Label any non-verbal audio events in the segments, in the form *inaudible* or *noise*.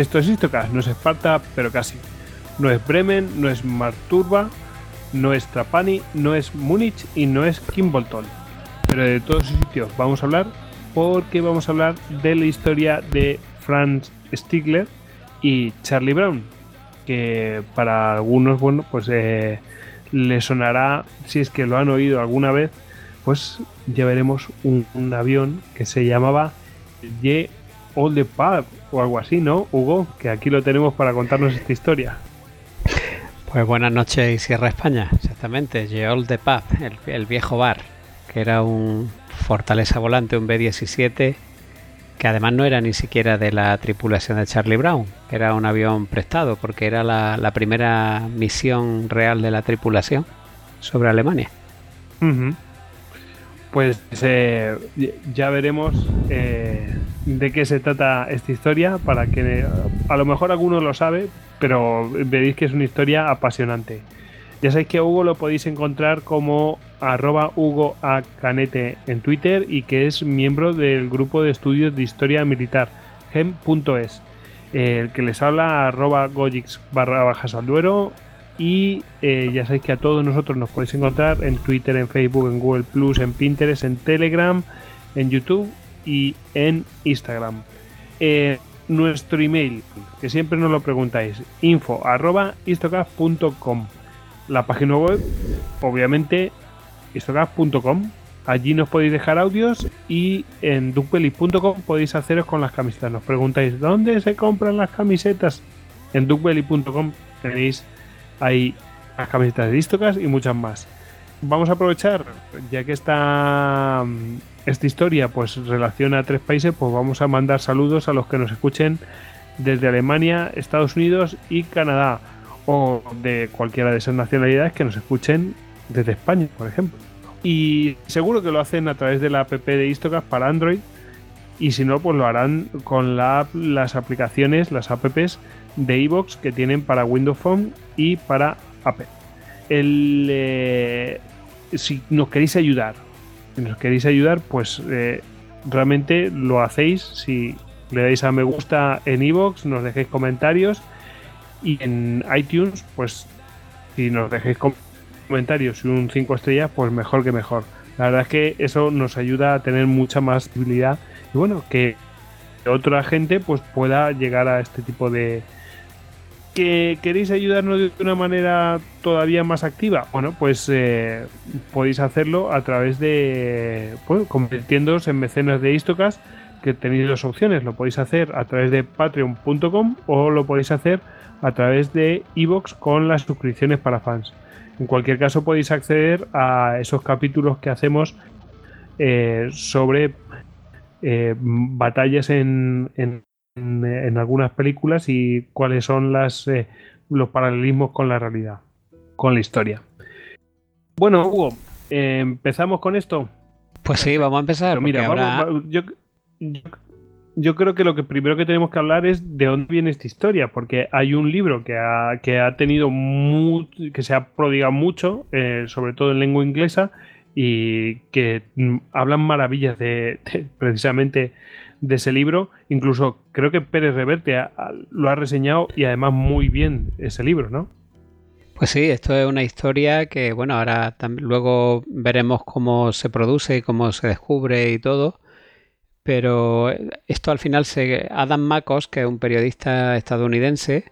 Esto es Istocas, no es Esparta, pero casi. No es Bremen, no es Marturba, no es Trapani, no es Múnich y no es Kimbolton. Pero de todos esos sitios vamos a hablar porque vamos a hablar de la historia de Franz Stigler y Charlie Brown, que para algunos, bueno, pues eh, le sonará, si es que lo han oído alguna vez, pues ya veremos un, avión que se llamaba Ye All the Pub o algo así, ¿no, Hugo? Que aquí lo tenemos para contarnos esta historia. Pues buenas noches y Sierra España, exactamente. Yeol de Pub, el, el, viejo bar, que era un Fortaleza Volante, un B-17, que además no era ni siquiera de la tripulación de Charlie Brown, que era un avión prestado, porque era la, la primera misión real de la tripulación sobre Alemania. Uh -huh. Pues eh, ya veremos eh, de qué se trata esta historia, para que a lo mejor alguno lo sabe, pero veréis que es una historia apasionante. Ya sabéis que a Hugo lo podéis encontrar como arroba Hugo a Canete en Twitter y que es miembro del grupo de estudios de historia militar, gem.es. El que les habla arroba gojix barra al duero y eh, ya sabéis que a todos nosotros nos podéis encontrar en Twitter, en Facebook, en Google Plus, en Pinterest, en Telegram, en YouTube y en Instagram. Eh, nuestro email, que siempre nos lo preguntáis, info arroba istocast.com. La página web, obviamente, istocast.com. Allí nos podéis dejar audios y en duckbelly.com podéis haceros con las camisetas. Nos preguntáis, ¿dónde se compran las camisetas? En duckbelly.com tenéis hay las camisetas de Istocas y muchas más. Vamos a aprovechar, ya que esta, esta historia pues relaciona a tres países, pues vamos a mandar saludos a los que nos escuchen desde Alemania, Estados Unidos y Canadá, o de cualquiera de esas nacionalidades que nos escuchen desde España, por ejemplo. Y seguro que lo hacen a través de la app de Istocas para Android, y si no, pues lo harán con la, las aplicaciones, las apps de iVoox que tienen para Windows Phone y para Apple. El, eh, si nos queréis ayudar, si nos queréis ayudar, pues eh, realmente lo hacéis si le dais a me gusta en iVoox, nos dejéis comentarios y en iTunes, pues si nos dejéis comentarios y un 5 estrellas, pues mejor que mejor. La verdad es que eso nos ayuda a tener mucha más visibilidad y bueno, que otra gente pues pueda llegar a este tipo de, que queréis ayudarnos de una manera todavía más activa, bueno, pues eh, podéis hacerlo a través de, pues, convirtiéndoos en mecenas de Istocas, que tenéis dos opciones, lo podéis hacer a través de patreon.com o lo podéis hacer a través de iVoox con las suscripciones para fans. En cualquier caso podéis acceder a esos capítulos que hacemos eh, sobre eh, batallas en, en en, en, algunas películas y cuáles son las, eh, los paralelismos con la realidad, con la historia. Bueno, Hugo, eh, ¿empezamos con esto? Pues sí, vamos a empezar. Pero mira, ahora... vamos, yo, yo, yo, creo que lo que primero que tenemos que hablar es de dónde viene esta historia, porque hay un libro que ha, que ha tenido muy, que se ha prodigado mucho, eh, sobre todo en lengua inglesa, y que mm, hablan maravillas de, de precisamente de ese libro. Incluso creo que Pérez Reverte lo ha reseñado y además muy bien ese libro, ¿no? Pues sí, esto es una historia que, bueno, ahora luego veremos cómo se produce y cómo se descubre y todo. Pero esto al final se. Adam Makos, que es un periodista estadounidense,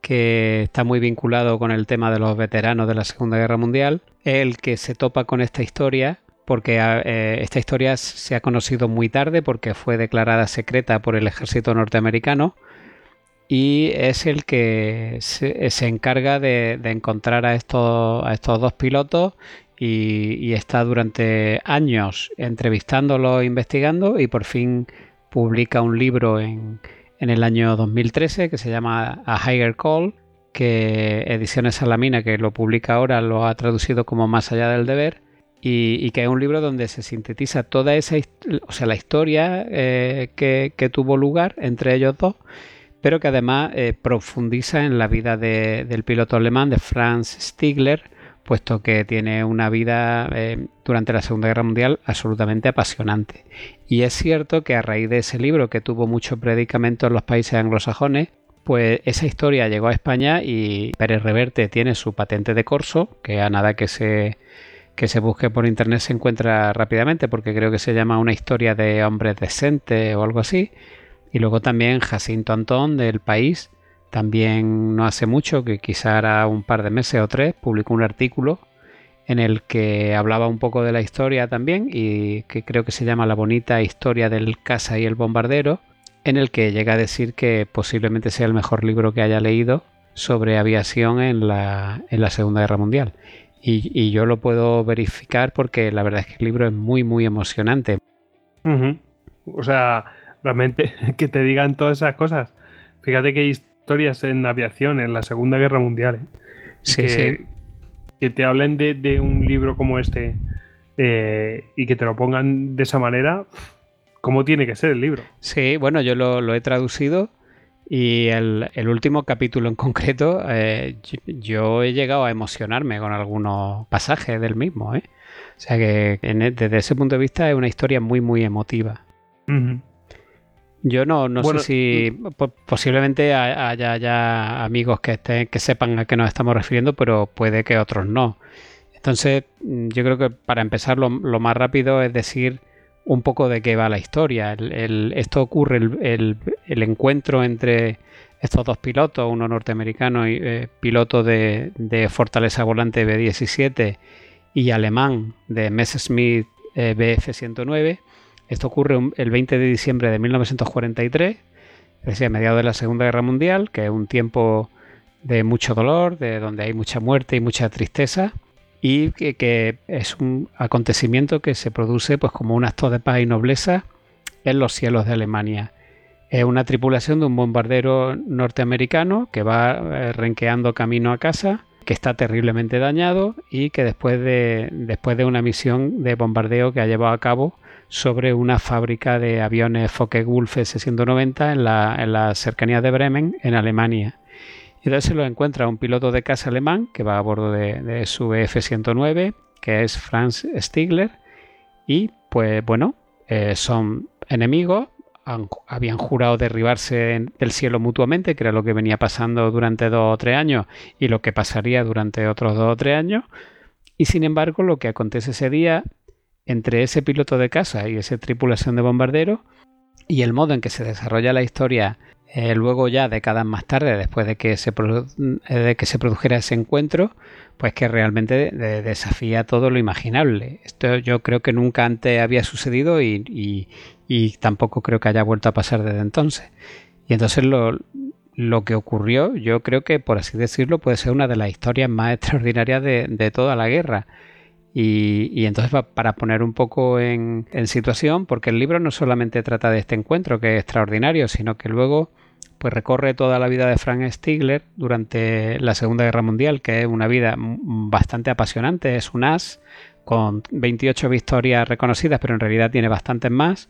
que está muy vinculado con el tema de los veteranos de la Segunda Guerra Mundial, el que se topa con esta historia porque eh, esta historia se ha conocido muy tarde porque fue declarada secreta por el ejército norteamericano y es el que se, encarga de, encontrar a estos, a estos dos pilotos y, está durante años entrevistándolos, investigando y por fin publica un libro en, en el año 2013 que se llama A Higher Call, que Ediciones Salamina, que lo publica ahora, lo ha traducido como Más allá del deber, y, que es un libro donde se sintetiza toda esa, o sea, la historia eh, que, tuvo lugar entre ellos dos, pero que además eh, profundiza en la vida del piloto alemán, de Franz Stigler, puesto que tiene una vida eh, durante la Segunda Guerra Mundial absolutamente apasionante. Y es cierto que a raíz de ese libro, que tuvo mucho predicamento en los países anglosajones, pues esa historia llegó a España y Pérez Reverte tiene su patente de corso, que a nada que se que se busque por internet se encuentra rápidamente porque creo que se llama una historia de hombres decentes o algo así. Y luego también Jacinto Antón del País, también no hace mucho, que quizá hará un par de meses o tres, publicó un artículo en el que hablaba un poco de la historia también y que creo que se llama La bonita historia del caza y el bombardero, en el que llega a decir que posiblemente sea el mejor libro que haya leído sobre aviación en la, en la Segunda Guerra Mundial. Y, yo lo puedo verificar porque la verdad es que el libro es muy, muy emocionante. O sea, realmente *laughs* que te digan todas esas cosas. Fíjate que hay historias en aviación en la Segunda Guerra Mundial. ¿eh? Sí, que, sí. que te hablen de, un libro como este eh, y que te lo pongan de esa manera. ¿Cómo tiene que ser el libro? Sí, bueno, yo lo he traducido y el, último capítulo en concreto, eh, yo, he llegado a emocionarme con algunos pasajes del mismo. ¿eh? O sea que e, desde ese punto de vista es una historia muy, muy emotiva. Yo no, no sé si posiblemente haya ya amigos que, estén, que sepan a qué nos estamos refiriendo, pero puede que otros no. Entonces, mm, yo creo que para empezar lo más rápido es decir un poco de qué va la historia. esto ocurre, el, encuentro entre estos dos pilotos, uno norteamericano y eh, piloto de, Fortaleza Volante B-17 y alemán de Messerschmitt eh, BF-109. Esto ocurre el 20 de diciembre de 1943, es decir, a mediados de la Segunda Guerra Mundial, que es un tiempo de mucho dolor, de donde hay mucha muerte y mucha tristeza y que, es un acontecimiento que se produce pues como un acto de paz y nobleza en los cielos de Alemania. Es una tripulación de un bombardero norteamericano que va eh, renqueando camino a casa, que está terriblemente dañado y que después de, después de una misión de bombardeo que ha llevado a cabo sobre una fábrica de aviones Focke-Wulf S-190 en la, en la cercanía de Bremen, en Alemania. Y entonces se lo encuentra un piloto de casa alemán que va a bordo de, su F-109, que es Franz Stigler. Y pues bueno, eh, son enemigos, habían jurado derribarse del cielo mutuamente, que era lo que venía pasando durante dos o tres años y lo que pasaría durante otros dos o tres años. Y sin embargo, lo que acontece ese día entre ese piloto de casa y esa tripulación de bombarderos y el modo en que se desarrolla la historia eh, luego ya décadas más tarde, después de que, se eh, de que se produjera ese encuentro, pues que realmente desafía todo lo imaginable. Esto yo creo que nunca antes había sucedido y, tampoco creo que haya vuelto a pasar desde entonces. Y entonces lo, lo, que ocurrió, yo creo que por así decirlo, puede ser una de las historias más *laughs* extraordinarias de, toda la guerra. Y, entonces para poner un poco en, en, situación, porque el libro no solamente trata de este encuentro, que es extraordinario, sino que luego pues recorre toda la vida de Frank Stigler durante la Segunda Guerra Mundial, que es una vida bastante apasionante, es un as con 28 victorias reconocidas, pero en realidad tiene bastantes más.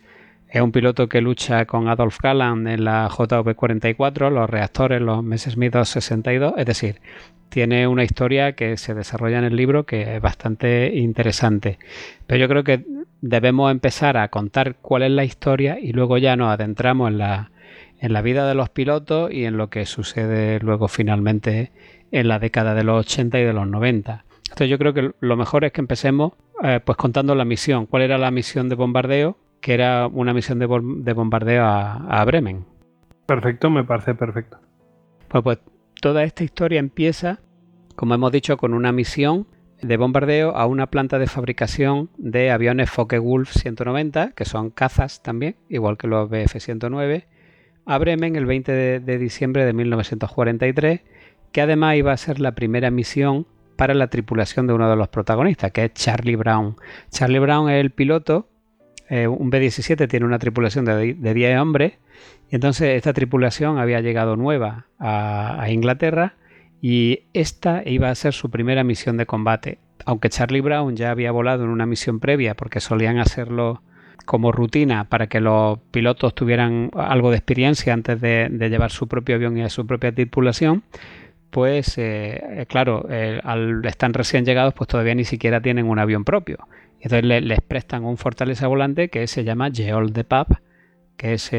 Es un piloto que lucha con Adolf Galland en la JV-44, los reactores, los Messerschmitt 262, es decir, tiene una historia que se desarrolla en el libro que es bastante interesante. Pero yo creo que debemos empezar a contar cuál es la historia y luego ya nos adentramos en la, en la vida de los pilotos y en lo que sucede luego finalmente en la década de los 80 y de los 90. Entonces yo creo que lo mejor es que empecemos eh, pues contando la misión. ¿Cuál era la misión de bombardeo? Que era una misión de, bombardeo a, Bremen. Perfecto, me parece perfecto. Pues, pues toda esta historia empieza, como hemos dicho, con una misión de bombardeo a una planta de fabricación de aviones Focke-Wulf 190, que son cazas también, igual que los Bf-109, a Bremen el 20 de, diciembre de 1943, que además iba a ser la primera misión para la tripulación de uno de los protagonistas, que es Charlie Brown. Charlie Brown es el piloto, eh, un B-17 tiene una tripulación de, 10 hombres, y entonces esta tripulación había llegado nueva a Inglaterra y esta iba a ser su primera misión de combate. Aunque Charlie Brown ya había volado en una misión previa porque solían hacerlo como rutina para que los pilotos tuvieran algo de experiencia antes de, llevar su propio avión y a su propia tripulación, pues eh, eh, claro, eh, al estar recién llegados, pues todavía ni siquiera tienen un avión propio. Entonces les prestan un fortaleza volante que se llama Geol de Pub, que es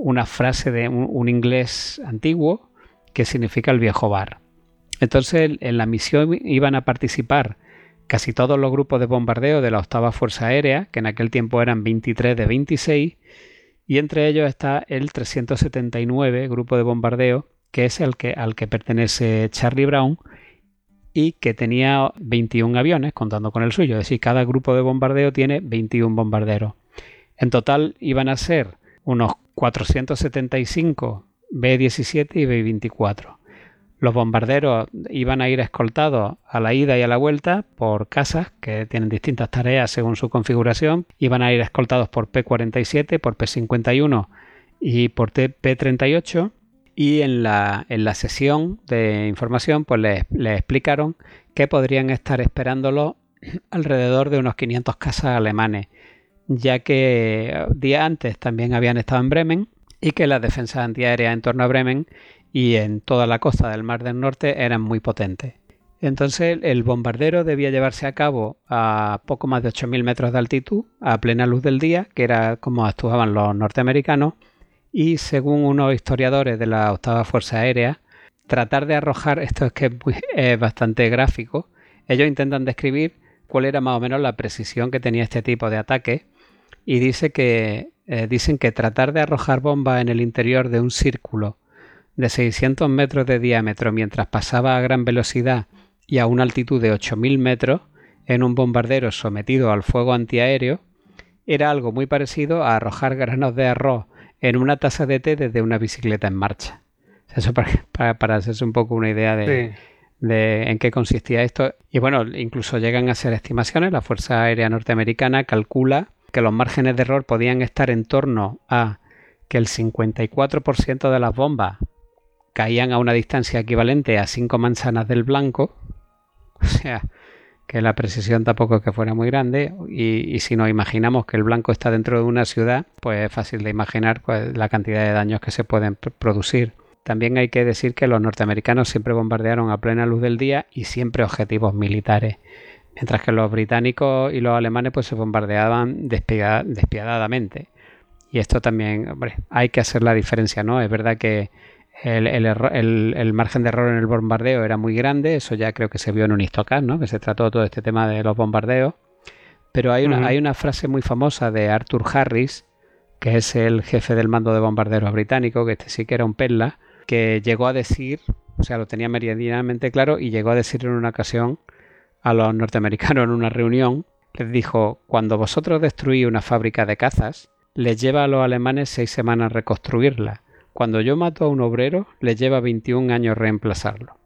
una frase de un inglés antiguo que significa el viejo bar. Entonces en la misión iban a participar casi todos los grupos de bombardeo de la octava Fuerza Aérea, que en aquel tiempo eran 23 de 26, y entre ellos está el 379 grupo de bombardeo, que es el que, al que pertenece Charlie Brown, y que tenía 21 aviones, contando con el suyo. Es decir, cada grupo de bombardeo tiene 21 bombarderos. En total iban a ser unos 475 B-17 y B-24. Los bombarderos iban a ir escoltados a la ida y a la vuelta por casas que tienen distintas tareas según su configuración. Iban a ir escoltados por P-47, por P-51 y por P-38. Y en la, en la sesión de información pues les, explicaron que podrían estar esperándolo alrededor de unos 500 casas alemanes, ya que días antes también habían estado en Bremen y que las defensas antiaéreas en torno a Bremen y en toda la costa del Mar del Norte eran muy potentes. Entonces el bombardero debía llevarse a cabo a poco más de 8.000 metros de altitud, a plena luz del día, que era como actuaban los norteamericanos, y según unos historiadores de la octava Fuerza Aérea, tratar de arrojar, esto es que es, bastante gráfico, ellos intentan describir cuál era más o menos la precisión que tenía este tipo de ataque y dice que, eh, dicen que tratar de arrojar bombas en el interior de un círculo de 600 metros de diámetro mientras pasaba a gran velocidad y a una altitud de 8.000 metros en un bombardero sometido al fuego antiaéreo, era algo muy parecido a arrojar granos de arroz en una taza de té desde una bicicleta en marcha. Eso para, para, hacerse un poco una idea de, de, en qué consistía esto. Y bueno, incluso llegan a ser estimaciones. La Fuerza Aérea Norteamericana calcula que los márgenes de error podían estar en torno a que el 54% de las bombas caían a una distancia equivalente a 5 manzanas del blanco, *laughs* o sea, que la precisión tampoco es que fuera muy grande, y, si nos imaginamos que el blanco está dentro de una ciudad, pues es fácil de imaginar pues, la cantidad de daños que se pueden producir. También hay que decir que los norteamericanos siempre bombardearon a plena luz del día y siempre objetivos militares, mientras que los británicos y los alemanes pues se bombardeaban despiadadamente. Y esto también, hombre, hay que hacer la diferencia, ¿no? Es verdad que el, margen de error en el bombardeo era muy grande, eso ya creo que se vio en un histocast, ¿no? que se trató todo este tema de los bombardeos. Pero hay una, hay una frase muy famosa de Arthur Harris, que es el jefe del mando de bombarderos británico, que este sí que era un perla, que llegó a decir, o sea, lo tenía meridianamente claro, y llegó a decir en una ocasión a los norteamericanos en una reunión, les dijo, cuando vosotros destruís una fábrica de cazas, les lleva a los alemanes seis semanas reconstruirla cuando yo mato a un obrero, le lleva 21 años reemplazarlo.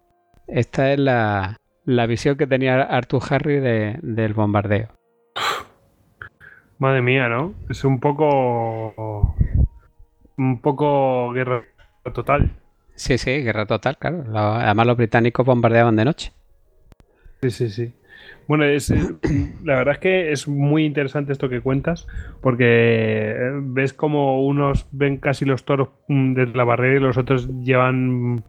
Esta es la, visión que tenía Arthur Harry del bombardeo. Madre mía, ¿no? Es un poco. Un poco guerra total. Sí, sí, guerra total, claro. Además, los británicos bombardeaban de noche. Sí, sí, sí. Bueno, es, eh, la verdad es que es muy interesante esto que cuentas, porque eh, ves como unos ven casi los toros mm, desde la barrera y los otros llevan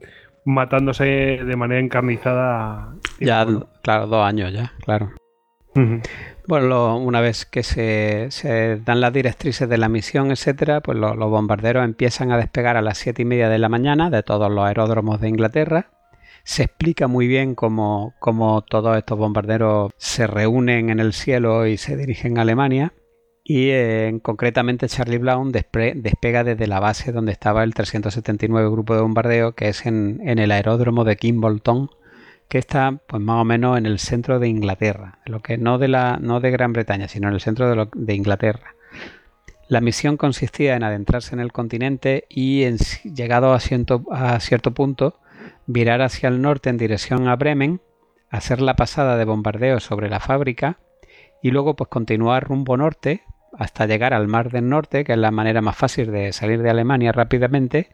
matándose de manera encarnizada. Ya, claro, dos años ya, claro. Bueno, una vez que se, dan las directrices de la misión, etcétera, pues los bombarderos empiezan a despegar a las siete y media de la mañana de todos los aeródromos de Inglaterra se explica muy bien cómo, todos estos bombarderos se reúnen en el cielo y se dirigen a Alemania. y eh, concretamente Charlie Brown despega desde la base donde estaba el 379 grupo de bombardeo, que es en, el aeródromo de Kimbolton, que está pues más o menos en el centro de Inglaterra, lo que no de la no de Gran Bretaña, sino en el centro de, Inglaterra. La misión consistía en adentrarse en el continente y, en, llegado a a cierto punto, virar hacia el norte en dirección a Bremen, hacer la pasada de bombardeo sobre la fábrica y luego pues continuar rumbo norte hasta llegar al Mar del Norte, que es la manera más fácil de salir de Alemania rápidamente,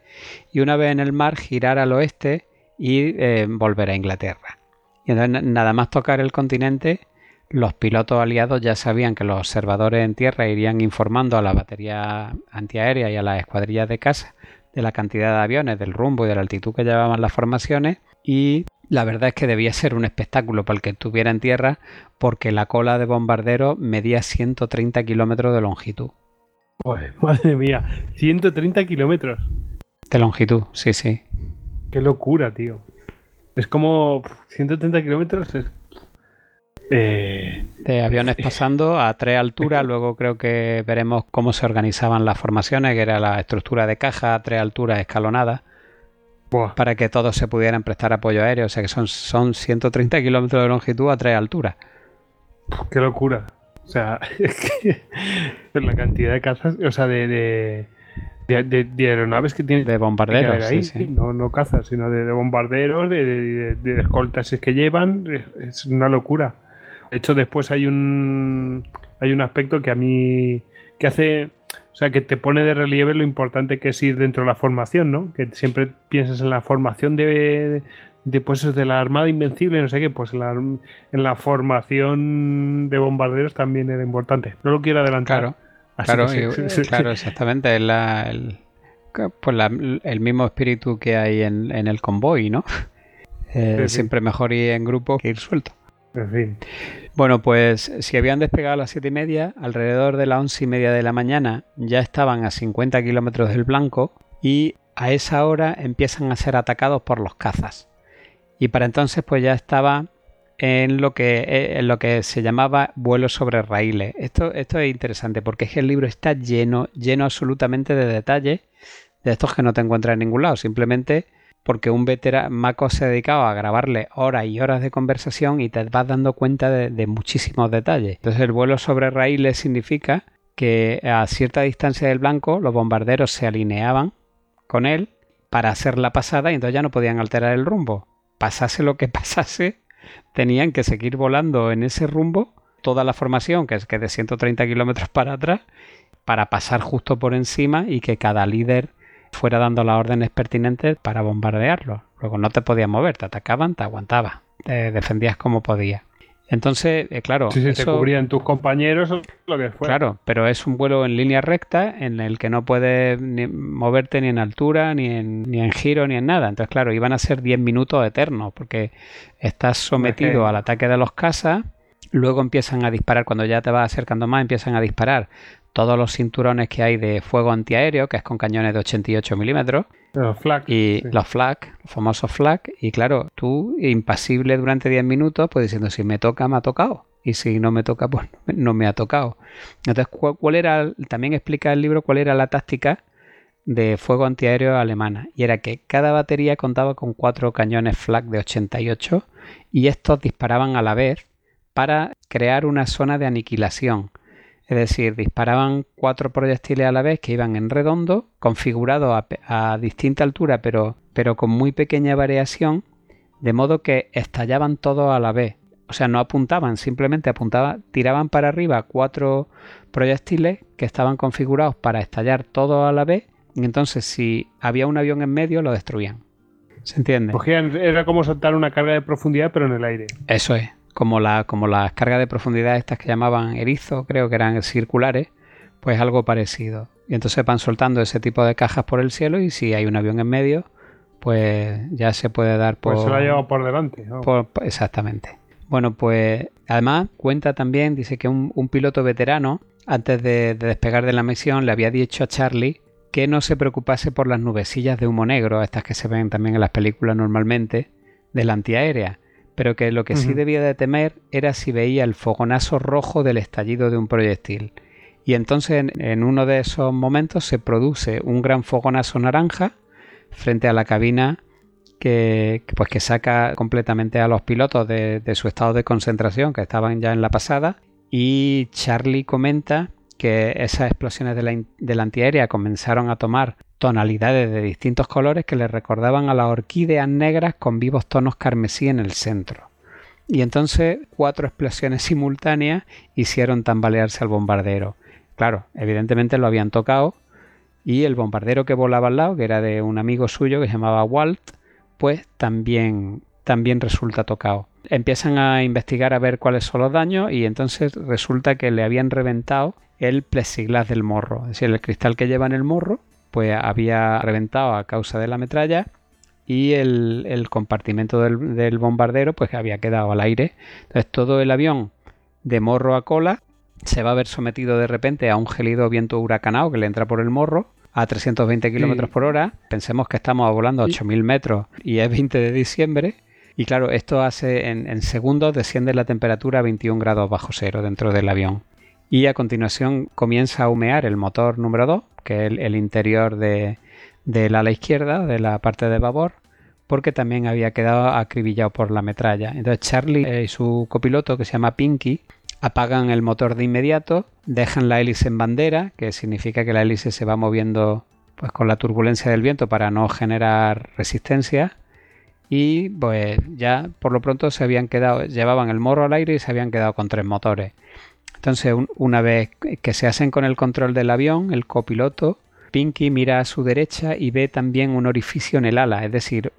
y una vez en el mar girar al oeste y eh, volver a Inglaterra. Y entonces nada más tocar el continente, los pilotos aliados ya sabían que los observadores en tierra irían informando a la batería antiaérea y a las escuadrillas de casa de la cantidad de aviones, del rumbo y de la altitud que llevaban las formaciones y la verdad es que debía ser un espectáculo para el que estuviera en tierra porque la cola de bombardero medía 130 kilómetros de longitud. *laughs* madre mía, 130 kilómetros. De longitud, sí, sí. Qué locura, tío. Es como 130 kilómetros. Eh, de aviones pasando a tres alturas, luego creo que veremos cómo se organizaban las formaciones, que era la estructura de caja a tres alturas escalonadas para que todos se pudieran prestar apoyo aéreo. O sea que son, son 130 kilómetros de longitud a tres alturas. Qué locura. O sea, *laughs* es que la cantidad de cazas, o sea, de, de, aeronaves que tiene. De bombarderos. ahí, No, no cazas, sino de, bombarderos, de, escoltas que llevan. Es una locura. De hecho, después hay un, hay un aspecto que a mí. que hace o sea, que te pone de relieve lo importante que es ir dentro de la formación, ¿no? Que siempre piensas en la formación de, de pues, de la Armada Invencible, no sé qué, pues en la, en la formación de bombarderos también era importante. No lo quiero adelantar. Claro, claro, *laughs* exactamente. Es la, el, pues el mismo espíritu que hay en, en el convoy, ¿no? *laughs* Eh, siempre mejor ir en grupo que ir suelto. En fin. Bueno, pues si habían despegado a las siete y media, alrededor de las once y media de la mañana ya estaban a 50 kilómetros del blanco y a esa hora empiezan a ser atacados por los cazas. Y para entonces pues ya estaba en lo que, eh, en lo que se llamaba vuelo sobre raíles. Esto, esto es interesante porque es que el libro está lleno, lleno absolutamente de detalles de estos que no te encuentras en ningún lado. Simplemente porque un veterano Mako se ha dedicado a grabarle horas y horas de conversación y te vas dando cuenta de, muchísimos detalles. Entonces el vuelo sobre raíles significa que a cierta distancia del blanco los bombarderos se alineaban con él para hacer la pasada y entonces ya no podían alterar el rumbo. Pasase lo que *laughs* pasase, tenían que seguir volando en ese rumbo toda la formación, que es que de 130 kilómetros para atrás, para pasar justo por encima y que cada líder fuera dando las órdenes pertinentes para bombardearlos. Luego no te podías mover, te atacaban, te aguantabas, te defendías como podías. Entonces, eh, claro. Sí, te cubrían tus compañeros o lo que fuera. Claro, pero es un vuelo en línea recta en el que no puedes moverte ni en altura, ni en, ni en giro, ni en nada. Entonces, claro, iban a ser 10 minutos eternos porque estás sometido al ataque de los cazas. Luego empiezan a disparar, cuando ya te vas acercando más, empiezan a disparar todos los cinturones que hay de fuego antiaéreo, que es con cañones de 88 milímetros. Los flak. Y los flak, los famosos flak. Y claro, tú, impasible durante 10 minutos, pues diciendo, si me toca, me ha tocado. Y si no me toca, pues *laughs* no me ha tocado. Entonces, ¿cuál era? También explica el libro cuál era la táctica de fuego antiaéreo alemana. Y era que cada batería contaba con cuatro cañones flak de 88 y estos disparaban a la vez para crear una zona de aniquilación es decir, disparaban cuatro proyectiles a la vez que iban en redondo, configurados a, distinta altura, pero, pero con muy pequeña variación, de modo que estallaban todos a la vez. O sea, no apuntaban, simplemente apuntaban, tiraban para arriba cuatro proyectiles que estaban configurados para estallar todos a la vez, y entonces si había un avión en medio lo destruían. ¿Se entiende? era como soltar una carga de profundidad pero en el aire. Eso es como, la, como las cargas de profundidad estas que llamaban erizo, creo que eran circulares, pues algo parecido. Y entonces van soltando ese tipo de cajas por el cielo y si hay un avión en medio, pues ya se puede dar por... Pues se lo ha llevado por delante. exactamente. Bueno, pues además cuenta también, dice que un, piloto veterano, antes de, de, despegar de la misión, le había dicho a Charlie que no se preocupase por las nubecillas de humo negro, estas que se ven también en las películas normalmente, de la antiaérea, pero que lo que sí debía de temer era si veía el fogonazo rojo del estallido de un proyectil. Y entonces en, uno de esos momentos se produce un gran fogonazo naranja frente a la cabina que, pues que saca completamente a los pilotos de, su estado de concentración que estaban ya en la pasada. Y Charlie comenta que esas explosiones de la, de la antiaérea comenzaron a tomar tonalidades de distintos colores que le recordaban a las orquídeas negras con vivos tonos carmesí en el centro. Y entonces cuatro explosiones *laughs* simultáneas hicieron tambalearse al bombardero. Claro, evidentemente lo habían tocado y el bombardero que volaba al lado, que era de un amigo suyo que se llamaba Walt, pues también, también resulta tocado. Empiezan a investigar a ver cuáles son los daños y entonces resulta que le habían reventado el plexiglas del morro, es decir, el cristal que lleva en el morro, pues había reventado a causa de la metralla y el, compartimento del, del, bombardero pues había quedado al aire. Entonces todo el avión de morro a cola se va a ver sometido de repente a un gélido viento huracanado que le entra por el morro a 320 kilómetros por hora. Pensemos que estamos volando a 8000 metros y es 20 de diciembre. Y claro, esto hace en, segundos desciende la temperatura a 21 grados bajo cero dentro del avión. Y a continuación comienza a humear el motor número 2, que es el, interior de, del ala izquierda, de la parte de babor, porque también había quedado acribillado por la metralla. Entonces Charlie y su copiloto, que se llama Pinky, apagan el motor de inmediato, dejan la hélice en bandera, que significa que la hélice se va moviendo pues con la turbulencia del viento para no generar resistencia y pues ya por lo pronto se habían quedado, llevaban el morro al aire y se habían quedado con tres motores. Entonces una vez que se hacen con el control del avión, el copiloto, Pinky mira a su derecha y ve también un orificio en el ala, es decir,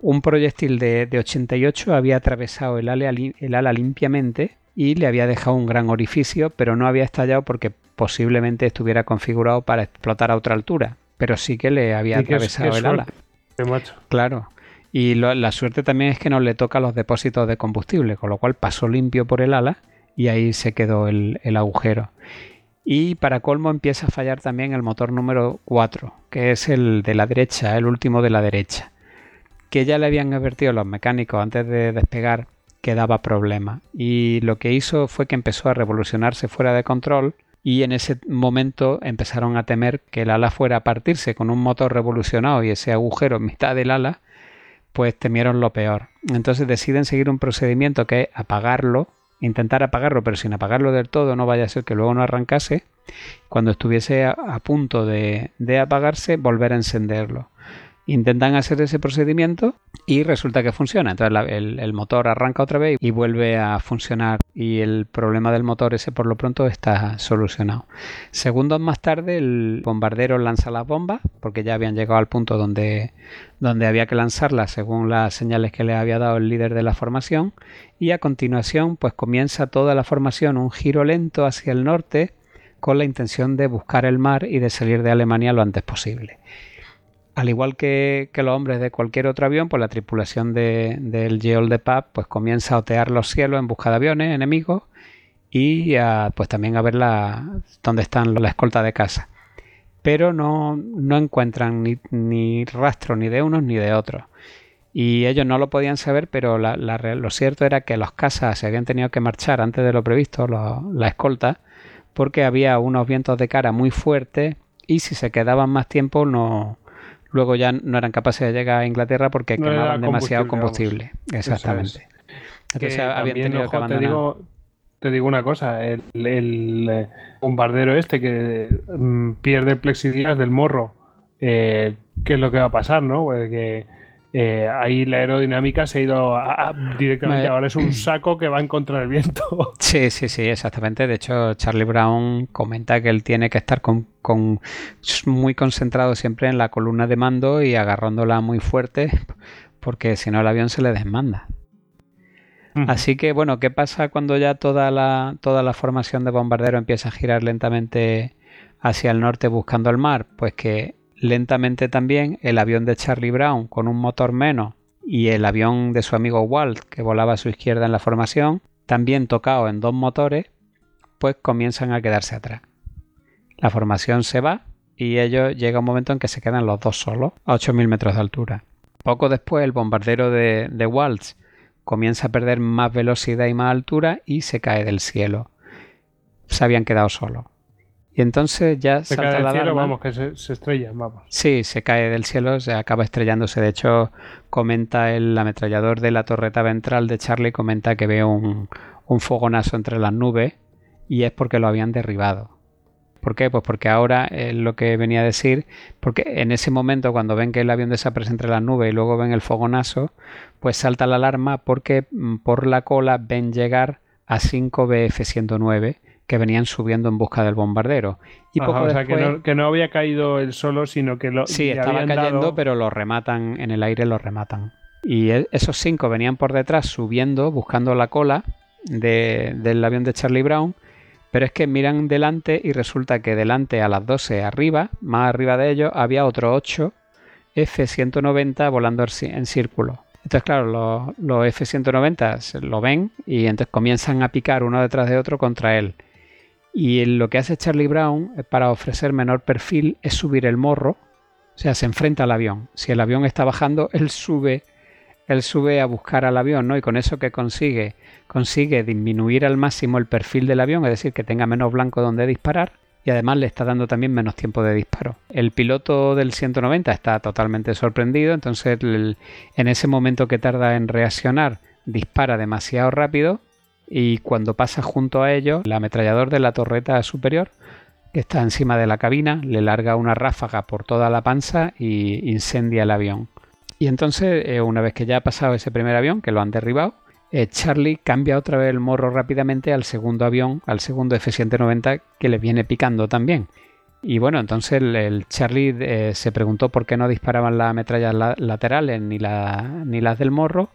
un proyectil de, 88 había atravesado el el ala limpiamente y le había dejado un gran orificio, pero no había estallado porque posiblemente estuviera configurado para explotar a otra altura, pero sí que le había atravesado el ala. Claro. Y la suerte también es que no le toca los depósitos de combustible, con lo cual pasó limpio por el ala y ahí se quedó el, el agujero. Y para colmo empieza a fallar también el motor número 4, que es el de la derecha, el último de la derecha, que ya le habían advertido los mecánicos antes de despegar que daba problema. Y lo que hizo fue que empezó a revolucionarse fuera de control y en ese momento empezaron a temer que el ala fuera a partirse con un motor revolucionado y ese agujero en mitad del ala, pues temieron lo peor. Entonces deciden seguir un procedimiento que es apagarlo, intentar apagarlo, pero sin apagarlo del todo, no vaya a ser que luego no arrancase. Cuando estuviese a, punto de, apagarse, volver a encenderlo intentan hacer ese procedimiento y resulta que funciona. Entonces el, motor arranca otra vez y vuelve a funcionar y el problema del motor ese por lo pronto está solucionado. Segundos más tarde el bombardero lanza las bombas porque ya habían llegado al punto donde, donde había que lanzarlas según las señales que le había dado el líder de la formación y a continuación pues comienza toda la formación un giro lento hacia el norte con la intención de buscar el mar y de salir de Alemania lo antes posible al igual que, los hombres de cualquier otro avión, pues la tripulación del Geol de Pap pues comienza a otear los cielos en busca de aviones enemigos y pues también a ver la, dónde están la escolta de casa. Pero no, no encuentran ni, rastro ni de unos ni de otros. Y ellos no lo podían saber, pero lo cierto era que los casas se habían tenido que marchar antes de lo previsto, la escolta, porque había unos vientos de cara muy fuertes y si se quedaban más tiempo no, luego ya no eran capaces de llegar a Inglaterra porque quemaban demasiado combustible. Exactamente. Entonces habían tenido que te digo, te digo una cosa, el, eh, bombardero este que mm, pierde el plexiglas del morro, eh, ¿qué es lo que va a pasar, no? Pues que eh, ahí la aerodinámica se ha ido directamente. Ahora es un *clears throat* saco que va en contra del viento. Sí, sí, sí, exactamente. De hecho, Charlie Brown comenta que él tiene que estar con, muy concentrado siempre en la columna de mando y agarrándola muy fuerte, porque si no el avión se le desmanda. Así que bueno, ¿qué pasa cuando ya toda la, toda la formación de bombardero empieza a girar lentamente hacia el norte buscando el mar? Pues que lentamente también el avión de Charlie Brown con un motor menos y el avión de su amigo Walt que volaba a su izquierda en la formación, también tocado en dos motores, pues comienzan a quedarse atrás. La formación se va y ellos llega un momento en que se quedan los dos solos a 8.000 metros de altura. Poco después el bombardero de, de Waltz comienza a perder más velocidad y más altura y se cae del cielo. Se habían quedado solos. Y entonces ya se salta cae la del cielo, alarma. vamos, que se, se estrella, vamos. Sí, se cae del cielo, se acaba estrellándose. De hecho, comenta el ametrallador de la torreta ventral de Charlie, comenta que ve un, un fogonazo entre las nubes y es porque lo habían derribado. ¿Por qué? Pues porque ahora es lo que venía a decir, porque en ese momento cuando ven que el avión desaparece entre las nubes y luego ven el fogonazo, pues salta la alarma porque mm, por la cola ven llegar a 5 BF-109 que venían subiendo en busca del bombardero. Y poco o sea, después, que, no, que no había caído él solo, sino que lo Sí, estaba cayendo, dado- pero lo rematan, en el aire lo rematan. Y e- esos cinco venían por detrás subiendo, buscando la cola de- del avión de Charlie Brown, pero es que miran delante y resulta que delante a las 12 arriba, más arriba de ellos, había otro 8 F-190 volando en círculo. Entonces, claro, los, los F-190 se lo ven y entonces comienzan a picar uno detrás de otro contra él. Y lo que hace Charlie Brown para ofrecer menor perfil es subir el morro, o sea, se enfrenta al avión. Si el avión está bajando, él sube, él sube a buscar al avión, ¿no? Y con eso que consigue, consigue disminuir al máximo el perfil del avión, es decir, que tenga menos blanco donde disparar. Y además le está dando también menos tiempo de disparo. El piloto del 190 está totalmente sorprendido, entonces en ese momento que tarda en reaccionar, dispara demasiado rápido y cuando pasa junto a ellos, el ametrallador de la torreta superior, que está encima de la cabina, le larga una ráfaga por toda la panza y incendia el avión. Y entonces, eh, una vez que ya ha pasado ese primer avión, que lo han derribado, eh, Charlie cambia otra vez el morro rápidamente al segundo avión, al segundo F-190 que le viene picando también. Y bueno, entonces el, Charlie eh, se preguntó por qué no disparaban las metrallas la- laterales ni, la- ni las del morro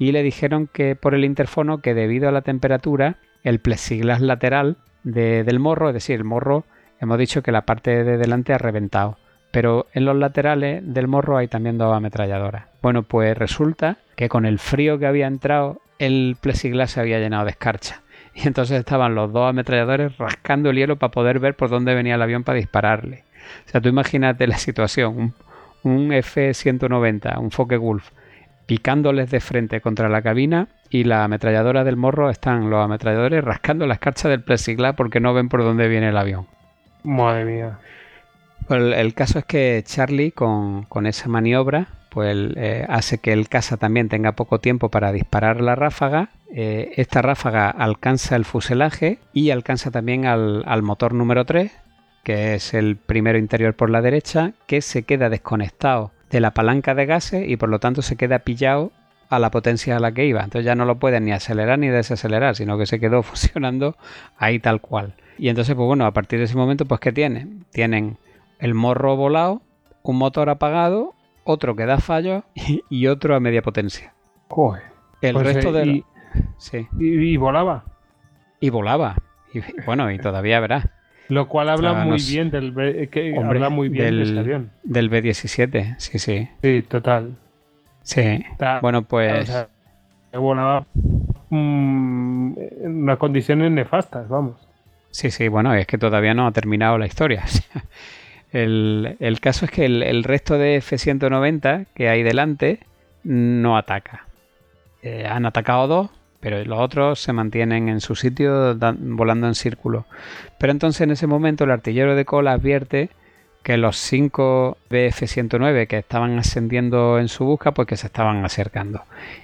y le dijeron que por el interfono que debido a la temperatura el plexiglas lateral de- del morro, es decir, el morro hemos dicho que la parte de delante ha reventado, pero en los laterales del morro hay también dos ametralladoras. Bueno, pues resulta que con el frío que había entrado el plexiglas se había llenado de escarcha. Y entonces estaban los dos ametralladores rascando el hielo para poder ver por dónde venía el avión para dispararle. O sea, tú imagínate la situación, un, un F-190, un Focke Wolf, picándoles de frente contra la cabina y la ametralladora del morro están los ametralladores rascando la escarcha del plexiglas porque no ven por dónde viene el avión. Madre mía. Pues el, el caso es que Charlie con, con esa maniobra pues eh, hace que el caza también tenga poco tiempo para disparar la ráfaga. Eh, esta ráfaga alcanza el fuselaje y alcanza también al, al motor número 3, que es el primero interior por la derecha, que se queda desconectado de la palanca de gases y por lo tanto se queda pillado a la potencia a la que iba. Entonces ya no lo pueden ni acelerar ni desacelerar, sino que se quedó *laughs* funcionando ahí tal cual. Y entonces, pues bueno, a partir de ese momento, pues ¿qué tienen? Tienen el morro volado, un motor apagado, otro que da fallos *laughs* y, otro a media potencia. Joder. El Pues, resto eh, de... y, Sí. y- y volaba. Y volaba. Y bueno, y todavía verás. Lo cual habla O sea, muy nos- bien del B- que Hombre, habla muy bien de del- avión. Del B-17, sí, sí. Sí, total. Sí. Está- Bueno, pues... o sea, volaba mm, en unas condiciones nefastas, vamos. Sí, sí, bueno, es que todavía no ha terminado la historia. *laughs* El, el caso es que el, el resto de F-190 que hay delante no ataca. Eh, han atacado dos, pero los otros se mantienen en su sitio volando en círculo. Pero entonces en ese momento el artillero de cola advierte que los 5 BF-109 que estaban ascendiendo en su busca, pues que se estaban acercando.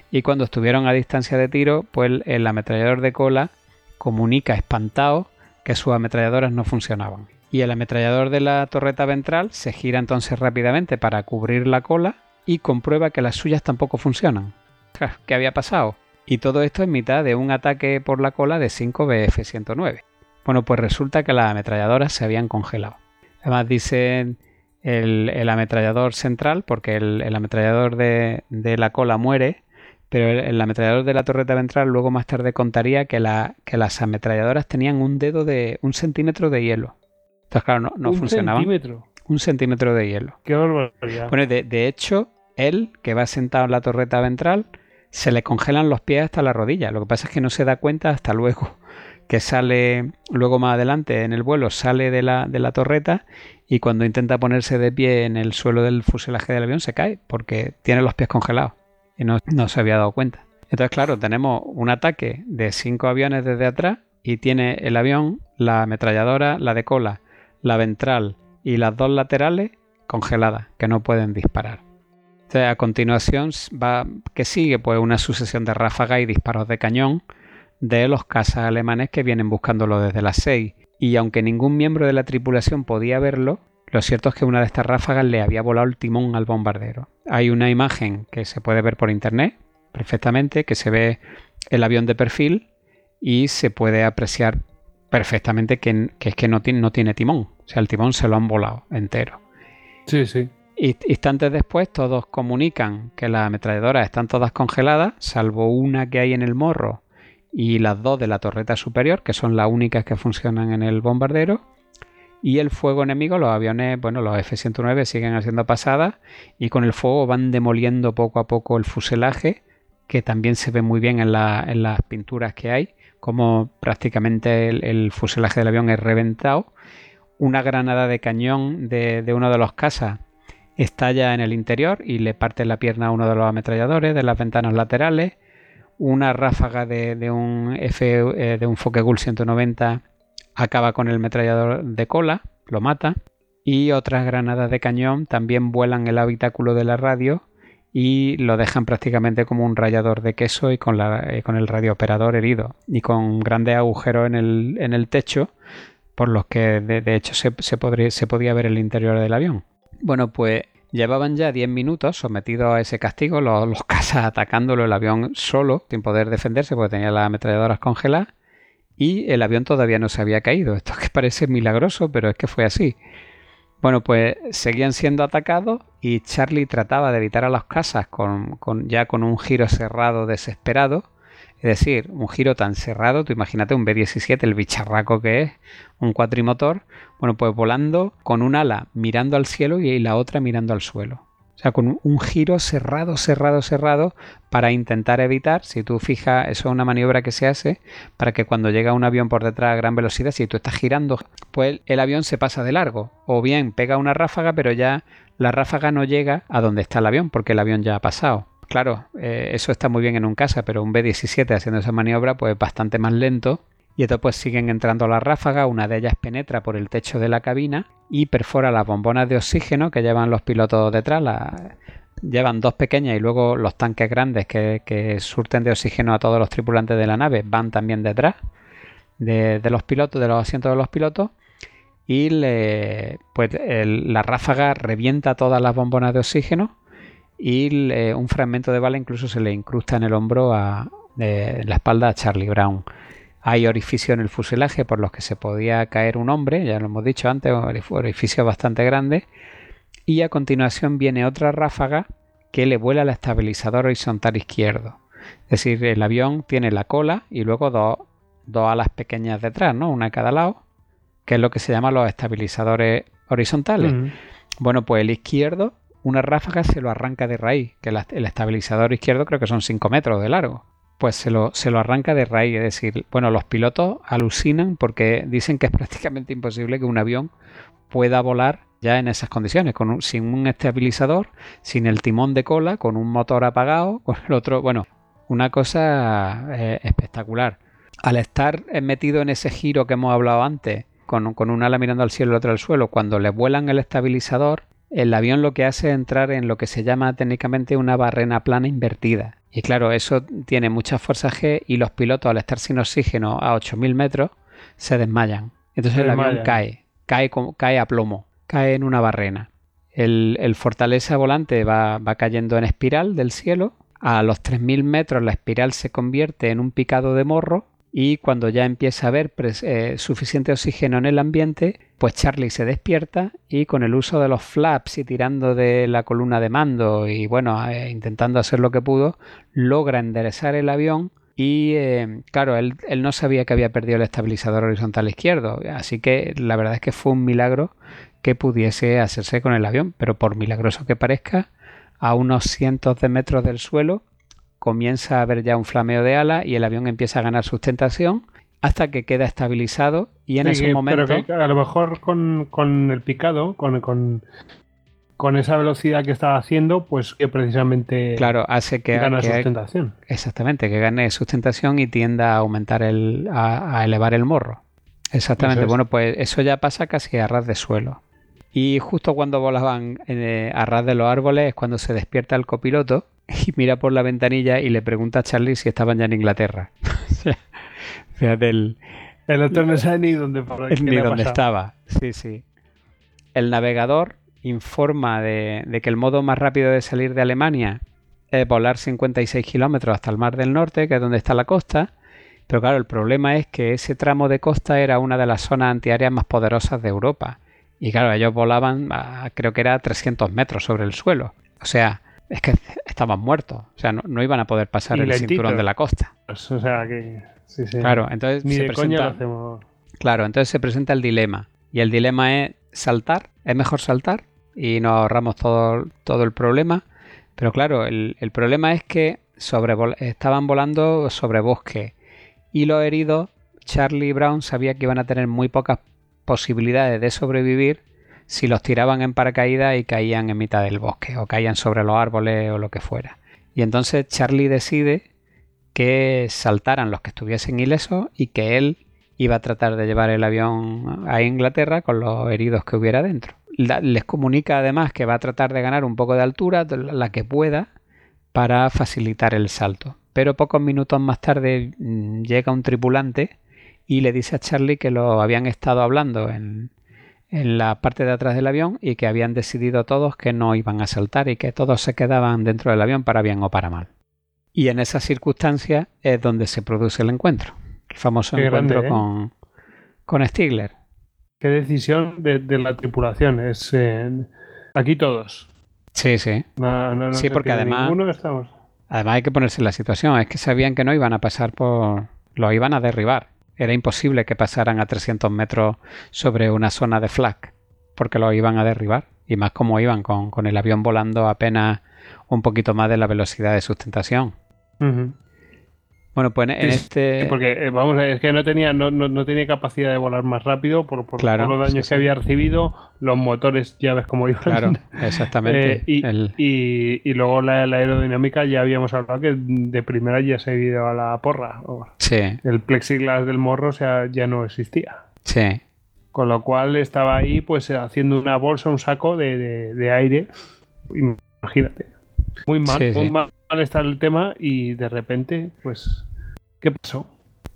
Y cuando estuvieron a distancia de tiro, pues el, ametrallador de cola comunica espantado que sus ametralladoras no funcionaban. Y el ametrallador de la torreta ventral se gira entonces rápidamente para cubrir la cola y comprueba que las suyas tampoco funcionan. ¿Qué había pasado? Y todo esto en mitad de un ataque por la cola de 5 BF-109. Bueno, pues resulta que las ametralladoras se habían congelado. Además dicen el, el ametrallador central, porque el, el ametrallador de, de la cola muere, pero el, el ametrallador de la torreta ventral luego más tarde contaría que, la, que las ametralladoras tenían un dedo de un centímetro de hielo. Entonces, claro, no, no Un funcionaban. centímetro. Un centímetro de hielo. Qué barbaridad. Bueno, de, de hecho, él, que va sentado en la torreta ventral, se le congelan los pies hasta la rodilla. Lo que pasa es que no se da cuenta hasta luego *laughs* que sale, luego más adelante en el vuelo, sale de la, de la torreta y cuando intenta ponerse de pie en el suelo del fuselaje del avión se cae porque tiene los pies congelados y no, no se había dado cuenta. Entonces, claro, tenemos un ataque de cinco aviones desde atrás y tiene el avión, la ametralladora, la de cola, la ventral y las dos laterales congeladas, que no pueden disparar. A continuación va que sigue pues una sucesión de ráfagas y disparos de cañón de los cazas alemanes que vienen buscándolo desde las 6. Y aunque ningún miembro de la tripulación podía verlo, lo cierto es que una de estas ráfagas le había volado el timón al bombardero. Hay una imagen que se puede ver por internet perfectamente, que se ve el avión de perfil y se puede apreciar perfectamente que, es que no tiene, no tiene timón. O sea, el timón se lo han volado entero. Sí, sí. Instantes después todos comunican que las ametralladoras están todas congeladas, salvo una que hay en el morro y las dos de la torreta superior, que son las únicas que funcionan en el bombardero. Y el fuego enemigo, los aviones, bueno, los F-109 siguen haciendo pasadas y con el fuego van demoliendo poco a poco el fuselaje, que también se ve muy bien en, las pinturas que hay, como prácticamente el, fuselaje del avión es reventado. Una granada de cañón de, de uno de los cazas estalla en el interior y le parte la pierna a uno de los ametralladores de las ventanas laterales una ráfaga de, un F, eh, de un Focke-Wulf 190 acaba con el metrallador de cola, lo mata, y otras granadas de cañón también vuelan el habitáculo de la radio y lo dejan prácticamente como un rayador de queso y con, eh, el radiooperador herido y con grandes agujeros en el, en el techo por los que de, hecho se, podría, se podía ver el interior del avión. Bueno, pues Llevaban ya 10 minutos sometidos a ese castigo, los, los *laughs* cazas atacándolo el avión solo, sin poder defenderse porque tenía las ametralladoras congeladas, y el avión todavía no se había caído. Esto que parece milagroso, pero es que fue así. Bueno, pues seguían siendo atacados y Charlie trataba de evitar a los cazas con, ya con un giro cerrado desesperado es decir, un giro tan cerrado, tú imagínate un B-17, el bicharraco que es, un cuatrimotor, bueno, pues volando con un ala mirando al cielo y la otra mirando al suelo. O sea, con un giro cerrado, cerrado, cerrado para intentar evitar, si tú fijas, eso es una maniobra que se hace para que cuando llega un avión por detrás a gran velocidad, si tú estás girando, pues el avión se pasa de largo. O bien pega una ráfaga, pero ya la ráfaga no llega a donde está el avión porque el avión ya ha pasado. Claro, eh, eso está muy bien en un casa, pero un B-17 haciendo esa maniobra pues bastante más lento. Y pues siguen entrando las ráfagas, una de ellas penetra por el techo de la cabina y perfora las bombonas de oxígeno que llevan los pilotos detrás. Llevan dos pequeñas y luego los tanques grandes que, surten de oxígeno a todos los tripulantes de la nave van también detrás de, los pilotos, de los asientos de los pilotos. Y pues la ráfaga revienta todas las bombonas de oxígeno y un fragmento de bala incluso se le incrusta en el hombro a la espalda a Charlie Brown. Hay orificio en el fuselaje por los que se podía caer un hombre, ya lo hemos dicho antes, orificio bastante grande. Y a continuación viene otra ráfaga que le vuela al estabilizador horizontal izquierdo. Es decir, el avión tiene la cola y luego dos, alas pequeñas detrás, ¿no? Una a cada lado, que es lo que se llama los estabilizadores horizontales. Bueno, pues el izquierdo una ráfaga se lo arranca de raíz, que el estabilizador izquierdo creo que son 5 metros de largo. Pues se lo, se lo arranca de raíz, es decir, bueno, los pilotos alucinan porque dicen que es *laughs* prácticamente imposible que un avión pueda volar ya en esas condiciones, con sin un estabilizador, sin el timón de cola, con un motor apagado, *laughs* con el otro, bueno, una cosa eh, espectacular. Al estar metido en ese giro que hemos hablado antes, con, con un ala mirando al cielo y otro al suelo, cuando le vuelan el estabilizador, el avión lo que hace es entrar en lo que se llama técnicamente una barrena plana invertida. Y claro, eso tiene mucha fuerza G y los pilotos al estar sin oxígeno a 8.000 metros se desmayan. Entonces el avión cae, cae, cae a plomo, cae en una barrena. El, el fortaleza volante va, va cayendo en espiral del cielo. A los 3.000 metros la espiral se convierte en un picado de morro y cuando ya empieza a haber eh, suficiente oxígeno en el ambiente, pues Charlie se despierta y con el uso de los flaps y tirando de la columna de mando y bueno, eh, intentando hacer lo que pudo, logra enderezar el avión y eh, claro, él, él, no sabía que había perdido el estabilizador horizontal izquierdo, así que la verdad es que fue un milagro que pudiese hacerse con el avión, pero por milagroso que parezca, a unos cientos de metros del suelo, comienza a haber ya un flameo de ala y el avión empieza a ganar sustentación hasta que queda estabilizado y en ese momento... Pero a lo mejor con, el picado, con, con, esa velocidad que estaba haciendo, pues que precisamente claro, hace que, gane sustentación. Exactamente, que gane sustentación y tienda a aumentar el... a, elevar el morro. Exactamente, es. bueno, pues eso ya pasa casi a ras de suelo. Y justo cuando volaban eh, a ras de los árboles es cuando se despierta el copiloto *laughs* y mira por la ventanilla y le pregunta a Charlie si estaban ya en Inglaterra. *laughs* O sea, Fíjate el, El otro no sabe ni dónde, por *laughs* ni dónde estaba. Sí, sí. El navegador informa de, de que el modo más rápido de salir de Alemania es volar 56 kilómetros hasta el Mar del Norte, que es donde está la costa. Pero claro, el problema es que ese tramo de costa era una de las zonas antiaéreas más poderosas de Europa. Y claro, ellos volaban, a- creo que era a 300 metros sobre el suelo. O sea, es que estaban muertos. O sea, no, no iban a poder pasar Y el cinturón de la costa. O sea que. Sí, sí. Claro, entonces Ni se de coña presenta- lo hacemos. Claro, entonces se presenta el dilema. Y el dilema es saltar. Es mejor saltar y nos ahorramos todo, todo el problema. Pero claro, el, el problema es que sobrevol- estaban volando sobre bosque. Y los heridos, Charlie Brown sabía que iban a tener muy pocas posibilidades de sobrevivir si los tiraban en paracaídas y caían en mitad del bosque o caían sobre los árboles o lo que fuera. Y entonces Charlie decide que saltaran los que estuviesen ilesos y que él iba a tratar de llevar el avión a Inglaterra con los heridos que hubiera dentro. Les comunica además que va a tratar de ganar un poco de altura, la que pueda, para facilitar el salto. Pero pocos minutos más tarde mm, llega un tripulante y le dice a Charlie que lo habían estado hablando en, en la parte de atrás del avión y que habían decidido todos que no iban a saltar y que todos se quedaban dentro del avión para bien o para mal. Y en esas circunstancias es donde se produce el encuentro. El famoso Qué encuentro grande, ¿eh? con, con Stigler. Qué decisión de, de la tripulación. Es. eh, aquí todos. Sí, sí. No, no, no Sí, porque además- estamos. Además hay que ponerse en la situación. Es que sabían que no iban a pasar por... Los iban a derribar. Era imposible que pasaran a 300 metros sobre una zona de flak. Porque los iban a derribar. Y más como iban con, con el avión volando apenas un poquito más de la velocidad de sustentación. Bueno, pues en, Sí, este... Porque, eh, vamos, es que no tenía, no, no, no tenía capacidad de volar más rápido por, por, Claro, por los daños sí, que había recibido. Los motores, ya ves cómo iban. Claro, *laughs* exactamente. Eh, y, El- y- y luego la, la aerodinámica ya habíamos hablado que de primera ya se ha ido a la porra. Sí, El plexiglas del morro o sea, ya no existía. sí. Con lo cual estaba ahí pues haciendo una bolsa, un saco de, de- de aire. Imagínate. Muy mal, muy mal está el tema y de repente, pues, ¿qué pasó?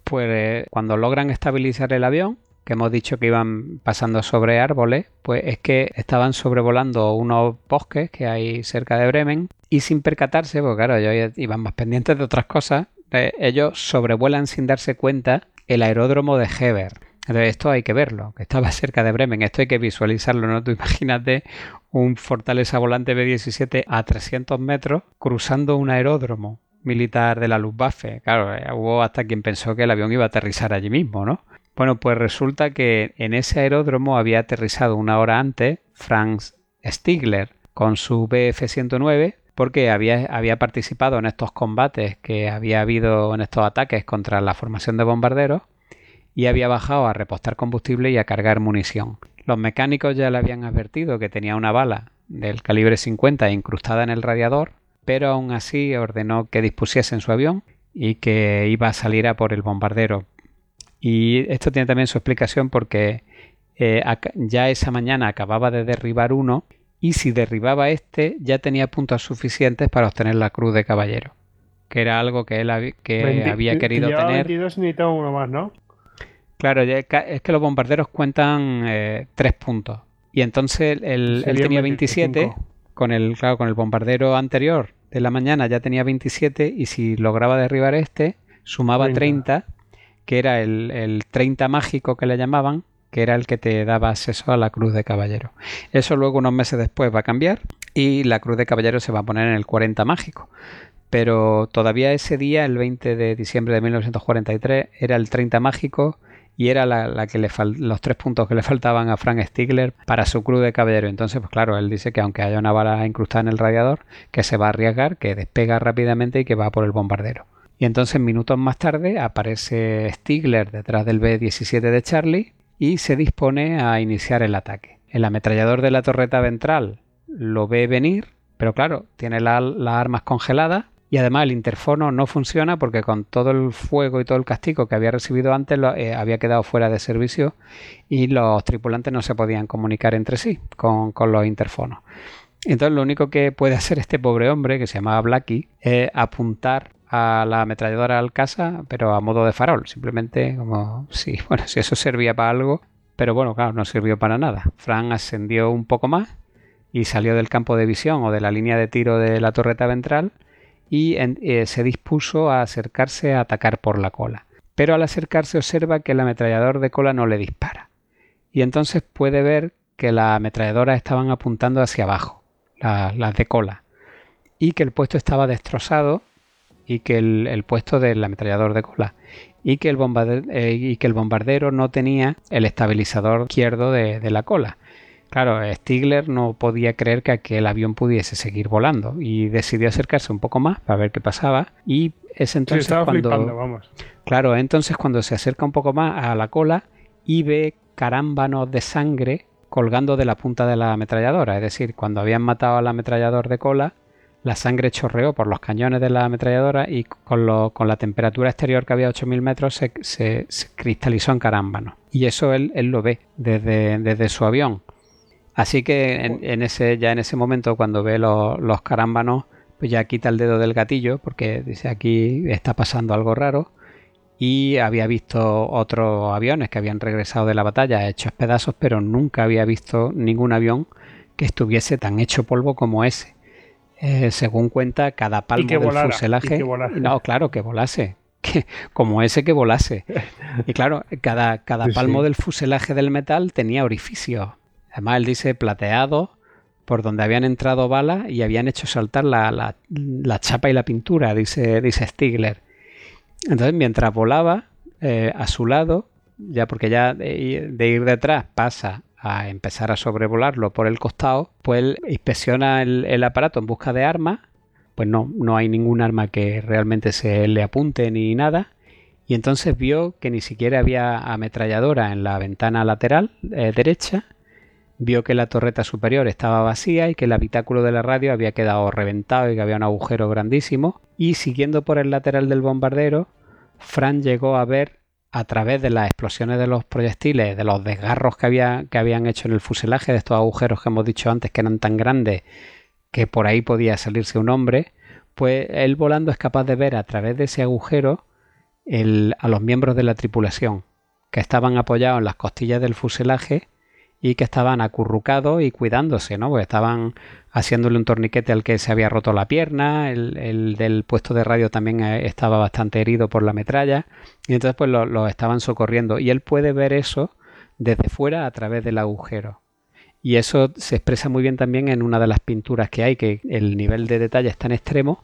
Pues eh, cuando logran estabilizar el avión, que hemos dicho que iban pasando sobre árboles, pues es que estaban sobrevolando unos bosques que hay cerca de Bremen y sin percatarse, porque claro, ellos iban más pendientes de otras cosas, eh, ellos sobrevuelan sin darse cuenta el aeródromo de Heber. Entonces esto hay que verlo, que estaba *laughs* cerca de Bremen, esto hay que visualizarlo, ¿no? Tú imagínate un Fortaleza volante B-17 a 300 metros cruzando un aeródromo militar de la Luftwaffe. Claro, eh, hubo hasta quien pensó que el avión iba a aterrizar allí mismo, ¿no? Bueno, pues resulta que en ese aeródromo había aterrizado una hora antes Franz Stigler con su BF-109 porque había, había participado en estos combates que había habido en estos ataques contra la formación de bombarderos y había bajado a repostar combustible y a cargar munición. Los mecánicos ya le habían advertido que tenía una bala del calibre 50 incrustada en el radiador, pero aún así ordenó que dispusiesen su avión y que iba a salir a por el bombardero. Y esto tiene también su explicación porque eh, ya esa mañana acababa de derribar uno y si derribaba este ya tenía puntos suficientes para obtener la cruz de caballero, que era algo que él que 20 había querido tener. 22 y necesitaba uno más, ¿no? Claro, es que los bombarderos cuentan eh, tres puntos. Y entonces él, tenía 25. 27, con el, claro, con el bombardero anterior de la mañana ya tenía 27 y si lograba derribar este, sumaba 30, 30. que era el, el 30 mágico que le llamaban, que era el que te daba acceso a la cruz de caballero. Eso luego unos meses después va a cambiar y la cruz de caballero se va a poner en el 40 mágico. Pero todavía ese día, el 20 de diciembre de 1943, era el 30 mágico y era la, la que le los tres puntos que le faltaban a Frank Stigler para su cruz de caballero. Entonces, pues claro, él dice que aunque haya una bala incrustada en el radiador, que se va a arriesgar, que despega rápidamente y que va por el bombardero. Y entonces, minutos más tarde, aparece Stigler detrás del B-17 de Charlie y se dispone a iniciar el ataque. El ametrallador de la torreta ventral lo ve venir, pero claro, tiene la- las armas congeladas y además el interfono no funciona porque con todo el fuego y todo el castigo que había recibido antes lo, eh, había quedado fuera de servicio y los tripulantes no se podían comunicar entre sí con, con los interfonos. Entonces lo único que puede hacer este pobre hombre, que se llamaba Blackie, es apuntar a la ametralladora al casa, pero a modo de farol, simplemente como si, *laughs* bueno, si eso servía para algo, pero bueno, claro, no sirvió para nada. Frank ascendió un poco más y salió del campo de visión o de la línea de tiro de la torreta ventral y eh, se dispuso a acercarse a atacar por la cola. Pero al acercarse observa que el ametrallador de cola no le dispara. Y entonces puede ver que las ametralladoras estaban apuntando hacia abajo, las de cola, y que el puesto estaba destrozado y que el, puesto del ametrallador de cola eh, y que el bombardero no tenía el estabilizador izquierdo de la cola. Claro, Stigler no podía creer que aquel avión pudiese seguir volando y decidió acercarse un poco más para ver qué pasaba y es entonces cuando vamos. Claro, entonces cuando se acerca un poco más a la cola y ve carámbanos de sangre colgando de la punta de la ametralladora, es decir, cuando habían matado al ametrallador de cola, la sangre chorreó por los cañones de la ametralladora y con, la temperatura exterior que había 8000 metros se, cristalizó en carámbano. Y eso él, lo ve desde, desde su avión. Así que en, ese, ya en ese momento, cuando ve los carámbanos, pues ya quita el dedo del gatillo, porque dice aquí está pasando algo raro. Y había visto otros aviones que habían regresado de la batalla hechos pedazos, pero nunca había visto ningún avión que estuviese tan hecho polvo como ese. Eh, según cuenta, cada palmo del fuselaje. no, claro, que volase. *laughs* Que, como ese que volase. *laughs* Y claro, cada, cada palmo del fuselaje del metal tenía orificios Además, él dice plateado, por donde habían entrado balas y habían hecho saltar la, chapa y la pintura, dice, dice Stigler. Entonces, mientras volaba eh, a su lado, ya porque ya de, ir detrás pasa a empezar a sobrevolarlo por el costado, pues inspecciona el, aparato en busca de armas, pues no, no hay ningún arma que realmente se le apunte ni nada, y entonces vio que ni siquiera había ametralladora en la ventana lateral eh, derecha, vio que la torreta superior estaba vacía y que el habitáculo de la radio había quedado reventado y que había un agujero grandísimo. Y siguiendo por el lateral del bombardero, Fran llegó a ver a través de las explosiones de los proyectiles, de los desgarros que, había, que habían hecho en el fuselaje, de estos agujeros que hemos dicho antes que eran tan grandes que por ahí podía salirse un hombre, pues él volando es capaz de ver a través de ese agujero a los miembros de la tripulación, que estaban apoyados en las costillas del fuselaje y que estaban acurrucados y cuidándose, ¿no? Porque estaban haciéndole un torniquete al que se había roto la pierna, el, del puesto de radio también eh, estaba bastante herido por la metralla, y entonces pues lo, estaban socorriendo. Y él puede ver eso desde fuera a través del agujero. Y eso se expresa muy bien también en una de las pinturas que hay, que el nivel de detalle es tan extremo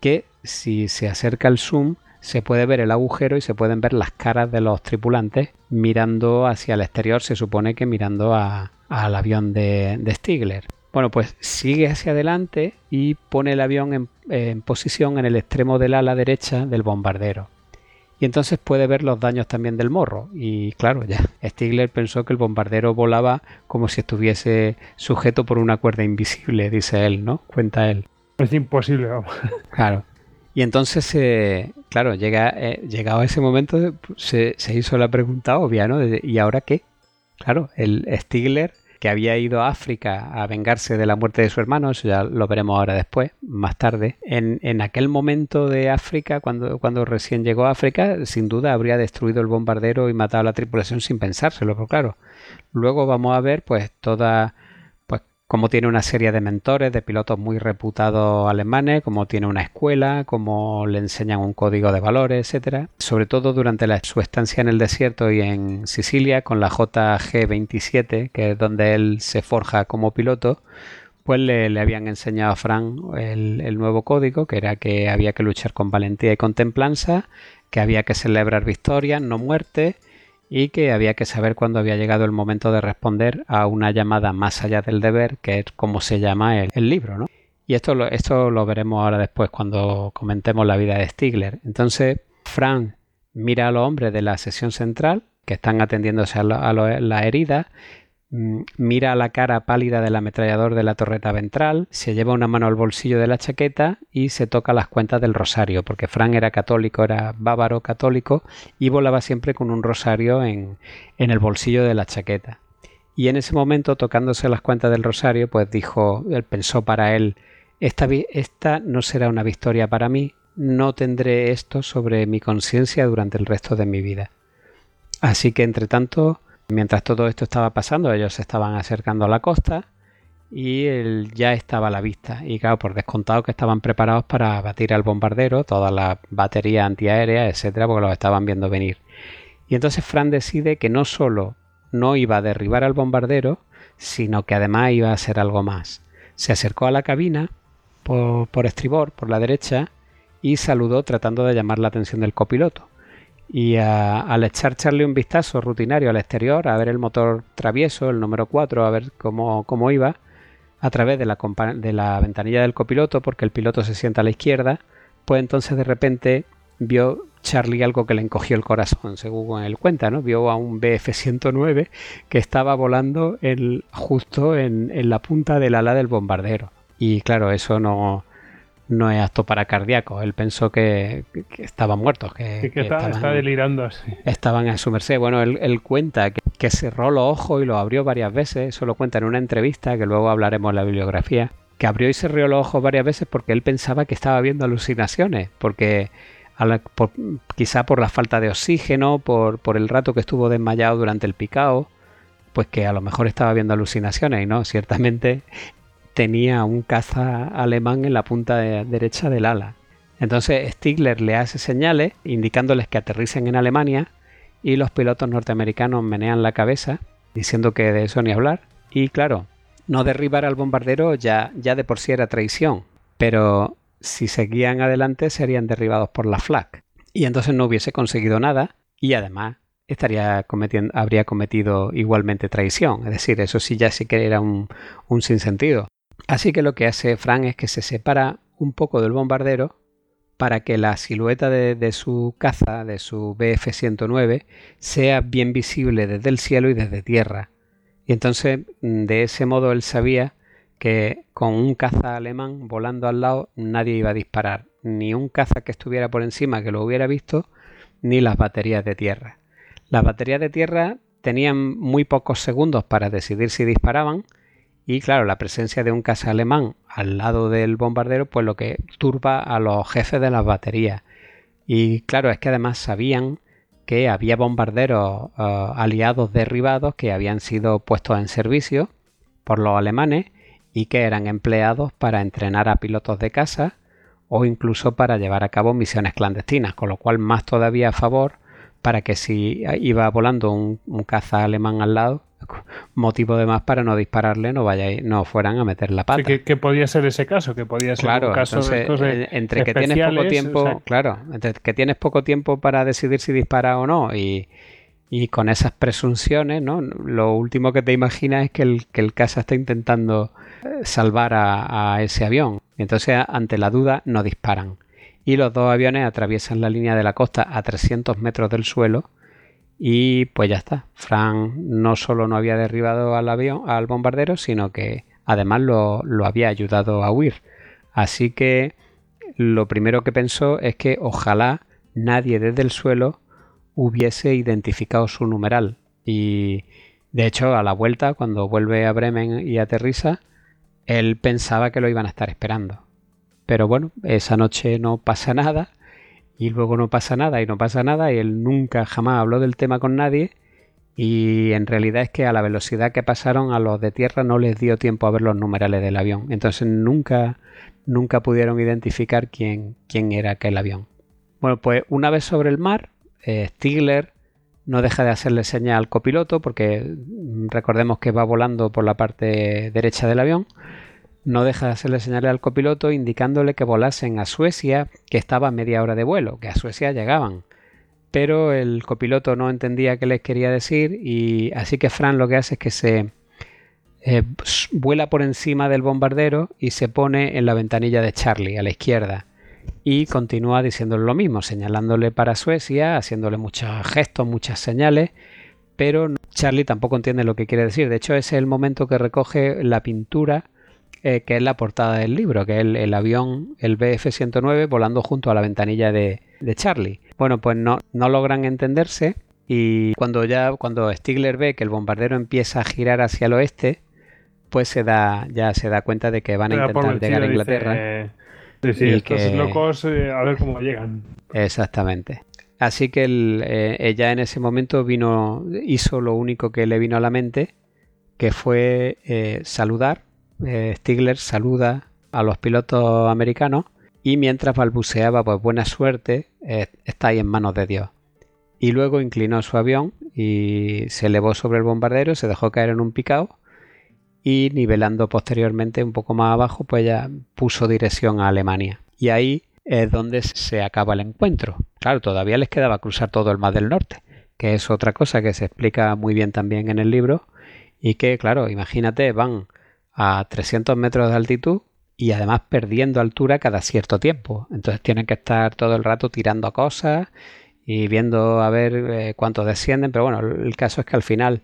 que si se acerca el zoom se puede ver el agujero y se pueden ver las caras de los tripulantes mirando hacia el exterior, se supone que mirando al avión de, Stigler. Bueno, pues sigue hacia adelante y pone el avión en, posición en el extremo del ala derecha del bombardero. Y entonces puede ver los daños también del morro. Y claro, ya Stigler pensó que el bombardero volaba como si estuviese sujeto por una cuerda invisible, dice él, ¿no? Cuenta él. Es imposible, vamos. Claro. Y entonces, eh, claro, llega, eh, llegado a ese momento, se, hizo la pregunta obvia, ¿no? ¿Y ahora qué? Claro, el Stigler, que había ido a África a vengarse de la muerte de su hermano, eso ya lo veremos ahora después, más tarde, en, en aquel momento de África, cuando, cuando recién llegó a África, sin duda habría destruido el bombardero y matado a la tripulación sin pensárselo, pero claro, luego vamos a ver pues toda como tiene una serie de mentores, de pilotos muy reputados alemanes, como tiene una escuela, como le enseñan un código de valores, etcétera. Sobre todo durante su estancia en el desierto y en Sicilia, con la JG-27, que es donde él se forja como piloto, pues le, habían enseñado a Frank el, el, nuevo código, que era que había que luchar con valentía y con templanza, que había que celebrar victorias, no muerte, y que había que saber cuándo había llegado el momento de responder a una llamada más allá del deber, que es como se llama el, libro, ¿no? Y esto lo, esto lo veremos ahora después cuando comentemos la vida de Stigler. Entonces, Frank mira a los hombres de la sesión central que están atendiéndose a, la herida, mm, mira la cara pálida del ametrallador de la torreta ventral, se lleva una mano al bolsillo de la chaqueta y se toca las cuentas del rosario, porque Frank era católico, era bávaro católico y volaba siempre con un rosario en, en el bolsillo de la chaqueta. Y en ese momento, tocándose las cuentas del rosario, pues dijo, él pensó para él, esta, esta no será una victoria para mí, no tendré esto sobre mi conciencia durante el resto de mi vida. Así que entre tanto, mientras todo esto estaba pasando, ellos se estaban acercando a la costa y él ya estaba a la vista. Y claro, por descontado que estaban preparados para batir al bombardero, toda la batería antiaérea, etcétera, porque los estaban viendo venir. Y entonces Fran decide que no solo no iba a derribar al bombardero, sino que además iba a hacer algo más. Se acercó a la cabina por, por estribor, por la derecha, y saludó tratando de llamar la atención del copiloto. Y al echarle un vistazo rutinario al exterior, a ver el motor travieso, el número 4, a ver cómo, cómo iba, a través de la, de la ventanilla del copiloto, porque el piloto se sienta a la izquierda, pues entonces de repente vio Charlie algo que le encogió el corazón, según él cuenta, ¿no? Vio a un BF-109 que estaba volando justo en, en, la punta del ala del bombardero. Y claro, eso no, no es apto para cardíacos. Él pensó que, estaban muertos. Que, que, está, estaban, delirando así. Estaban a su merced. Bueno, él, cuenta que, cerró los ojos y lo abrió varias veces. Eso lo cuenta en una entrevista que luego hablaremos en la bibliografía. Que abrió y cerró los ojos varias veces porque él pensaba que estaba viendo alucinaciones. Porque quizá por la falta de oxígeno, por, por el rato que estuvo desmayado durante el picado pues que a lo mejor estaba viendo alucinaciones y no, ciertamente tenía un caza alemán en la punta derecha del ala. Entonces Stigler le hace señales indicándoles que aterricen en Alemania y los pilotos norteamericanos menean la cabeza diciendo que de eso ni hablar. Y claro, no derribar al bombardero ya, ya de por sí era traición, pero si seguían adelante serían derribados por la FLAC y entonces no hubiese conseguido nada y además estaría cometiendo, habría cometido igualmente traición. Es decir, eso sí ya sí que era un, un sinsentido. Así que lo que hace Frank es que se separa un poco del bombardero para que la silueta de, su caza, de su BF-109, sea bien visible desde el cielo y desde tierra. Y entonces, mm, de ese modo, él sabía que con un caza alemán volando al lado nadie iba a disparar, ni un caza que estuviera por encima que lo hubiera visto, ni las baterías de tierra. Las baterías de tierra tenían muy pocos segundos para decidir si disparaban, y claro, la presencia de un caza alemán al lado del bombardero, pues lo que turba a los jefes de las baterías. Y claro, es que además sabían que había bombarderos eh, aliados derribados que habían sido puestos en servicio por los alemanes y que eran empleados para entrenar a pilotos de caza o incluso para llevar a cabo misiones clandestinas, con lo cual más todavía a favor para que si iba volando un caza alemán al lado, motivo de más para no dispararle, no vaya, no fueran a meter la pata. que, podía ser ese caso, que podía ser claro, un caso entre que tienes poco tiempo, claro, entre que tienes poco tiempo para decidir si dispara o no y, con esas presunciones, ¿no? Lo último que te imaginas es que el, que el casa está intentando eh, salvar a, a ese avión. Entonces, ante la duda, no disparan. Y los dos aviones atraviesan la línea de la costa a 300 metros del suelo y pues ya está. Frank no solo no había derribado al avión, al bombardero, sino que además lo, había ayudado a huir. Así que lo primero que pensó es que ojalá nadie desde el suelo hubiese identificado su numeral. Y de hecho, a la vuelta, cuando vuelve a Bremen y aterriza, él pensaba que lo iban a estar esperando. Pero bueno, esa noche no pasa nada y luego no pasa nada y no pasa nada y él nunca jamás habló del tema con nadie y en realidad es que a la velocidad que pasaron a los de tierra no les dio tiempo a ver los numerales del avión. Entonces nunca, nunca pudieron identificar quién, quién era aquel avión. Bueno, pues una vez sobre el mar, eh, Stigler no deja de hacerle señal al copiloto porque mm, recordemos que va volando por la parte derecha del avión no deja de hacerle señales al copiloto indicándole que volasen a Suecia, que estaba a media hora de vuelo, que a Suecia llegaban. Pero el copiloto no entendía qué les quería decir y así que Fran lo que hace es que se eh, vuela por encima del bombardero y se pone en la ventanilla de Charlie a la izquierda y continúa diciéndole lo mismo, señalándole para Suecia, haciéndole muchos gestos, muchas señales, pero Charlie tampoco entiende lo que quiere decir. De hecho, ese es el momento que recoge la pintura eh, que es la portada del libro, que es el, avión, el BF-109, volando junto a la ventanilla de, Charlie. Bueno, pues no, no logran entenderse y cuando ya cuando Stigler ve que el bombardero empieza a girar hacia el oeste, pues se da ya se da cuenta de que van a intentar llegar a Inglaterra. sí, estos locos eh, a ver cómo llegan. Exactamente. Así que eh, ella en ese momento vino hizo lo único que le vino a la mente, que fue saludar eh, Stigler saluda a los pilotos americanos y mientras balbuceaba, pues buena suerte, eh, está ahí en manos de Dios. Y luego inclinó su avión y se elevó sobre el bombardero, se dejó caer en un picado y nivelando posteriormente un poco más abajo, pues ya puso dirección a Alemania. Y ahí es donde se acaba el encuentro. Claro, todavía les quedaba cruzar todo el mar del norte, que es otra cosa que se explica muy bien también en el libro y que, claro, imagínate, van a 300 metros de altitud y además perdiendo altura cada cierto tiempo. Entonces tienen que estar todo el rato tirando cosas y viendo a ver eh, cuántos descienden. Pero bueno, el caso es que al final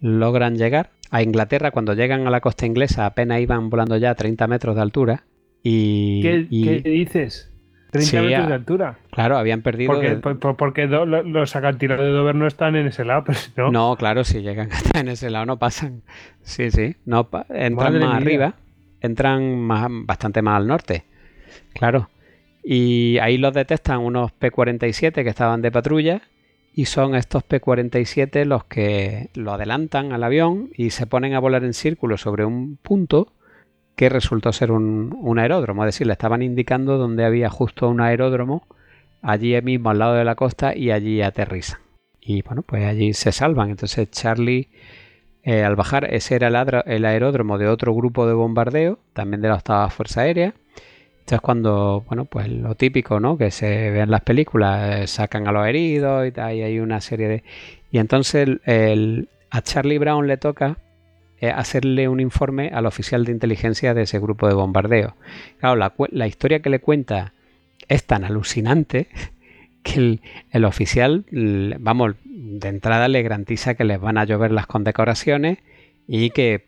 logran llegar a Inglaterra. Cuando llegan a la costa inglesa apenas iban volando ya a 30 metros de altura. Y, ¿Qué, dices? 30 metros de altura. Claro, habían perdido. Porque, los, los de Dover no están en ese lado, *laughs* pues, ¿no? No, claro, si llegan hasta en ese lado no pasan. Sí, sí. No, entran más arriba, entran más, bastante más al norte. Claro. Y ahí los detectan unos P-47 que estaban de patrulla. Y son estos P-47 los que lo adelantan al avión y se ponen a volar en círculo sobre un punto que resultó ser un, aeródromo, es decir, le estaban indicando donde había justo un aeródromo, allí mismo al lado de la costa y allí aterrizan. Y bueno, pues allí se salvan. Entonces Charlie, eh, al bajar, ese era el, aeródromo de otro grupo de bombardeo, también de la octava Fuerza Aérea. Entonces cuando, bueno, pues lo típico, ¿no? Que se ve en las películas, eh, sacan a los heridos y, tal, hay una serie de... Y entonces a Charlie Brown le toca eh, hacerle un informe al oficial de inteligencia de ese grupo de bombardeo. Claro, la, historia que le cuenta es tan alucinante *laughs* que el, oficial, vamos, de entrada le garantiza que les van a llover las condecoraciones y, que,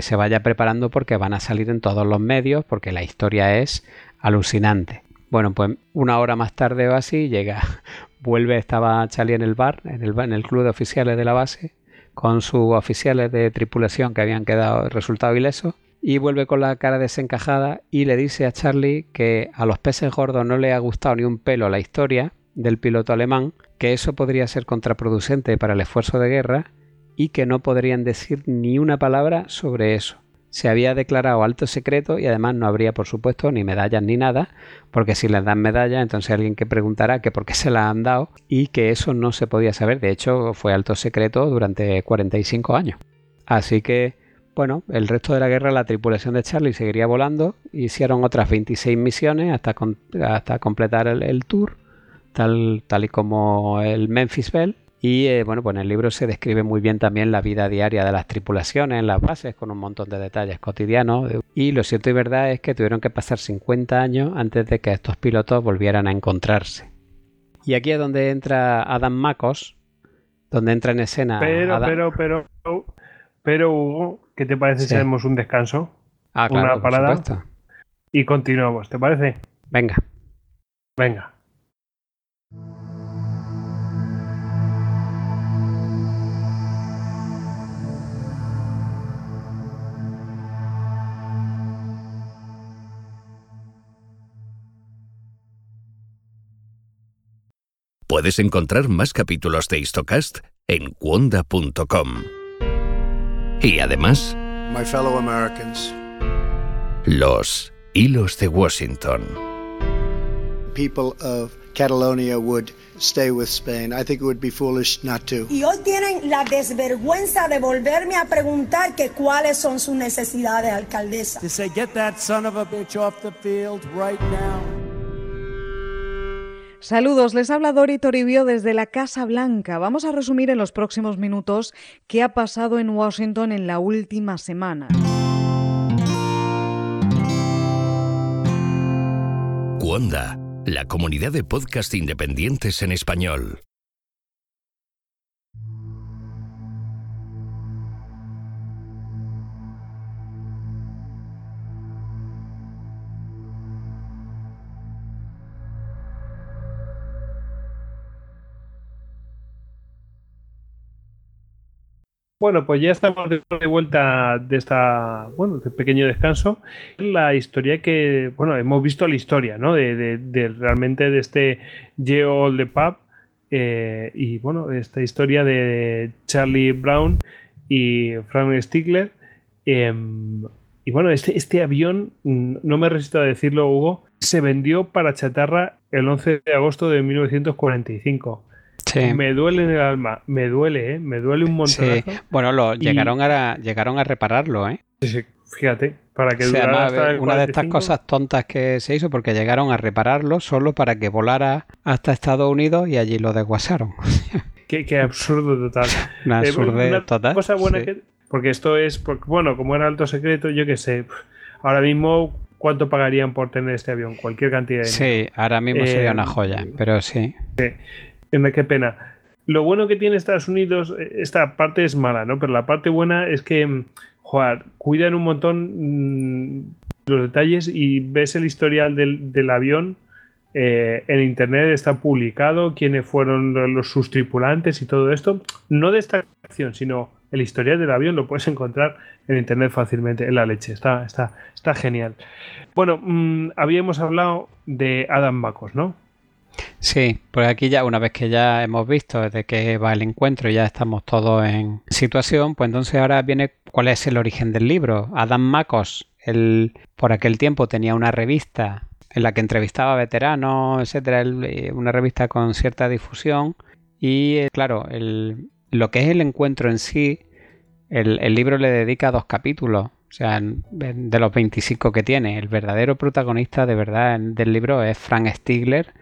se vaya preparando porque van a salir en todos los medios porque la historia es alucinante. Bueno, pues una hora más tarde o así llega, *laughs* vuelve, estaba Charlie en el bar, en el, en el club de oficiales de la base, con sus oficiales de tripulación que habían quedado resultado ileso y vuelve con la cara desencajada y le dice a Charlie que a los peces gordos no le ha gustado ni un pelo la historia del piloto alemán, que eso podría ser contraproducente para el esfuerzo de guerra y que no podrían decir ni una palabra sobre eso se había declarado alto secreto y además no habría, por supuesto, ni medallas ni nada, porque si les dan medallas, entonces alguien que preguntará que por qué se las han dado y que eso no se podía saber. De hecho, fue alto secreto durante 45 años. Así que, bueno, el resto de la guerra la tripulación de Charlie seguiría volando. Hicieron otras 26 misiones hasta, hasta completar el, el tour, tal, tal y como el Memphis Bell y eh, bueno, pues en el libro se describe muy bien también la vida diaria de las tripulaciones en las bases, con un montón de detalles cotidianos. Y lo cierto y verdad es que tuvieron que pasar 50 años antes de que estos pilotos volvieran a encontrarse. Y aquí es donde entra Adam Macos, donde entra en escena. Pero, pero, pero, pero, Hugo, ¿qué te parece si hacemos un descanso? Ah, claro, una parada. y continuamos, ¿te parece? Venga. Venga. Puedes encontrar más capítulos de Histocast en cuonda.com. Y además, My fellow Americans, los hilos de Washington. People of Catalonia would stay with Spain. I think it would be foolish not to. Y hoy tienen la desvergüenza de volverme a preguntar que cuáles son sus necesidades, alcaldesa. To say, get that son of a bitch off the field right now. Saludos, les habla Dori Toribio desde la Casa Blanca. Vamos a resumir en los próximos minutos qué ha pasado en Washington en la última semana. Cuonda, la comunidad de podcast independientes en español. Bueno, pues ya estamos de vuelta de esta, bueno, de pequeño descanso. La historia que, bueno, hemos visto la historia, ¿no? De, de, realmente de este Geo de Pub eh, y, bueno, esta historia de Charlie Brown y Frank Stigler. Em, y bueno, este, este avión, mm, no me resisto a decirlo, Hugo, se vendió para chatarra el 11 de agosto de 1945. Me duele en el alma, me duele, ¿eh? me duele un montón. Bueno, lo, llegaron, a, llegaron a repararlo, ¿eh? Sí, fíjate, para que Una de estas cosas tontas que se hizo porque llegaron a repararlo solo para que volara hasta Estados Unidos y allí lo desguasaron. *laughs* qué, absurdo total. Una eh, total. Cosa buena que, porque esto es, bueno, como era alto secreto, yo qué sé, ahora mismo ¿cuánto pagarían por tener este avión? Cualquier cantidad de dinero. Sí, ahora mismo sería una eh, joya, pero sí. *laughs* Qué pena. Lo bueno que tiene Estados Unidos, eh, esta parte es mala, ¿no? Pero la parte buena es que, mm, joder, cuidan un montón mm, los detalles y ves el historial del, avión eh, en internet, está publicado, quiénes fueron los, sus tripulantes y todo esto. No de esta acción, sino el historial del avión lo puedes encontrar en internet fácilmente, en la leche. Está, está, está genial. Bueno, mm, habíamos hablado de Adam Bacos, ¿no? Sí, pues aquí ya una vez que ya hemos visto desde que va el encuentro y ya estamos todos en situación, pues entonces ahora viene cuál es el origen del libro. Adam Macos, él por aquel tiempo tenía una revista en la que entrevistaba a veteranos, etcétera, eh, una revista con cierta difusión y eh, claro, lo que es el encuentro en sí, el, el libro le dedica dos capítulos. O sea, de los 25 que tiene, el verdadero protagonista de verdad del libro es Frank Stigler,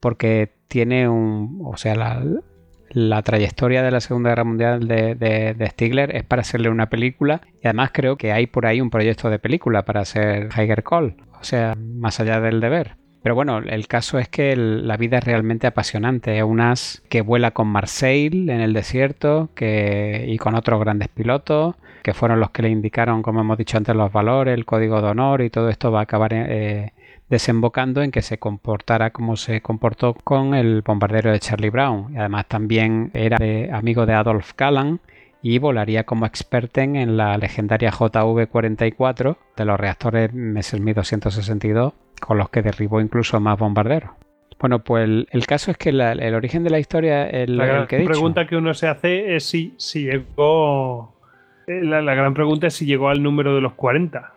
porque tiene un, o sea, la, trayectoria de la Segunda Guerra Mundial de, de, Stigler es para hacerle una película y además creo que hay por ahí un proyecto de película para hacer Higher Call, o sea, más allá del deber. Pero bueno, el caso es que la vida es realmente apasionante. Es un as que vuela con Marseille en el desierto que, y con otros grandes pilotos, que fueron los que le indicaron, como hemos dicho antes, los valores, el código de honor y todo esto va a acabar eh, desembocando en que se comportara como se comportó con el bombardero de Charlie Brown. Y además también era amigo de Adolf Callan y volaría como experten en la legendaria JV-44 de los reactores Messerschmitt 262 con los que derribó incluso más bombarderos. Bueno, pues el, caso es que el origen de la historia es la gran pregunta que uno se hace es si, si llegó. Eh, la, la, gran pregunta es si llegó al número de los 40.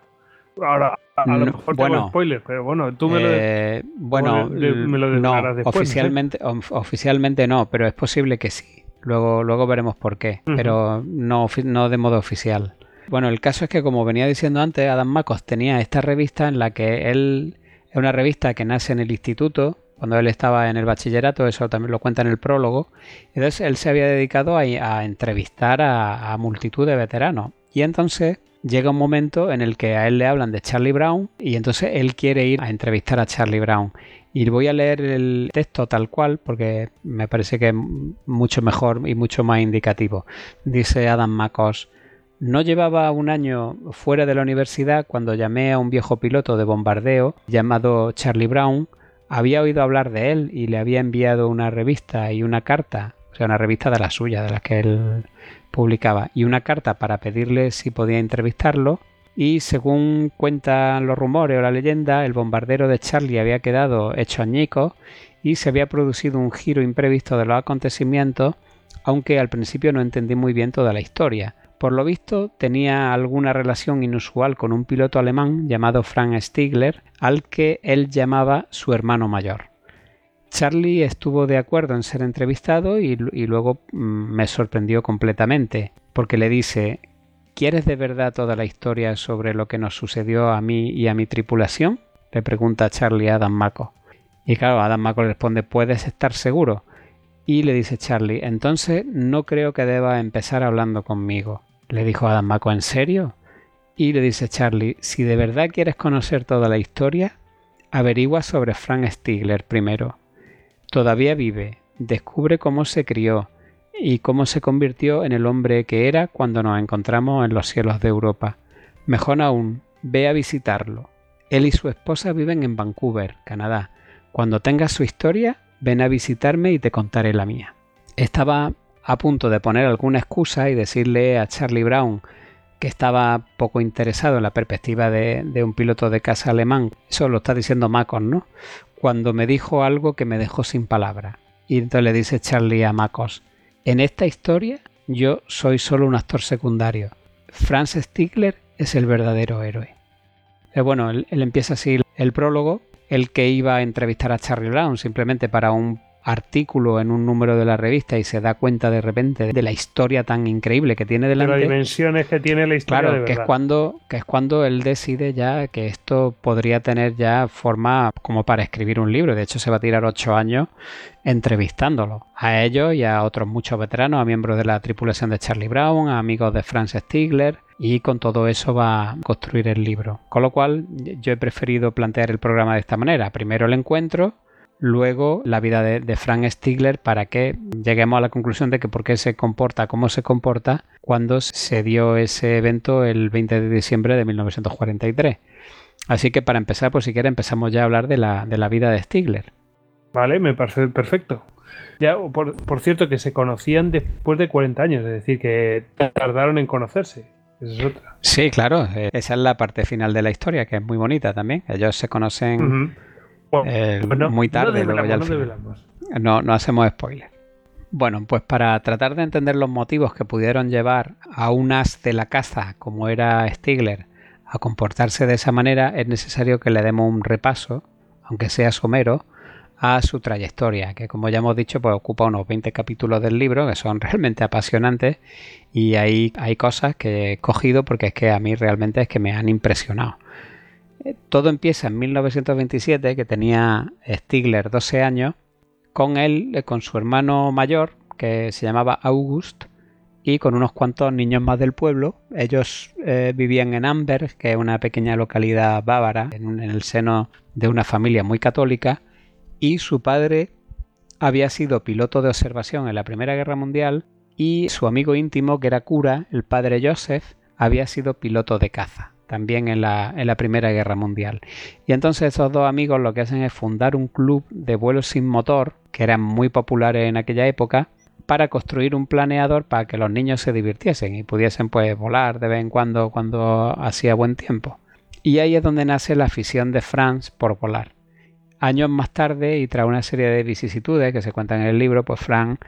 Ahora, a lo mejor bueno, tengo spoiler, pero bueno, tú me lo, eh, bueno, me lo no, después, Oficialmente, oficialmente no, pero es posible que sí. Luego, luego veremos por qué, pero no, no de modo oficial. Bueno, el caso es que, como venía diciendo antes, Adam Macos tenía esta revista en la que él. Es una revista que nace en el instituto, cuando él estaba en el bachillerato, eso también lo cuenta en el prólogo. Entonces él se había dedicado a, entrevistar a, a multitud de veteranos. Y entonces llega un momento en el que a él le hablan de Charlie Brown y entonces él quiere ir a entrevistar a Charlie Brown. Y voy a leer el texto tal cual porque me parece que es mucho mejor y mucho más indicativo. Dice Adam McCoss. No llevaba un año fuera de la universidad cuando llamé a un viejo piloto de bombardeo llamado Charlie Brown. Había oído hablar de él y le había enviado una revista y una carta, o sea, una revista de la suya, de la que él publicaba y una carta para pedirle si podía entrevistarlo y según cuentan los rumores o la leyenda, el bombardero de Charlie había quedado hecho añico y se había producido un giro imprevisto de los acontecimientos, aunque al principio no entendí muy bien toda la historia. Por lo visto tenía alguna relación inusual con un piloto alemán llamado Frank Stigler, al que él llamaba su hermano mayor. Charlie estuvo de acuerdo en ser entrevistado y, luego mm, me sorprendió completamente, porque le dice, ¿quieres de verdad toda la historia sobre lo que nos sucedió a mí y a mi tripulación? Le pregunta Charlie a Adam Mako. Y claro, Adam Mako le responde, ¿puedes estar seguro? Y le dice Charlie, entonces no creo que deba empezar hablando conmigo. Le dijo Adam Mako, ¿en serio? Y le dice Charlie, si de verdad quieres conocer toda la historia, averigua sobre Frank Stigler primero Todavía vive, descubre cómo se crió y cómo se convirtió en el hombre que era cuando nos encontramos en los cielos de Europa. Mejor aún, ve a visitarlo. Él y su esposa viven en Vancouver, Canadá. Cuando tengas su historia, ven a visitarme y te contaré la mía. Estaba a punto de poner alguna excusa y decirle a Charlie Brown que estaba poco interesado en la perspectiva de, un piloto de casa alemán. Eso lo está diciendo Macos, ¿no? Cuando me dijo algo que me dejó sin palabra. Y entonces le dice Charlie a Macos, en esta historia yo soy solo un actor secundario. Franz Stigler es el verdadero héroe. Eh, bueno, él, empieza así el prólogo, el que iba a entrevistar a Charlie Brown simplemente para un artículo en un número de la revista y se da cuenta de repente de la historia tan increíble que tiene delante. De las dimensiones que tiene la historia. Claro, que es cuando que es cuando él decide ya que esto podría tener ya forma como para escribir un libro. De hecho, se va a tirar ocho años entrevistándolo a ellos y a otros muchos veteranos, a miembros de la tripulación de Charlie Brown, a amigos de Franz Stigler y con todo eso va a construir el libro. Con lo cual, yo he preferido plantear el programa de esta manera. Primero el encuentro luego la vida de, Frank Stigler para que lleguemos a la conclusión de que por qué se comporta como se comporta cuando se dio ese evento el 20 de diciembre de 1943. Así que para empezar, pues si quiere empezamos ya a hablar de la, de la vida de Stigler. Vale, me parece perfecto. Ya, por, por, cierto, que se conocían después de 40 años, es decir, que tardaron en conocerse. Esa es otra. Sí, claro, eh, esa es la parte final de la historia, que es muy bonita también. Ellos se conocen eh, muy tarde, no, no, hacemos spoiler. Bueno, pues para tratar de entender los motivos que pudieron llevar a un as de la caza como era Stigler a comportarse de esa manera, es necesario que le demos un repaso, aunque sea somero, a su trayectoria, que como ya hemos dicho, pues ocupa unos 20 capítulos del libro, que son *laughs* realmente apasionantes, y ahí hay cosas que he cogido porque es que a mí realmente es que me han impresionado. Todo empieza en 1927, que tenía Stigler 12 años, con él, eh, con su hermano mayor, que se llamaba August, y con unos cuantos niños más del pueblo. Ellos eh, vivían en Amber, que es una pequeña localidad bávara, en, el seno de una familia muy católica, y su padre había sido piloto de observación en la Primera Guerra Mundial y su amigo íntimo, que era cura, el padre Joseph, había sido piloto de caza también en la, en la, Primera Guerra Mundial. Y entonces esos dos amigos lo que hacen es fundar un club de vuelos sin motor, que eran muy populares en aquella época, para construir un planeador para que los niños se divirtiesen y pudiesen pues volar de vez en cuando cuando hacía buen tiempo. Y ahí es donde nace la afición de Franz por volar. Años más tarde y tras una serie de vicisitudes que se cuentan en el libro, pues Franz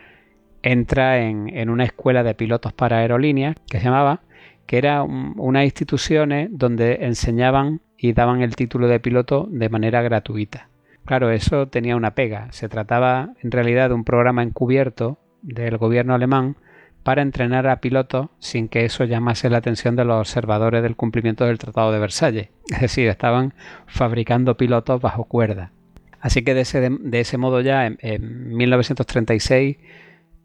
entra en, en una escuela de pilotos para aerolíneas que se llamaba que eran unas instituciones donde enseñaban y daban el título de piloto de manera gratuita. Claro, eso tenía una pega. Se trataba en realidad de un programa encubierto del gobierno alemán para entrenar a pilotos sin que eso llamase la atención de los observadores del cumplimiento del Tratado de Versalles. *laughs* Es decir, estaban fabricando pilotos bajo cuerda. Así que de ese, modo ya, en, 1936,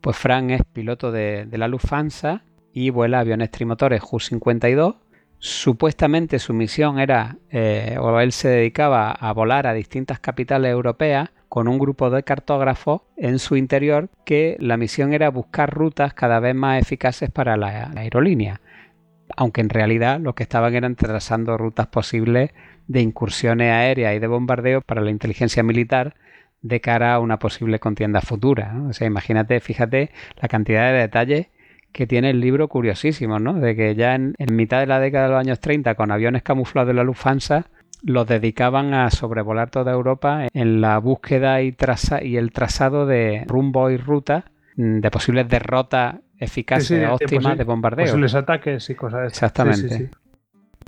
pues Frank es piloto de, de la Lufthansa y vuela aviones trimotores Ju-52. Supuestamente su misión era, eh, o él se dedicaba a volar a distintas capitales europeas con un grupo de cartógrafos en su interior que la misión era buscar rutas cada vez más eficaces para la, aerolínea, aunque en realidad lo que estaban eran trazando rutas posibles de incursiones aéreas y de bombardeo para la inteligencia militar de cara a una posible contienda futura. O sea, imagínate, fíjate la cantidad de detalles que tiene el libro curiosísimo, ¿no? De que ya en, mitad de la década de los años 30, con aviones camuflados de la Lufthansa, los dedicaban a sobrevolar toda Europa en la búsqueda y, traza y el trazado de rumbo y ruta mm, de posibles derrotas eficaces, óptimas de bombardeo. Posibles ataques y cosas así. Exactamente.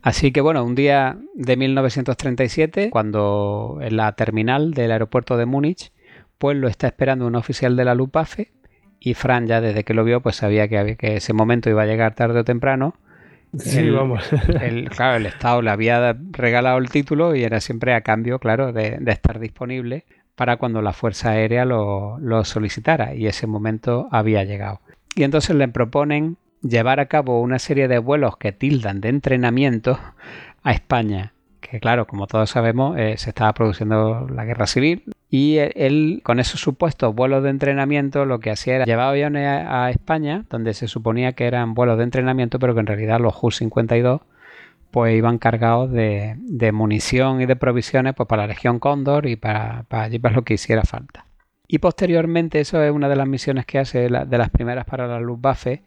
Así que bueno, un día de 1937, cuando en la terminal del aeropuerto de Múnich, pues lo está esperando un oficial de la Luftwaffe y Fran ya desde que lo vio pues sabía que, que ese momento iba a llegar tarde o temprano. Sí, vamos. *laughs* El, claro, el Estado le había regalado el título y era siempre a cambio, claro, de, estar disponible para cuando la Fuerza Aérea lo, lo solicitara y ese momento había llegado. Y entonces le proponen llevar a cabo una serie de vuelos que tildan de entrenamiento a España que claro, como todos sabemos, eh, se estaba produciendo la guerra civil y él, con esos supuestos vuelos de entrenamiento, lo que hacía era llevar aviones a, España, donde se suponía que eran vuelos de entrenamiento, pero que en realidad los Ju-52 pues iban cargados de, munición y de provisiones pues, para la Legión Cóndor y para, para allí para lo que hiciera falta. Y posteriormente, eso es una de las misiones que hace, de las primeras para la Luftwaffe,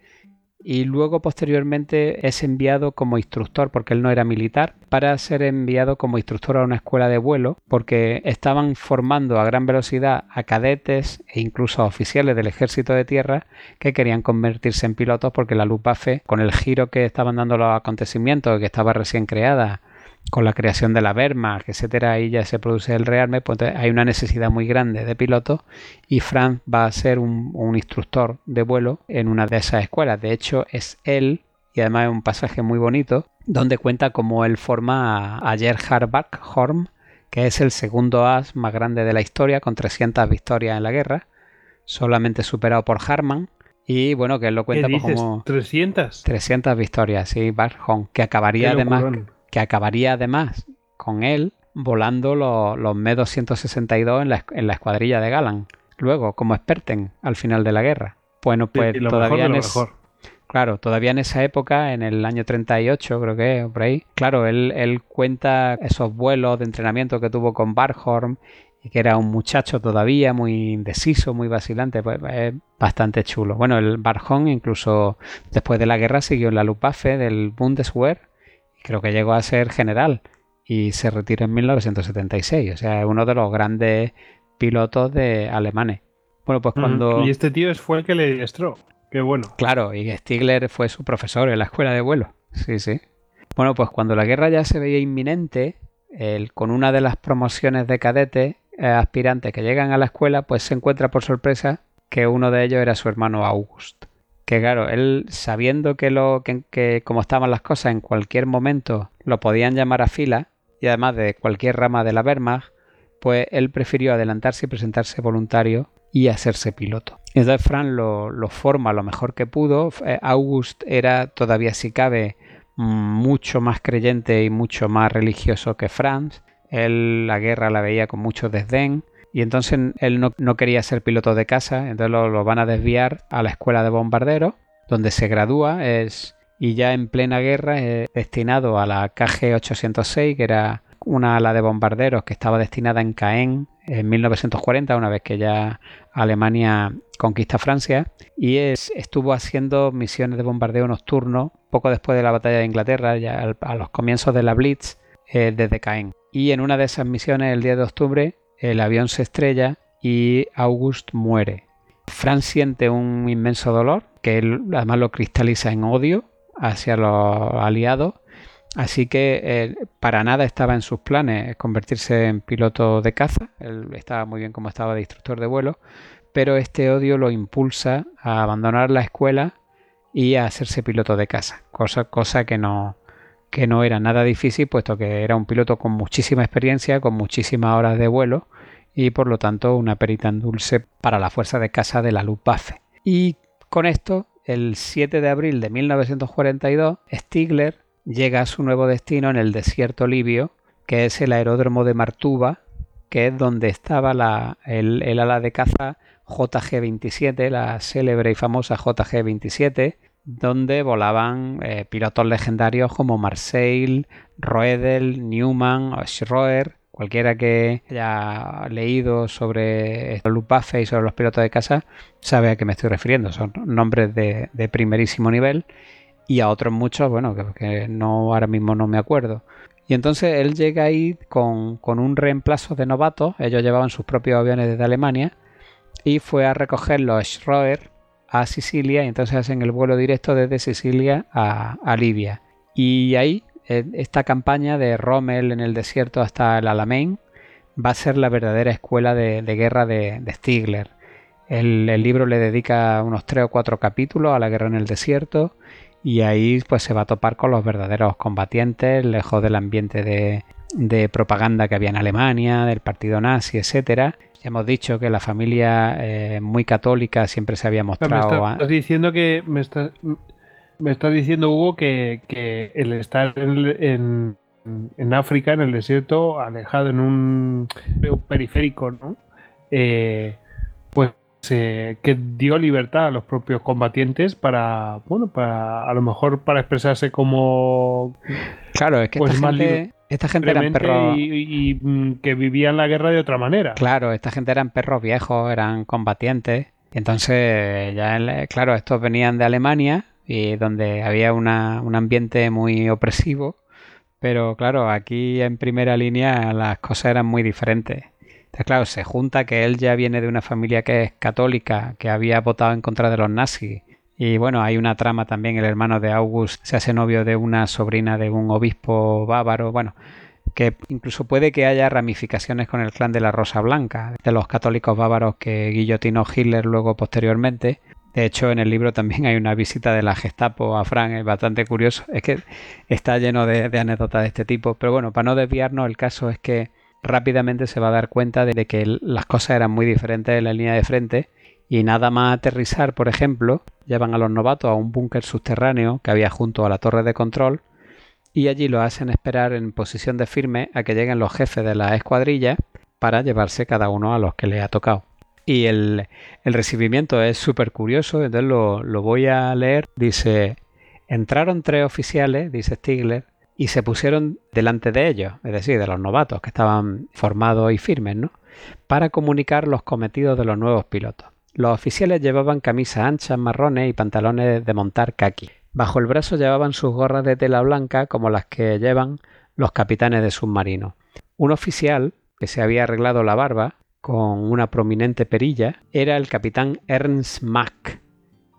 y luego posteriormente es enviado como instructor, porque él no era militar, para ser enviado como instructor a una escuela de vuelo, porque estaban formando a gran velocidad a cadetes e incluso a oficiales del ejército de tierra que querían convertirse en pilotos porque la Luftwaffe, con el giro que estaban dando los acontecimientos, que estaba recién creada, con la creación de la Wehrmacht, etcétera, ahí ya se produce el rearme, pues hay una necesidad muy grande de pilotos y Franz va a ser un, un, de vuelo en una de esas escuelas. De hecho, es él, y además es un pasaje muy bonito, donde cuenta cómo él forma a, Gerhard Backhorn, que es el segundo as más grande de la historia, con 300 victorias en la guerra, solamente superado por Harman. Y bueno, que él lo cuenta pues como... ¿300? 300 victorias, sí, Backhorn, que acabaría además que acabaría además con él volando los, los Me-262 en la, en la escuadrilla de Galan. Luego, como experten al final de la guerra. Bueno, pues todavía en Claro, todavía en esa época, en el año 38 creo que, por ahí, claro, él, él cuenta esos vuelos de entrenamiento que tuvo con Barhorn y que era un muchacho todavía muy indeciso, muy vacilante, pues es bastante chulo. Bueno, el Barhorn incluso después de la guerra siguió en la Luftwaffe del Bundeswehr creo que llegó a ser general y se retiró en 1976. O sea, es uno de los grandes pilotos de alemanes. Bueno, pues cuando. Y este tío fue el que le diestró. Qué bueno. Claro, y Stigler fue su profesor en la escuela de vuelo. Sí, sí. Bueno, pues cuando la guerra ya se veía inminente, él, con una de las promociones de cadetes eh, aspirantes que llegan a la escuela, pues se encuentra por sorpresa que uno de ellos era su hermano August que claro, él sabiendo que, lo, que, como estaban las cosas en cualquier momento lo podían llamar a fila y además de cualquier rama de la Wehrmacht, pues él prefirió adelantarse y presentarse voluntario y hacerse piloto. Entonces Fran lo, lo forma lo mejor que pudo. Eh, August era todavía si cabe mucho más creyente y mucho más religioso que Franz. Él la guerra la veía con mucho desdén y entonces él no, quería ser piloto de casa, entonces lo, van a desviar a la escuela de bombarderos, donde se gradúa es, y ya en plena guerra es destinado a la KG-806, que era una ala de bombarderos que estaba destinada en Caen en 1940, una vez que ya Alemania conquista Francia, y es, estuvo haciendo misiones de bombardeo nocturno poco después de la batalla de Inglaterra, ya a los comienzos de la Blitz, eh, desde Caen. Y en una de esas misiones, el 10 de octubre, el avión se estrella y August muere. Franz siente un inmenso dolor, que él además lo cristaliza en odio hacia los aliados, así que eh, para nada estaba en sus planes convertirse en piloto de caza, él estaba muy bien como estaba de instructor de vuelo, pero este odio lo impulsa a abandonar la escuela y a hacerse piloto de caza, cosa, cosa que no, que no era nada difícil, puesto que era un piloto con muchísima experiencia, con muchísimas horas de vuelo y por lo tanto una perita en dulce para la fuerza de casa de la Luftwaffe. Y con esto, el 7 de abril de 1942, Stigler llega a su nuevo destino en el desierto libio, que es el aeródromo de Martuba, que es donde estaba la, el, ala de caza JG-27, la célebre y famosa JG-27, donde volaban eh, pilotos legendarios como Marseille, Roedel, Newman Schroer. Cualquiera que haya leído sobre Luftwaffe y sobre los pilotos de casa sabe a qué me estoy refiriendo. Son nombres de, primerísimo nivel y a otros muchos, bueno, que, no ahora mismo no me acuerdo. Y entonces él llega ahí con, con un reemplazo de novatos. Ellos llevaban sus propios aviones desde Alemania y fue a recoger los Schroer a Sicilia y entonces hacen el vuelo directo desde Sicilia a, Libia. Y ahí, esta campaña de Rommel en el desierto hasta el Alamein va a ser la verdadera escuela de, guerra de, Stigler. El, libro le dedica unos tres o cuatro capítulos a la guerra en el desierto y ahí pues se va a topar con los verdaderos combatientes, lejos del ambiente de, de propaganda que había en Alemania, del partido nazi, etcétera, hemos dicho que la familia eh, muy católica siempre se había mostrado. Me estás diciendo que me me estás diciendo Hugo que, el estar en, en, África, en el desierto, alejado en un periférico, ¿no? Eh, pues eh, que dio libertad a los propios combatientes para, bueno, para a lo mejor para expresarse como claro, es que pues más gente esta gente eran perros. Y, y, mm, que vivían la guerra de otra manera. Claro, esta gente eran perros viejos, eran combatientes. Entonces, ya, claro, estos venían de Alemania y donde había una, un ambiente muy opresivo. Pero claro, aquí en primera línea las cosas eran muy diferentes. Entonces, claro, se junta que él ya viene de una familia que es católica, que había votado en contra de los nazis. Y bueno, hay una trama también, el hermano de August se hace novio de una sobrina de un obispo bávaro. Bueno, que incluso puede que haya ramificaciones con el clan de la Rosa Blanca, de los católicos bávaros que guillotinó Hitler luego posteriormente. De hecho, en el libro también hay una visita de la Gestapo a Frank, es bastante curioso. Es que está lleno de, anécdotas de este tipo. Pero bueno, para no desviarnos, el caso es que rápidamente se va a dar cuenta de que las cosas eran muy diferentes en la línea de frente y nada más aterrizar, por ejemplo, llevan a los novatos a un búnker subterráneo que había junto a la torre de control y allí lo hacen esperar en posición de firme a que lleguen los jefes de la escuadrilla para llevarse cada uno a los que le ha tocado. Y el, recibimiento es súper curioso, entonces lo, lo voy a leer. Dice, entraron tres oficiales, dice Stigler, y se pusieron delante de ellos, es decir, de los novatos que estaban formados y firmes, ¿no? Para comunicar los cometidos de los nuevos pilotos. Los oficiales llevaban camisas anchas marrones y pantalones de montar kaki. Bajo el brazo llevaban sus gorras de tela blanca como las que llevan los capitanes de submarinos. Un oficial, que se había arreglado la barba con una prominente perilla, era el capitán Ernst Mack.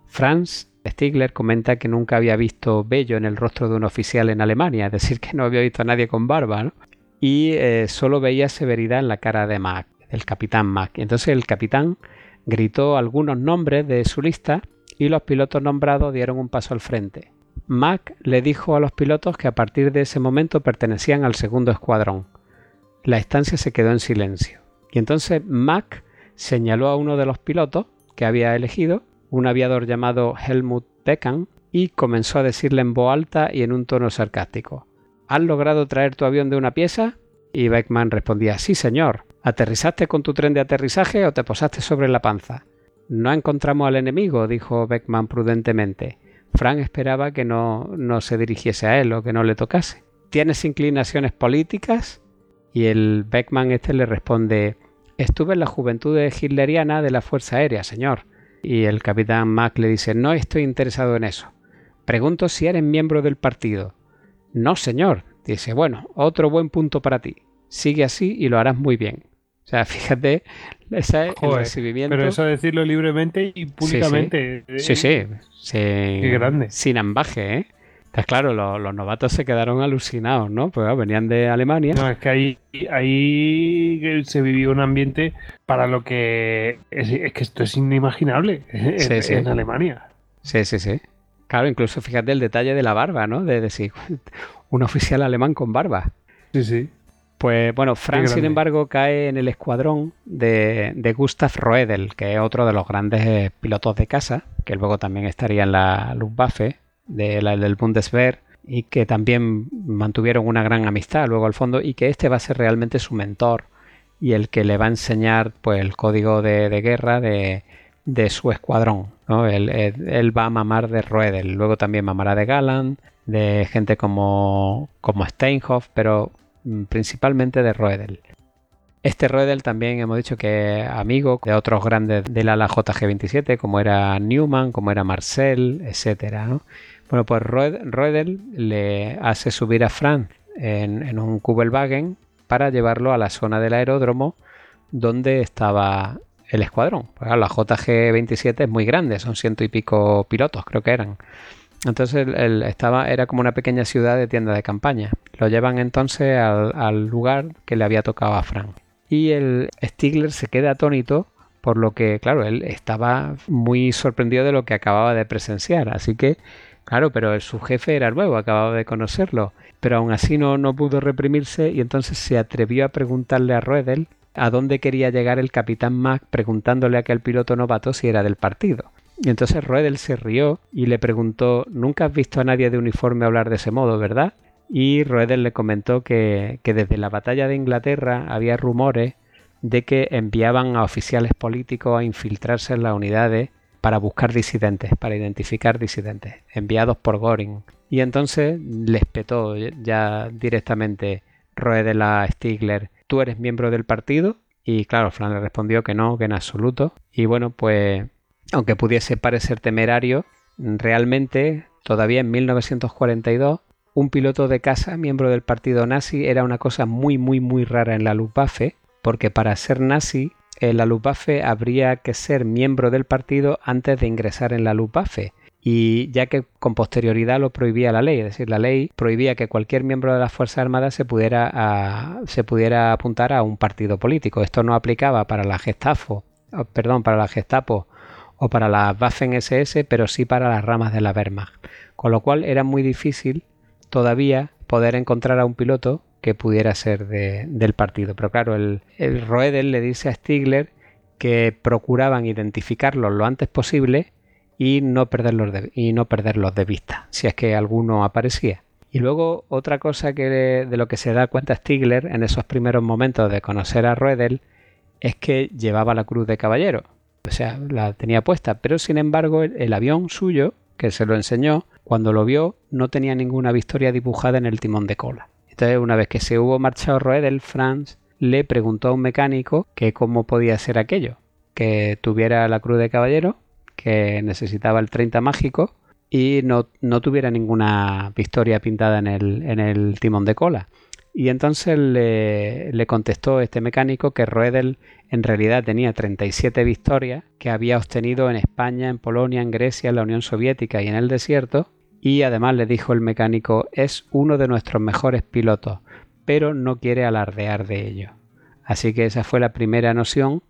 Franz Stigler comenta que nunca había visto vello en el rostro de un oficial en Alemania, es decir, que no había visto a nadie con barba, ¿no? y eh, solo veía severidad en la cara de Mac, del capitán Mac. Entonces el capitán gritó algunos nombres de su lista y los pilotos nombrados dieron un paso al frente. Mac le dijo a los pilotos que a partir de ese momento pertenecían al segundo escuadrón. La estancia se quedó en silencio. Y entonces Mac señaló a uno de los pilotos que había elegido un aviador llamado Helmut Beckham y comenzó a decirle en voz alta y en un tono sarcástico ¿Has logrado traer tu avión de una pieza? Y Beckman respondía Sí, señor. ¿Aterrizaste con tu tren de aterrizaje o te posaste sobre la panza? No encontramos al enemigo, dijo Beckman prudentemente. Frank esperaba que no, no se dirigiese a él o que no le tocase. ¿Tienes inclinaciones políticas? Y el Beckman este le responde Estuve en la juventud hitleriana de la Fuerza Aérea, señor. Y el capitán Mac le dice, no estoy interesado en eso. Pregunto si eres miembro del partido. No, señor. Dice, bueno, otro buen punto para ti. Sigue así y lo harás muy bien. O sea, *laughs* fíjate, ese es el recibimiento. Pero eso decirlo libremente y públicamente. Sí, sí. sí, Qué grande. Sin ambaje, ¿eh? Claro, los, novatos se quedaron alucinados, ¿no? Pues venían de Alemania. No, es que ahí, ahí se vivió un ambiente para lo que... Es, que esto es inimaginable en, Alemania. Sí, sí, sí. Claro, incluso fíjate el detalle de la barba, ¿no? De decir, *laughs* un oficial alemán con barba. Sí, sí. Pues bueno, Frank, sin embargo, cae en el escuadrón de, de, Gustav Roedel, que es otro de los grandes pilotos de casa, que luego también estaría en la Luftwaffe de la, del Bundeswehr y que también mantuvieron una gran amistad luego al fondo y que este va a ser realmente su mentor y el que le va a enseñar pues el código de, guerra de, de, su escuadrón. ¿no? Él, va a mamar de Roedel, luego también mamará de Galland, de gente como, como Steinhoff, pero mm, principalmente de Roedel. Este Roedel también hemos dicho que amigo de otros grandes del ala JG27, como era Newman, como era Marcel, etcétera, ¿no? Bueno, pues Roedel le hace subir a Frank en, un Kubelwagen para llevarlo a la zona del aeródromo donde estaba el escuadrón. Pues, la JG-27 es muy grande, son ciento y pico pilotos, creo que eran. Entonces él, estaba, era como una pequeña ciudad de tienda de campaña. Lo llevan entonces al, al lugar que le había tocado a Frank. Y el Stigler se queda atónito por lo que, claro, él estaba muy sorprendido de lo que acababa de presenciar. Así que Claro, pero su jefe era nuevo, acababa de conocerlo, pero aún así no, no pudo reprimirse y entonces se atrevió a preguntarle a Roedel a dónde quería llegar el capitán Mac preguntándole a aquel piloto novato si era del partido. Y entonces Roedel se rió y le preguntó Nunca has visto a nadie de uniforme hablar de ese modo, ¿verdad? Y Roedel le comentó que, que desde la batalla de Inglaterra había rumores de que enviaban a oficiales políticos a infiltrarse en las unidades para buscar disidentes, para identificar disidentes, enviados por Goring. Y entonces les petó ya directamente, Roedel a Stigler, ¿tú eres miembro del partido? Y claro, Fran le respondió que no, que en absoluto. Y bueno, pues aunque pudiese parecer temerario, realmente todavía en 1942 un piloto de casa, miembro del partido nazi, era una cosa muy, muy, muy rara en la Luftwaffe, porque para ser nazi, en la Luftwaffe habría que ser miembro del partido antes de ingresar en la Luftwaffe. Y ya que con posterioridad lo prohibía la ley, es decir, la ley prohibía que cualquier miembro de las Fuerzas Armadas se pudiera, se pudiera apuntar a un partido político. Esto no aplicaba para la Gestapo, perdón, para la Gestapo o para la Waffen SS, pero sí para las ramas de la Wehrmacht. Con lo cual era muy difícil todavía poder encontrar a un piloto que pudiera ser del partido. Pero claro, el, el Roedel le dice a Stigler que procuraban identificarlos lo antes posible y no perderlos de, y no perderlos de vista, si es que alguno aparecía. Y luego otra cosa que de lo que se da cuenta Stigler en esos primeros momentos de conocer a Roedel es que llevaba la cruz de caballero, o sea, la tenía puesta, pero sin embargo el avión suyo, que se lo enseñó, cuando lo vio, no tenía ninguna victoria dibujada en el timón de cola. Entonces, una vez que se hubo marchado Roedel, Franz le preguntó a un mecánico que cómo podía ser aquello, que tuviera la cruz de caballero, que necesitaba el 30 mágico y no, no tuviera ninguna victoria pintada en el, en el timón de cola. Y entonces le, le, contestó este mecánico que Roedel en realidad tenía 37 victorias que había obtenido en España, en Polonia, en Grecia, en la Unión Soviética y en el desierto, y además le dijo el mecánico es uno de nuestros mejores pilotos, pero no quiere alardear de ello. Así que esa fue la primera noción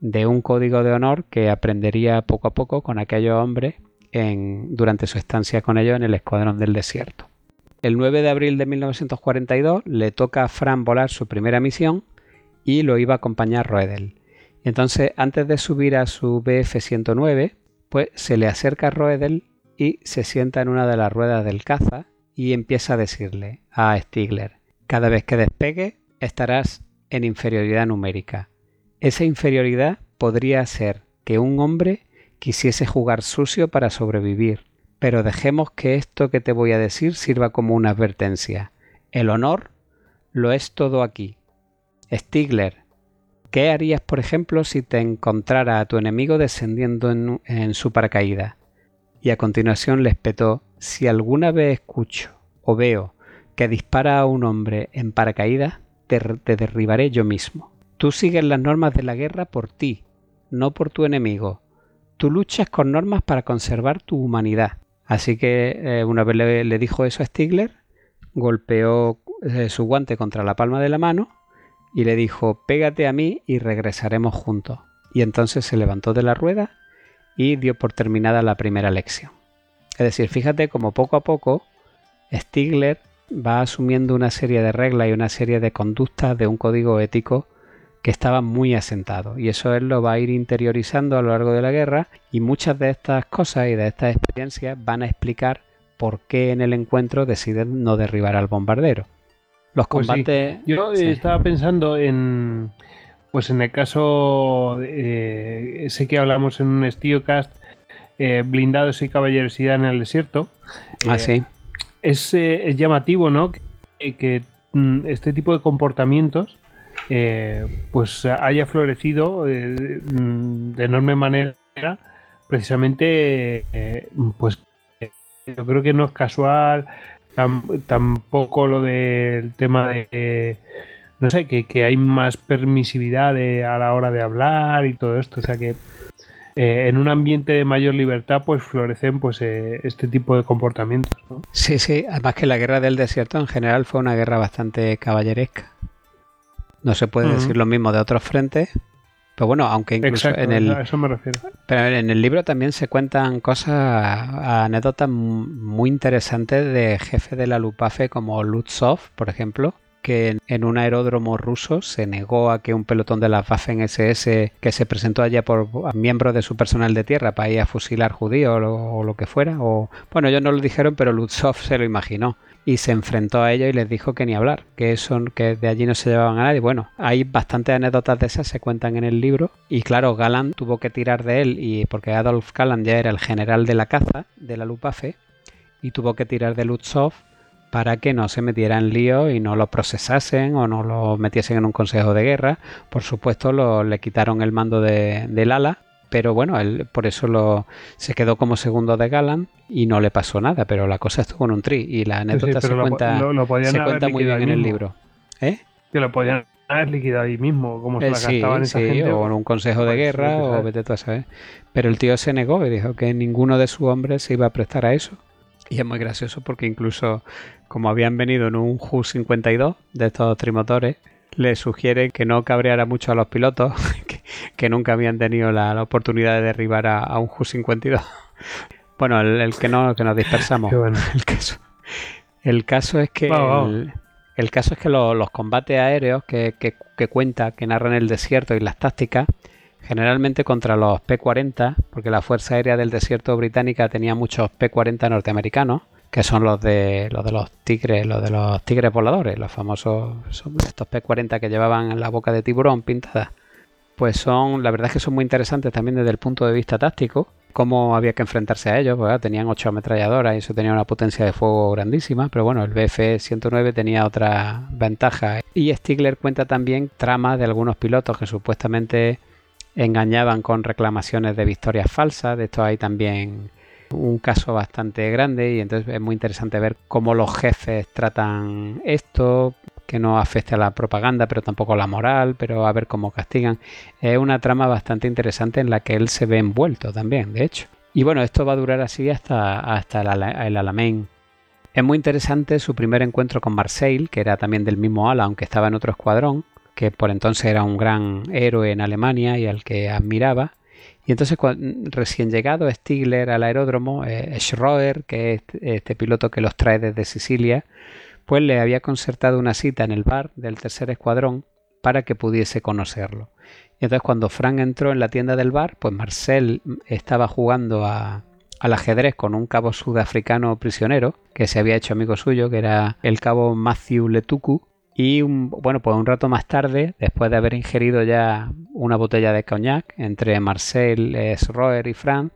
de un código de honor que aprendería poco a poco con aquellos hombres durante su estancia con ellos en el Escuadrón del Desierto. El 9 de abril de 1942 le toca a Fran volar su primera misión y lo iba a acompañar Roedel. entonces, antes de subir a su BF-109, pues se le acerca a Roedel y se sienta en una de las ruedas del caza y empieza a decirle a Stigler, cada vez que despegue estarás en inferioridad numérica. Esa inferioridad podría ser que un hombre quisiese jugar sucio para sobrevivir, pero dejemos que esto que te voy a decir sirva como una advertencia. El honor lo es todo aquí. Stigler, ¿qué harías, por ejemplo, si te encontrara a tu enemigo descendiendo en, su paracaídas? Y a continuación le espetó si alguna vez escucho o veo que dispara a un hombre en paracaídas, te, derribaré yo mismo. Tú sigues las normas de la guerra por ti, no por tu enemigo. Tú luchas con normas para conservar tu humanidad. Así que eh, una vez le, dijo eso a Stigler, golpeó eh, su guante contra la palma de la mano y le dijo, pégate a mí y regresaremos juntos. Y entonces se levantó de la rueda y dio por terminada la primera lección. Es decir, fíjate como poco a poco Stigler va asumiendo una serie de reglas y una serie de conductas de un código ético que estaba muy asentado y eso él lo va a ir interiorizando a lo largo de la guerra y muchas de estas cosas y de estas experiencias van a explicar por qué en el encuentro deciden no derribar al bombardero. Los pues combates... Yo estaba pensando en pues en el caso, eh, sé que hablamos en un StioCast, eh, blindados y caballerosidad en el desierto. Ah, eh, sí. Es, llamativo, ¿no? Que, mm, este tipo de comportamientos pues haya florecido mm, de enorme manera precisamente pues yo creo que no es casual tampoco lo del tema de no sé, que, hay más permisividad a la hora de hablar y todo esto. O sea que eh, en un ambiente de mayor libertad pues florecen pues eh, este tipo de comportamientos. Sí, sí, además que la guerra del desierto en general fue una guerra bastante caballeresca. No se puede decir lo mismo de otros frentes, pero bueno, aunque incluso en el a eso me refiero. Pero en el libro también se cuentan cosas, anécdotas muy interesantes de jefe de la Lupafe como Lutzov, por ejemplo, que en un aeródromo ruso se negó a que un pelotón de la Waffen SS que se presentó allá por miembros de su personal de tierra para ir a fusilar judíos o, lo que fuera, o bueno, ellos no lo dijeron, pero Lutzov se lo imaginó y se enfrentó a ellos y les dijo que ni hablar, que eso, que de allí no se llevaban a nadie. Bueno, hay bastantes anécdotas de esas, se cuentan en el libro. Y claro, Galland tuvo que tirar de él, y porque Adolf Galland ya era el general de la caza de la Luftwaffe, y tuvo que tirar de Lutzov para que no se metiera en lío y no lo procesasen o no lo metiesen en un consejo de guerra. Por supuesto, lo, le quitaron el mando de, del ala, pero bueno, él por eso lo, se quedó como segundo de Galán y no le pasó nada, pero la cosa estuvo en un tri y la anécdota se cuenta, se cuenta muy bien en el libro. ¿Eh? Que lo podían haber liquidado ahí mismo, como se Eh, la sí, gastaban esa sí, gente. o en un consejo de guerra o vete tú a saber. Pero el tío se negó y dijo que ninguno de sus hombres se iba a prestar a eso. Y es muy gracioso porque incluso como habían venido en un Ju-52 de estos trimotores, le sugiere que no cabreara mucho a los pilotos, *laughs* que, que nunca habían tenido la, la oportunidad de derribar a, a un Ju-52. *laughs* Bueno, el, el que no, que nos dispersamos. *laughs* Bueno. El caso, el caso es que el, el caso es que lo- los combates aéreos que, que, que cuenta, que narran el desierto y las tácticas, generalmente contra los P-40, porque la Fuerza Aérea del Desierto Británica tenía muchos P-40 norteamericanos, que son los de los de los tigres, los de los tigres voladores, los famosos son estos P-40 que llevaban en la boca de tiburón pintada. Pues son, la verdad es que son muy interesantes también desde el punto de vista táctico, cómo había que enfrentarse a ellos, porque claro, tenían ocho ametralladoras y eso tenía una potencia de fuego grandísima, pero bueno, el BF-109 tenía otra ventaja. Y Stigler cuenta también tramas de algunos pilotos que supuestamente engañaban con reclamaciones de victorias falsas, de esto hay también un caso bastante grande y entonces es muy interesante ver cómo los jefes tratan esto, que no afecte a la propaganda, pero tampoco a la moral, pero a ver cómo castigan. Es una trama bastante interesante en la que él se ve envuelto también, de hecho. Y bueno, esto va a durar así hasta, hasta el, el Alamein. Es muy interesante su primer encuentro con Marseille, que era también del mismo ala, aunque estaba en otro escuadrón, que por entonces era un gran héroe en Alemania y al que admiraba. Y entonces, cuan- recién llegado Stigler al aeródromo, eh, Schroeder, que es este, piloto que los trae desde Sicilia, pues le había concertado una cita en el bar del tercer escuadrón para que pudiese conocerlo. Y entonces cuando Frank entró en la tienda del bar, pues Marcel estaba jugando al ajedrez con un cabo sudafricano prisionero que se había hecho amigo suyo, que era el cabo Matthew Letuku. Y un- bueno, pues un rato más tarde, después de haber ingerido ya una botella de coñac entre Marcel, eh, y Frank,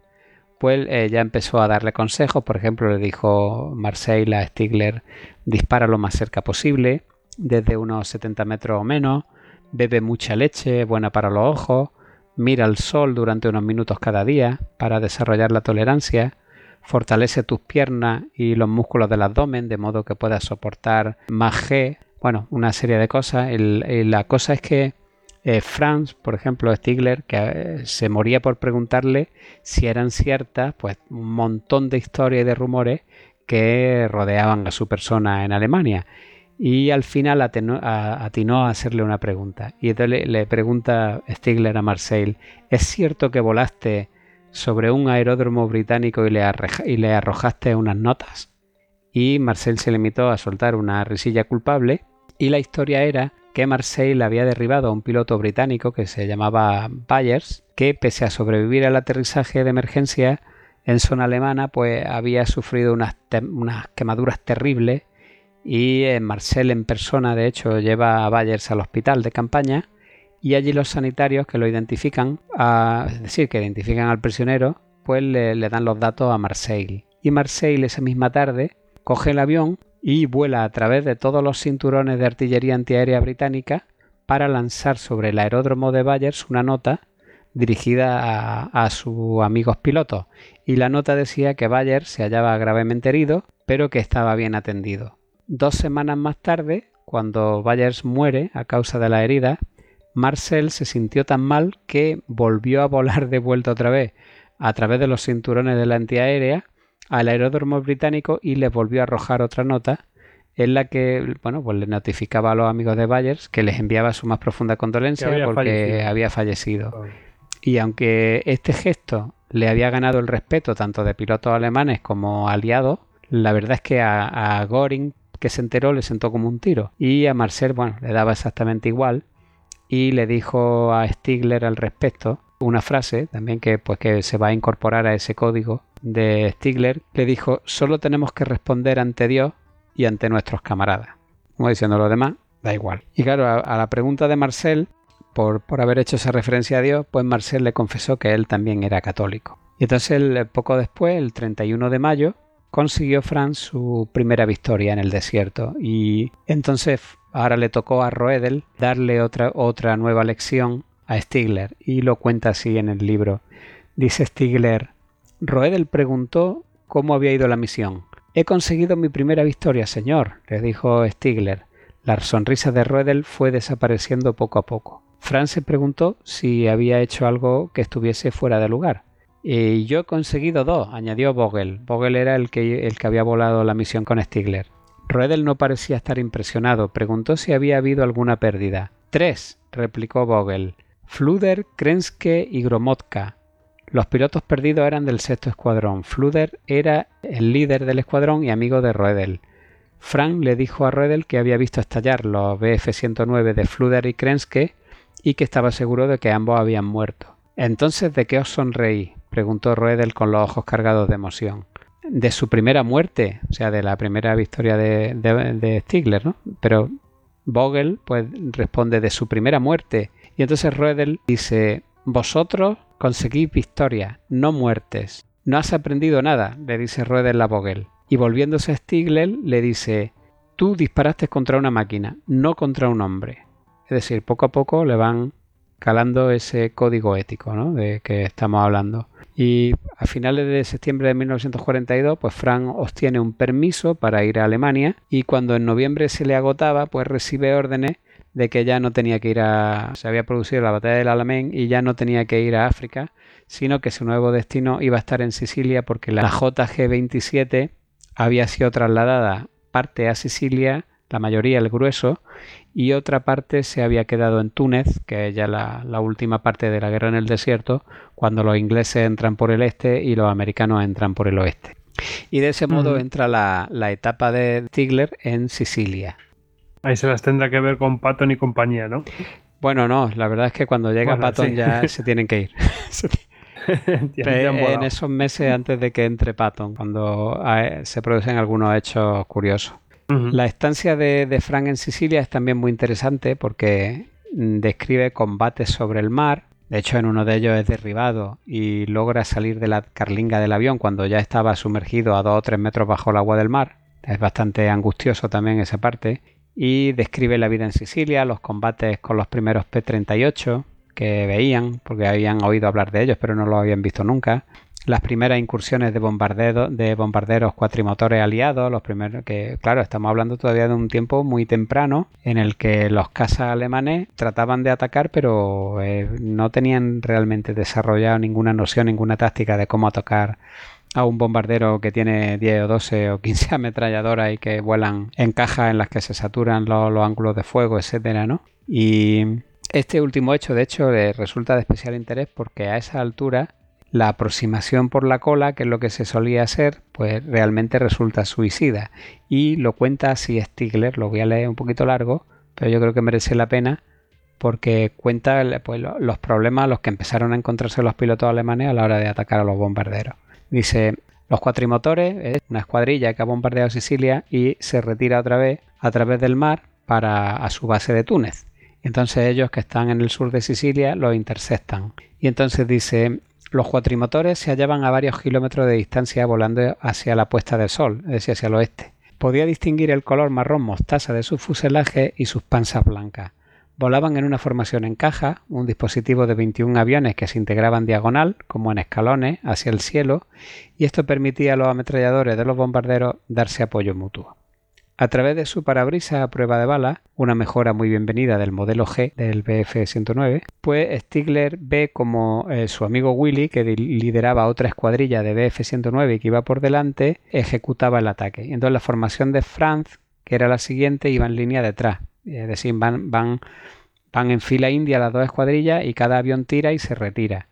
pues eh, ya empezó a darle consejos. Por ejemplo, le dijo Marcel a Stigler, dispara lo más cerca posible, desde unos 70 metros o menos, bebe mucha leche, buena para los ojos, mira al sol durante unos minutos cada día para desarrollar la tolerancia, fortalece tus piernas y los músculos del abdomen de modo que puedas soportar más G, bueno, una serie de cosas. El- la cosa es que eh, Franz, por ejemplo, Stigler, que eh, se moría por preguntarle si eran ciertas, pues un montón de historias y de rumores que rodeaban a su persona en Alemania. Y al final atinó a hacerle una pregunta. Y entonces le, le pregunta Stigler a Marseille, ¿es cierto que volaste sobre un aeródromo británico y le, y le arrojaste unas notas? Y Marcel se limitó a soltar una risilla culpable y la historia era que Marseille había derribado a un piloto británico que se llamaba Byers, que pese a sobrevivir al aterrizaje de emergencia en zona alemana, pues había sufrido unas, quemaduras terribles y eh, Marcel en persona, de hecho, lleva a Byers al hospital de campaña y allí los sanitarios que lo identifican, es decir, que identifican al prisionero, pues le, le dan los datos a Marseille. Y Marseille esa misma tarde coge el avión y vuela a través de todos los cinturones de artillería antiaérea británica para lanzar sobre el aeródromo de Bayers una nota dirigida a, a sus amigos pilotos. Y la nota decía que Bayers se hallaba gravemente herido, pero que estaba bien atendido. Dos semanas más tarde, cuando Bayers muere a causa de la herida, Marcel se sintió tan mal que volvió a volar de vuelta otra vez a través de los cinturones de la antiaérea al aeródromo británico y les volvió a arrojar otra nota en la que bueno pues le notificaba a los amigos de Bayers que les enviaba su más profunda condolencia había porque fallecido. había fallecido. Y aunque este gesto le había ganado el respeto tanto de pilotos alemanes como aliados, la verdad es que a, a Göring, que se enteró, le sentó como un tiro. Y a Marcel, bueno, le daba exactamente igual. Y le dijo a Stigler al respecto una frase también que, pues, que se va a incorporar a ese código de Stigler. Le dijo, solo tenemos que responder ante Dios y ante nuestros camaradas. Como diciendo lo demás, da igual. Y claro, a, la pregunta de Marcel, por, por haber hecho esa referencia a Dios, pues Marcel le confesó que él también era católico. Y entonces, él, poco después, el 31 de mayo, consiguió Franz su primera victoria en el desierto y entonces ahora le tocó a Roedel darle otra, otra nueva lección a Stigler y lo cuenta así en el libro. Dice Stigler, Roedel preguntó cómo había ido la misión. He conseguido mi primera victoria, señor, le dijo Stigler. La sonrisa de Roedel fue desapareciendo poco a poco. Franz se preguntó si había hecho algo que estuviese fuera de lugar. Y yo he conseguido dos, añadió Vogel. Vogel era el que, el que había volado la misión con Stigler. Roedel no parecía estar impresionado. Preguntó si había habido alguna pérdida. Tres, replicó Vogel. Fluder, Krenske y Gromotka. Los pilotos perdidos eran del sexto escuadrón. Fluder era el líder del escuadrón y amigo de Roedel. Frank le dijo a Roedel que había visto estallar los BF-109 de Fluder y Krenske y que estaba seguro de que ambos habían muerto. Entonces, ¿de qué os sonreí? preguntó Roedel con los ojos cargados de emoción. De su primera muerte, o sea, de la primera victoria de, de, Stigler, ¿no? Pero Vogel, pues, responde de su primera muerte. Y entonces Roedel dice, vosotros conseguís victoria, no muertes. No has aprendido nada, le dice Roedel a Vogel. Y volviéndose a Stigler, le dice, tú disparaste contra una máquina, no contra un hombre. Es decir, poco a poco le van calando ese código ético ¿no? de que estamos hablando. Y a finales de septiembre de 1942, pues Frank obtiene un permiso para ir a Alemania y cuando en noviembre se le agotaba, pues recibe órdenes de que ya no tenía que ir a... se había producido la batalla del Alamein y ya no tenía que ir a África, sino que su nuevo destino iba a estar en Sicilia porque la JG-27 había sido trasladada parte a Sicilia, la mayoría, el grueso, y otra parte se había quedado en Túnez, que es ya la, última parte de la guerra en el desierto, cuando los ingleses entran por el este y los americanos entran por el oeste. Y de ese modo entra la, etapa de Stigler en Sicilia. Ahí se las tendrá que ver con Patton y compañía, ¿no? Bueno, no, la verdad es que cuando llega Patton ya se tienen que ir. *laughs* *laughs* *laughs* en esos meses antes de que entre Patton, cuando eh, se producen algunos hechos curiosos. La estancia de, Frank en Sicilia es también muy interesante porque mm, describe combates sobre el mar. De hecho, en uno de ellos es derribado y logra salir de la carlinga del avión cuando ya estaba sumergido a dos o tres metros bajo el agua del mar. Es bastante angustioso también esa parte. Y describe la vida en Sicilia, los combates con los primeros P-38 que veían, porque habían oído hablar de ellos, pero no lo habían visto nunca. Las primeras incursiones de, bombarderos, de bombarderos cuatrimotores aliados, los primeros que, claro, estamos hablando todavía de un tiempo muy temprano en el que los cazas alemanes trataban de atacar, pero eh, no tenían realmente desarrollado ninguna noción, ninguna táctica de cómo atacar a un bombardero que tiene 10 o 12 o 15 *laughs* ametralladoras y que vuelan en cajas en las que se saturan los, los ángulos de fuego, etcétera, ¿no? Y este último hecho, de hecho, resulta de especial interés porque a esa altura la aproximación por la cola, que es lo que se solía hacer, pues realmente resulta suicida. Y lo cuenta así Stigler, lo voy a leer un poquito largo, pero yo creo que merece la pena porque cuenta pues, los problemas a los que empezaron a encontrarse los pilotos alemanes a la hora de atacar a los bombarderos. Dice, los cuatrimotores es una escuadrilla que ha bombardeado Sicilia y se retira otra vez a través del mar para a su base de Túnez. Entonces ellos que están en el sur de Sicilia los interceptan. Y entonces dice, los cuatrimotores se hallaban a varios kilómetros de distancia volando hacia la puesta del sol, es decir, hacia el oeste. Podía distinguir el color marrón mostaza de su fuselaje y sus panzas blancas. Volaban en una formación en caja, un dispositivo de 21 aviones que se integraban diagonal, como en escalones, hacia el cielo, y esto permitía a los ametralladores de los bombarderos darse apoyo mutuo. A través de su parabrisa a prueba de bala, una mejora muy bienvenida del modelo G del BF-109, pues Stigler ve como eh, su amigo Willy, que lideraba otra escuadrilla de BF-109 y que iba por delante, ejecutaba el ataque. Entonces la formación de Franz, que era la siguiente, iba en línea detrás. Es decir, van, en fila india las dos escuadrillas y cada avión tira y se retira.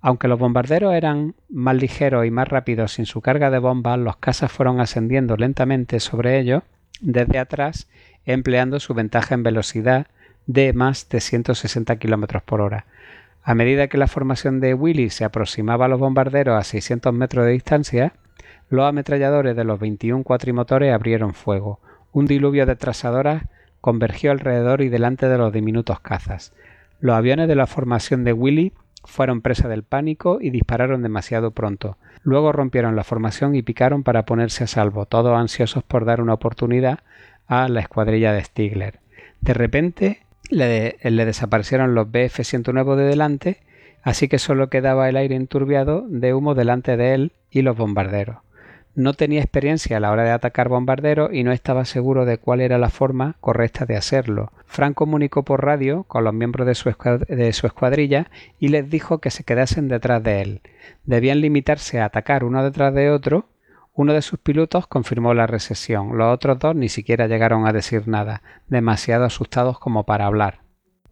Aunque los bombarderos eran más ligeros y más rápidos sin su carga de bombas, los cazas fueron ascendiendo lentamente sobre ellos desde atrás, empleando su ventaja en velocidad de más de 160 km por hora. A medida que la formación de Willy se aproximaba a los bombarderos a 600 metros de distancia, los ametralladores de los 21 cuatrimotores abrieron fuego. Un diluvio de trazadoras convergió alrededor y delante de los diminutos cazas. Los aviones de la formación de Willy fueron presa del pánico y dispararon demasiado pronto. Luego rompieron la formación y picaron para ponerse a salvo, todos ansiosos por dar una oportunidad a la escuadrilla de Stigler. De repente le, le desaparecieron los BF-109 de delante, así que solo quedaba el aire enturbiado de humo delante de él y los bombarderos. No tenía experiencia a la hora de atacar bombarderos y no estaba seguro de cuál era la forma correcta de hacerlo. Frank comunicó por radio con los miembros de su, escuadrilla y les dijo que se quedasen detrás de él. Debían limitarse a atacar uno detrás de otro. Uno de sus pilotos confirmó la recesión. Los otros dos ni siquiera llegaron a decir nada, demasiado asustados como para hablar.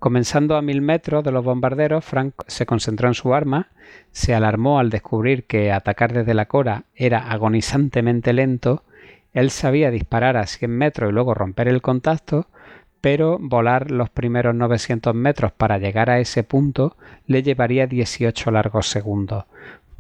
Comenzando a mil metros de los bombarderos, Frank se concentró en su arma, se alarmó al descubrir que atacar desde la cora era agonizantemente lento, él sabía disparar a 100 metros y luego romper el contacto, pero volar los primeros 900 metros para llegar a ese punto le llevaría 18 largos segundos.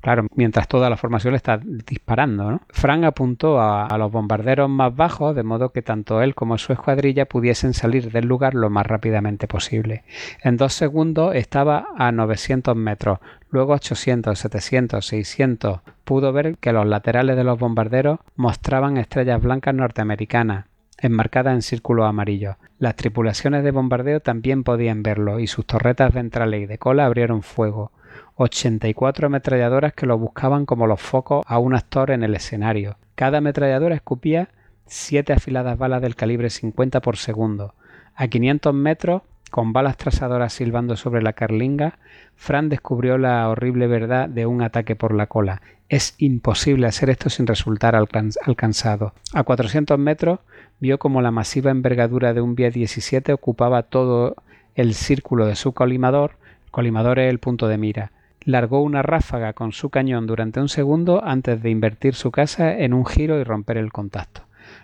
Claro, mientras toda la formación está disparando. ¿no? Frank apuntó a, los bombarderos más bajos, de modo que tanto él como su escuadrilla pudiesen salir del lugar lo más rápidamente posible. En dos segundos estaba a 900 metros, luego 800, 700, 600. Pudo ver que los laterales de los bombarderos mostraban estrellas blancas norteamericanas enmarcadas en círculos amarillos. Las tripulaciones de bombardeo también podían verlo y sus torretas ventrales y de cola abrieron fuego. 84 ametralladoras que lo buscaban como los focos a un actor en el escenario. Cada ametralladora escupía siete afiladas balas del calibre 50 por segundo. A 500 metros, con balas trazadoras silbando sobre la carlinga, Fran descubrió la horrible verdad de un ataque por la cola. Es imposible hacer esto sin resultar alcanzado. A 400 metros vio como la masiva envergadura de un B-17 ocupaba todo el círculo de su colimador. colimador es el punto de mira largó una ráfaga con su cañón durante un segundo antes de invertir su casa en un giro y romper el contacto.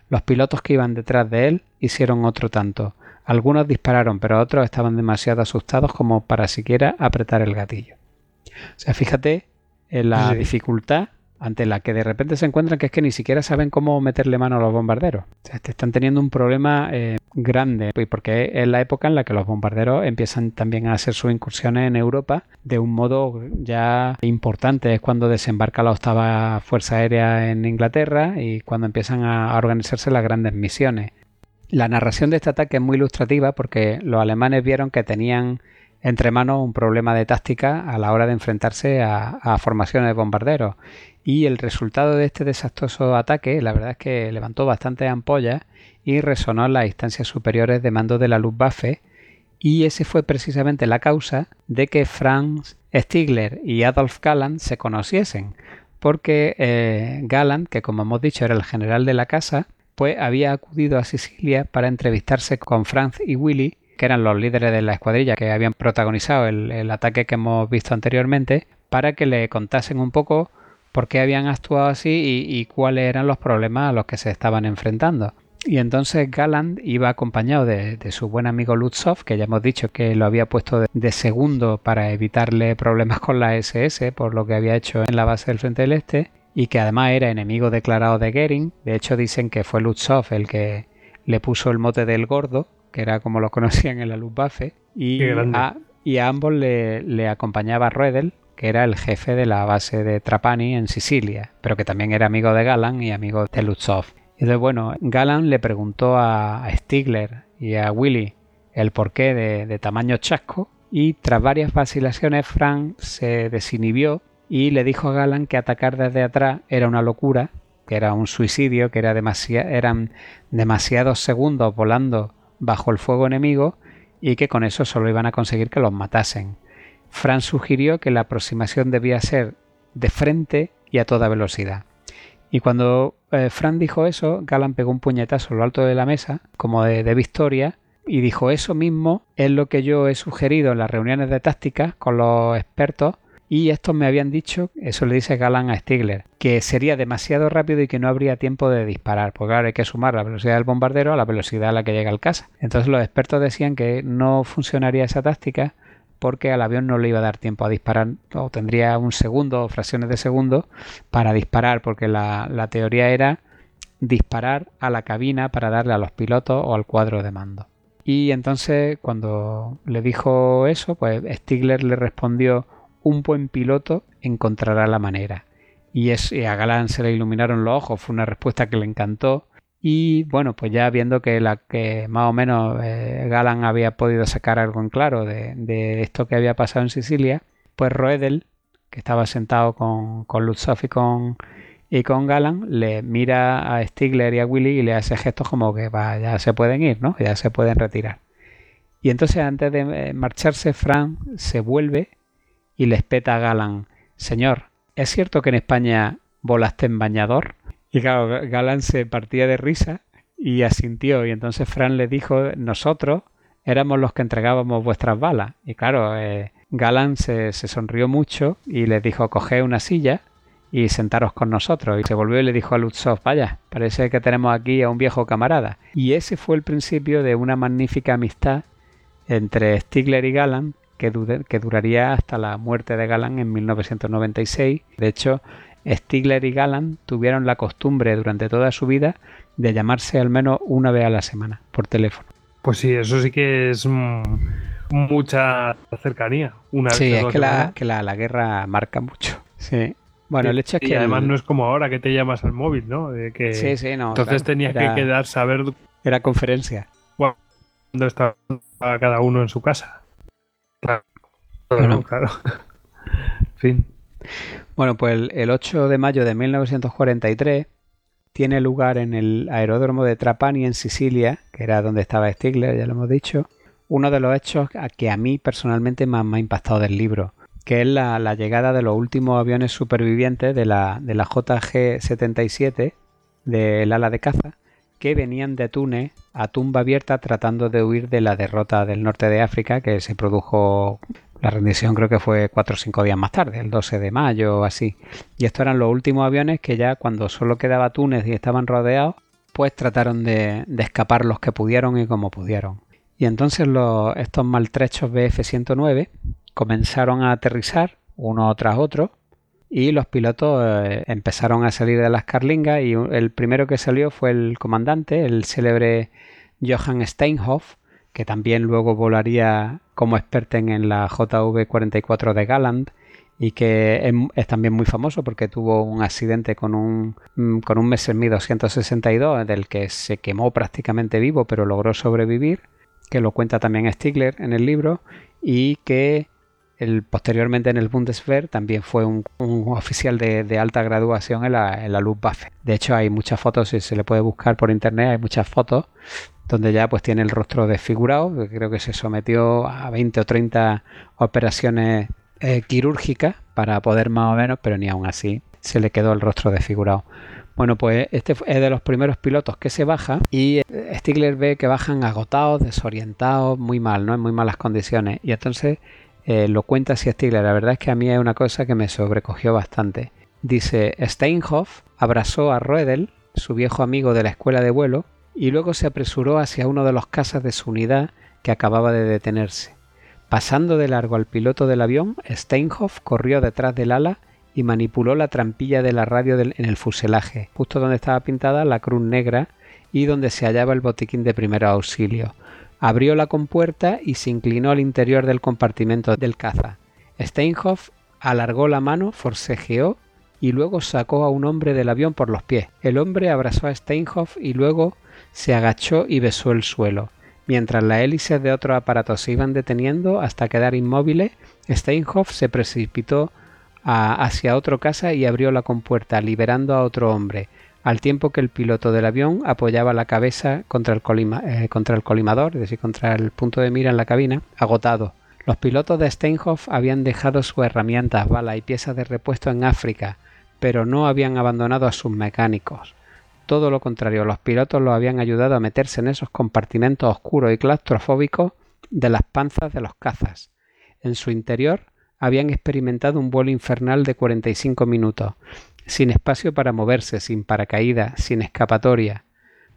Los pilotos que iban detrás de él hicieron otro tanto. Algunos dispararon, pero otros estaban demasiado asustados como para siquiera apretar el gatillo. O sea, fíjate en la dificultad ante la que de repente se encuentran que es que ni siquiera saben cómo meterle mano a los bombarderos. O sea, están teniendo un problema eh, grande, porque es la época en la que los bombarderos empiezan también a hacer sus incursiones en Europa de un modo ya importante. Es cuando desembarca la octava Fuerza Aérea en Inglaterra y cuando empiezan a organizarse las grandes misiones. La narración de este ataque es muy ilustrativa porque los alemanes vieron que tenían entre manos un problema de táctica a la hora de enfrentarse a, a formaciones de bombarderos y el resultado de este desastroso ataque, la verdad es que levantó bastante ampollas y resonó en las instancias superiores de mando de la Luftwaffe, y ese fue precisamente la causa de que Franz Stigler y Adolf Galland se conociesen, porque eh, Galland, que como hemos dicho era el general de la casa, pues había acudido a Sicilia para entrevistarse con Franz y Willy, que eran los líderes de la escuadrilla que habían protagonizado el ataque que hemos visto anteriormente, para que le contasen un poco por qué habían actuado así y, cuáles eran los problemas a los que se estaban enfrentando. Y entonces Galland iba acompañado de, su buen amigo Lutzov, que ya hemos dicho que lo había puesto de, segundo para evitarle problemas con la SS por lo que había hecho en la base del Frente del Este, y que además era enemigo declarado de Goering. De hecho, dicen que fue Lutzov el que le puso el mote del gordo, que era como lo *laughs* conocían en la Luftwaffe, y, a, y a ambos le, le acompañaba Roedel, que era el jefe de la base de Trapani en Sicilia, pero que también era amigo de Galan y amigo de Lutzov. Y entonces, bueno, Galan le preguntó a Stigler y a Willy el porqué de, tamaño chasco y tras varias vacilaciones Frank se desinhibió y le dijo a Galan que atacar desde atrás era una locura, que era un suicidio, que era eran demasiados segundos volando bajo el fuego enemigo y que con eso solo iban a conseguir que los matasen. Fran sugirió que la aproximación debía ser de frente y a toda velocidad. Y cuando eh, dijo eso, Galan pegó un puñetazo a lo alto de la mesa, como de, victoria, y dijo eso mismo es lo que yo he sugerido en las reuniones de táctica con los expertos y estos me habían dicho, eso le dice Galan a Stigler, que sería demasiado rápido y que no habría tiempo de disparar, porque claro, hay que sumar la velocidad del bombardero a la velocidad a la que llega el casa. Entonces los expertos decían que no funcionaría esa táctica porque al avión no le iba a dar tiempo a disparar o tendría un segundo o fracciones de segundo para disparar porque la, teoría era disparar a la cabina para darle a los pilotos o al cuadro de mando. Y entonces cuando le dijo eso, pues Stigler le respondió un buen piloto encontrará la manera. Y, es, a Galán se le iluminaron los ojos, fue una respuesta que le encantó. Y bueno, pues ya viendo que, la, que más o menos eh, Galán había podido sacar algo en claro de, esto que había pasado en Sicilia, pues Roedel, que estaba sentado con, con Lutzoff y con, y con Galán, le mira a Stigler y a Willy y le hace gestos como que va, ya se pueden ir, ¿no? Ya se pueden retirar. Y entonces antes de eh, marcharse, Frank se vuelve y le espeta a Galán, Señor, ¿es cierto que en España volaste en bañador? Y claro, Galán se partía de risa y asintió. Y entonces Fran le dijo, nosotros éramos los que entregábamos vuestras balas. Y claro, eh, Galán se, sonrió mucho y le dijo, coged una silla y sentaros con nosotros. Y se volvió y le dijo a Lutzov, vaya, parece que tenemos aquí a un viejo camarada. Y ese fue el principio de una magnífica amistad entre Stigler y Galán que, que duraría hasta la muerte de Galán en 1996. De hecho, Stigler y Galán tuvieron la costumbre durante toda su vida de llamarse al menos una vez a la semana por teléfono. Pues sí, eso sí que es mucha cercanía. Una sí, es que, la, que la, la, guerra marca mucho. Sí. Bueno, el hecho es que. Y además no es como ahora que te llamas al móvil, ¿no? De que... Sí, sí, no. Entonces claro, tenías era, que quedar, saber. Era conferencia. Dónde estaba cada uno en su casa. Claro. Bueno. claro. *laughs* fin. Bueno, pues el, el, 8 de mayo de 1943 tiene lugar en el aeródromo de Trapani en Sicilia, que era donde estaba Stigler, ya lo hemos dicho, uno de los hechos que a mí personalmente más me ha impactado del libro, que es la, la llegada de los últimos aviones supervivientes de la, de la JG-77 del ala de caza, que venían de Túnez a tumba abierta tratando de huir de la derrota del norte de África que se produjo la rendición creo que fue cuatro o cinco días más tarde, el 12 de mayo o así. Y estos eran los últimos aviones que ya cuando solo quedaba Túnez y estaban rodeados, pues trataron de, de escapar los que pudieron y como pudieron. Y entonces estos maltrechos BF-109 comenzaron a aterrizar uno tras otro y los pilotos eh, empezaron a salir de las carlingas y el primero que salió fue el comandante, el célebre Johann Steinhoff, que también luego volaría como experto en la JV-44 de Galland y que es, también muy famoso porque tuvo un accidente con un, con un Messerschmitt 262 del que se quemó prácticamente vivo pero logró sobrevivir, que lo cuenta también Stigler en el libro y que el, posteriormente en el Bundeswehr también fue un, un oficial de, de, alta graduación en la, en la Luftwaffe. De hecho hay muchas fotos, si se le puede buscar por internet, hay muchas fotos donde ya pues tiene el rostro desfigurado, creo que se sometió a 20 o 30 operaciones eh, quirúrgicas para poder más o menos, pero ni aún así se le quedó el rostro desfigurado. Bueno, pues este es de los primeros pilotos que se baja y Stigler ve que bajan agotados, desorientados, muy mal, ¿no? En muy malas condiciones. Y entonces eh, lo cuenta así Stigler. La verdad es que a mí es una cosa que me sobrecogió bastante. Dice, Steinhoff abrazó a Roedel, su viejo amigo de la escuela de vuelo, y luego se apresuró hacia uno de los casas de su unidad que acababa de detenerse. Pasando de largo al piloto del avión, Steinhoff corrió detrás del ala y manipuló la trampilla de la radio en el fuselaje, justo donde estaba pintada la cruz negra y donde se hallaba el botiquín de primer auxilio. Abrió la compuerta y se inclinó al interior del compartimento del caza. Steinhoff alargó la mano, forcejeó y luego sacó a un hombre del avión por los pies. El hombre abrazó a Steinhoff y luego se agachó y besó el suelo. Mientras las hélices de otros aparatos se iban deteniendo hasta quedar inmóviles, Steinhoff se precipitó hacia otro casa y abrió la compuerta, liberando a otro hombre, al tiempo que el piloto del avión apoyaba la cabeza contra el, eh, contra el colimador, es decir, contra el punto de mira en la cabina, agotado. Los pilotos de Steinhoff habían dejado sus herramientas, balas y piezas de repuesto en África, pero no habían abandonado a sus mecánicos. Todo lo contrario, los pilotos los habían ayudado a meterse en esos compartimentos oscuros y claustrofóbicos de las panzas de los cazas. En su interior habían experimentado un vuelo infernal de 45 minutos, sin espacio para moverse, sin paracaídas, sin escapatoria.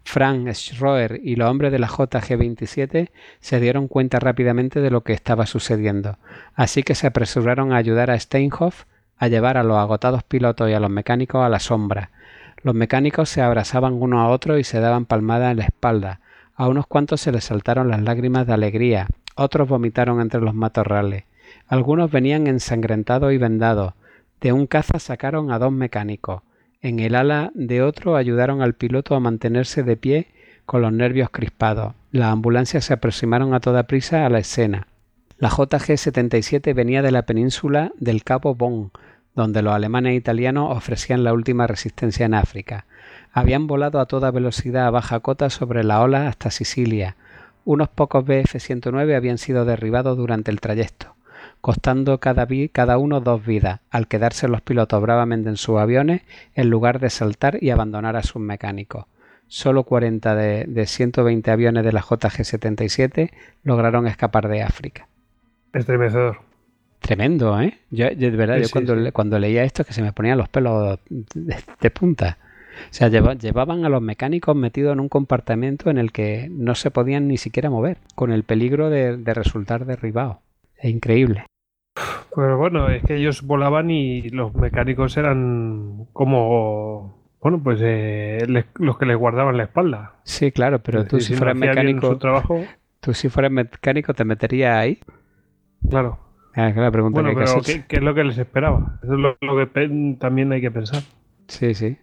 Frank Schroer y los hombres de la JG-27 se dieron cuenta rápidamente de lo que estaba sucediendo, así que se apresuraron a ayudar a Steinhoff a llevar a los agotados pilotos y a los mecánicos a la sombra, los mecánicos se abrazaban uno a otro y se daban palmadas en la espalda. A unos cuantos se les saltaron las lágrimas de alegría, otros vomitaron entre los matorrales. Algunos venían ensangrentados y vendados. De un caza sacaron a dos mecánicos. En el ala de otro ayudaron al piloto a mantenerse de pie con los nervios crispados. Las ambulancias se aproximaron a toda prisa a la escena. La JG-77 venía de la península del Cabo Bon, donde los alemanes e italianos ofrecían la última resistencia en África. Habían volado a toda velocidad a baja cota sobre la ola hasta Sicilia. Unos pocos Bf-109 habían sido derribados durante el trayecto, costando cada, uno dos vidas, al quedarse los pilotos bravamente en sus aviones en lugar de saltar y abandonar a sus mecánicos. Solo 40 de, de 120 aviones de la JG-77 lograron escapar de África. Estremecedor. Tremendo, ¿eh? Yo, de verdad, yo cuando, cuando leía esto que se me ponían los pelos de, punta. O sea, llevaban a los mecánicos metidos en un compartimento en el que no se podían ni siquiera mover, con el peligro de, resultar derribados. Es increíble. Pues bueno, es que ellos volaban y los mecánicos eran como, bueno, pues eh, los que les guardaban la espalda. Sí, claro, pero tú si, fueras mecánico, trabajo... tú si fueras mecánico te meterías ahí. Claro. Ah, pregunta bueno, pero ¿qué, es lo que les esperaba? Eso es lo, que también hay que pensar. Sí, sí.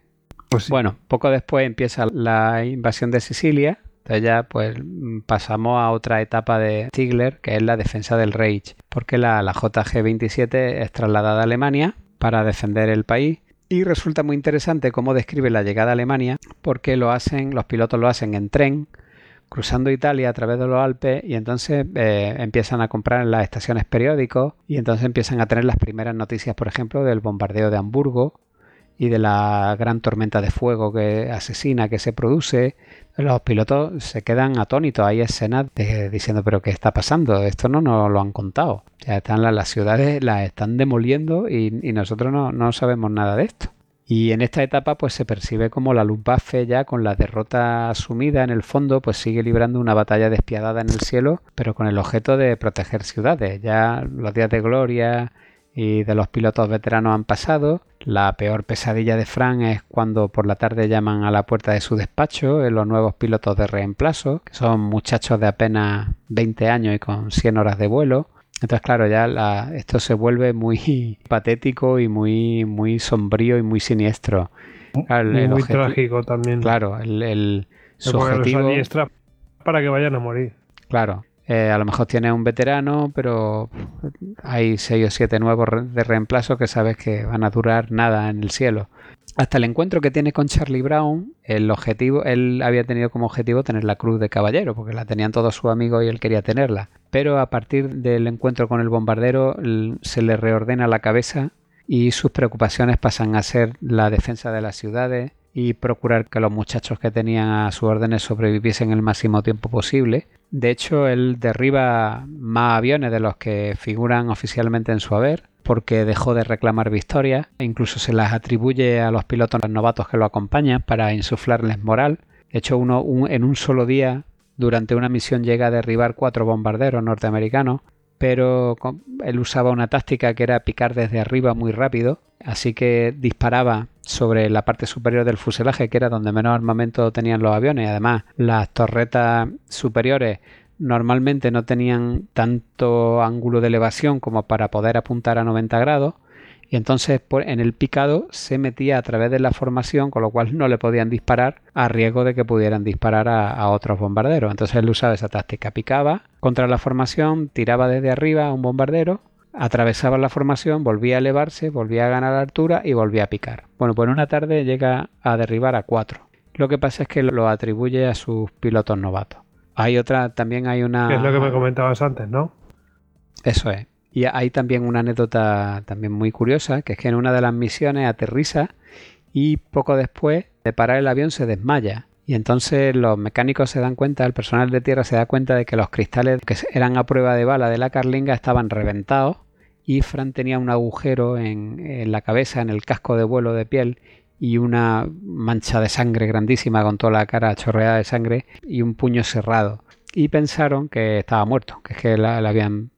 Pues Bueno, poco después empieza la invasión de Sicilia. Entonces ya pues pasamos a otra etapa de Stigler, que es la defensa del Reich, porque la, la JG-27 es trasladada a Alemania para defender el país y resulta muy interesante cómo describe la llegada a Alemania, porque lo hacen, los pilotos lo hacen en tren, cruzando Italia a través de los Alpes y entonces eh, empiezan a comprar en las estaciones periódicos y entonces empiezan a tener las primeras noticias, por ejemplo, del bombardeo de Hamburgo y de la gran tormenta de fuego que asesina que se produce. Los pilotos se quedan atónitos. Hay escenas diciendo, pero ¿qué está pasando? Esto no nos lo han contado. Ya están las, ciudades, las están demoliendo y, nosotros no, no sabemos nada de esto. Y en esta etapa pues se percibe como la Luftwaffe ya con la derrota asumida en el fondo pues sigue librando una batalla despiadada en el cielo pero con el objeto de proteger ciudades. Ya los días de gloria y de los pilotos veteranos han pasado. La peor pesadilla de Frank es cuando por la tarde llaman a la puerta de su despacho en los nuevos pilotos de reemplazo, que son muchachos de apenas 20 años y con 100 horas de vuelo. Entonces, claro, ya esto se vuelve muy *laughs* patético y muy, muy sombrío y muy siniestro. muy trágico también. Claro, el, el su objetivo... para que vayan a morir. Claro, eh, a lo mejor tiene un veterano, pero hay seis o siete nuevos de reemplazo que sabes que van a durar nada en el cielo. Hasta el encuentro que tiene con Charlie Brown, el objetivo, él había tenido como objetivo tener la cruz de caballero, porque la tenían todos sus amigos y él quería tenerla. Pero a partir del encuentro con el bombardero se le reordena la cabeza y sus preocupaciones pasan a ser la defensa de las ciudades y procurar que los muchachos que tenían a sus órdenes sobreviviesen el máximo tiempo posible. De hecho, él derriba más aviones de los que figuran oficialmente en su haber porque dejó de reclamar victorias incluso se las atribuye a los pilotos novatos que lo acompañan para insuflarles moral. De hecho, uno en un solo día durante una misión llega a derribar cuatro bombarderos norteamericanos, pero él usaba una táctica que era picar desde arriba muy rápido, así que disparaba sobre la parte superior del fuselaje, que era donde menos armamento tenían los aviones. Además, las torretas superiores normalmente no tenían tanto ángulo de elevación como para poder apuntar a 90 grados y entonces en el picado se metía a través de la formación con lo cual no le podían disparar a riesgo de que pudieran disparar a, otros bombarderos. Entonces él usaba esa táctica. Picaba contra la formación tiraba desde arriba a un bombardero atravesaba la formación volvía a elevarse volvía a ganar altura y volvía a picar. Bueno pues en una tarde llega a derribar a cuatro. Lo que pasa es que lo atribuye a sus pilotos novatos hay otra, también hay una... es lo que me comentabas antes, ¿no? Eso es. Y hay también una anécdota también muy curiosa, que es que en una de las misiones aterriza y poco después de parar el avión se desmaya. Y entonces los mecánicos se dan cuenta, el personal de tierra se da cuenta de que los cristales que eran a prueba de bala de la carlinga estaban reventados y Fran tenía un agujero en, en la cabeza, en el casco de vuelo de piel y una mancha de sangre grandísima con toda la cara chorreada de sangre y un puño cerrado. Y pensaron que estaba muerto, que es que, la, habían,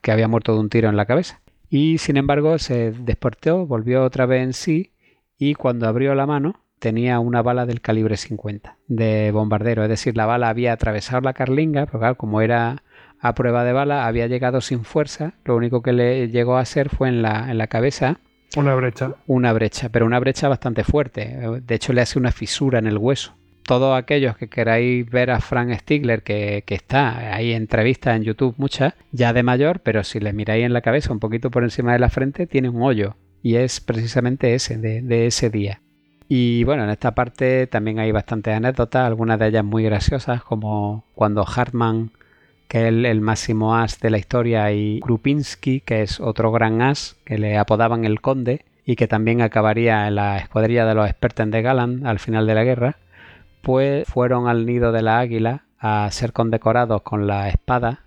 que había muerto de un tiro en la cabeza. Y sin embargo se despertó, volvió otra vez en sí y cuando abrió la mano tenía una bala del calibre 50 de bombardero. Es decir, la bala había atravesado la carlinga, pero claro, como era a prueba de bala, había llegado sin fuerza, lo único que le llegó a hacer fue en la, en la cabeza una brecha. Una brecha, pero una brecha bastante fuerte. De hecho, le hace una fisura en el hueso. Todos aquellos que queráis ver a Frank Stigler, que, está ahí entrevista en YouTube muchas, ya de mayor, pero si le miráis en la cabeza un poquito por encima de la frente, tiene un hoyo. Y es precisamente ese, de, de ese día. Y bueno, en esta parte también hay bastantes anécdotas, algunas de ellas muy graciosas, como cuando Hartman que es el, máximo as de la historia, y Krupinski, que es otro gran as, que le apodaban el conde, y que también acabaría en la escuadrilla de los expertos de Galan al final de la guerra, pues fueron al nido de la águila a ser condecorados con la espada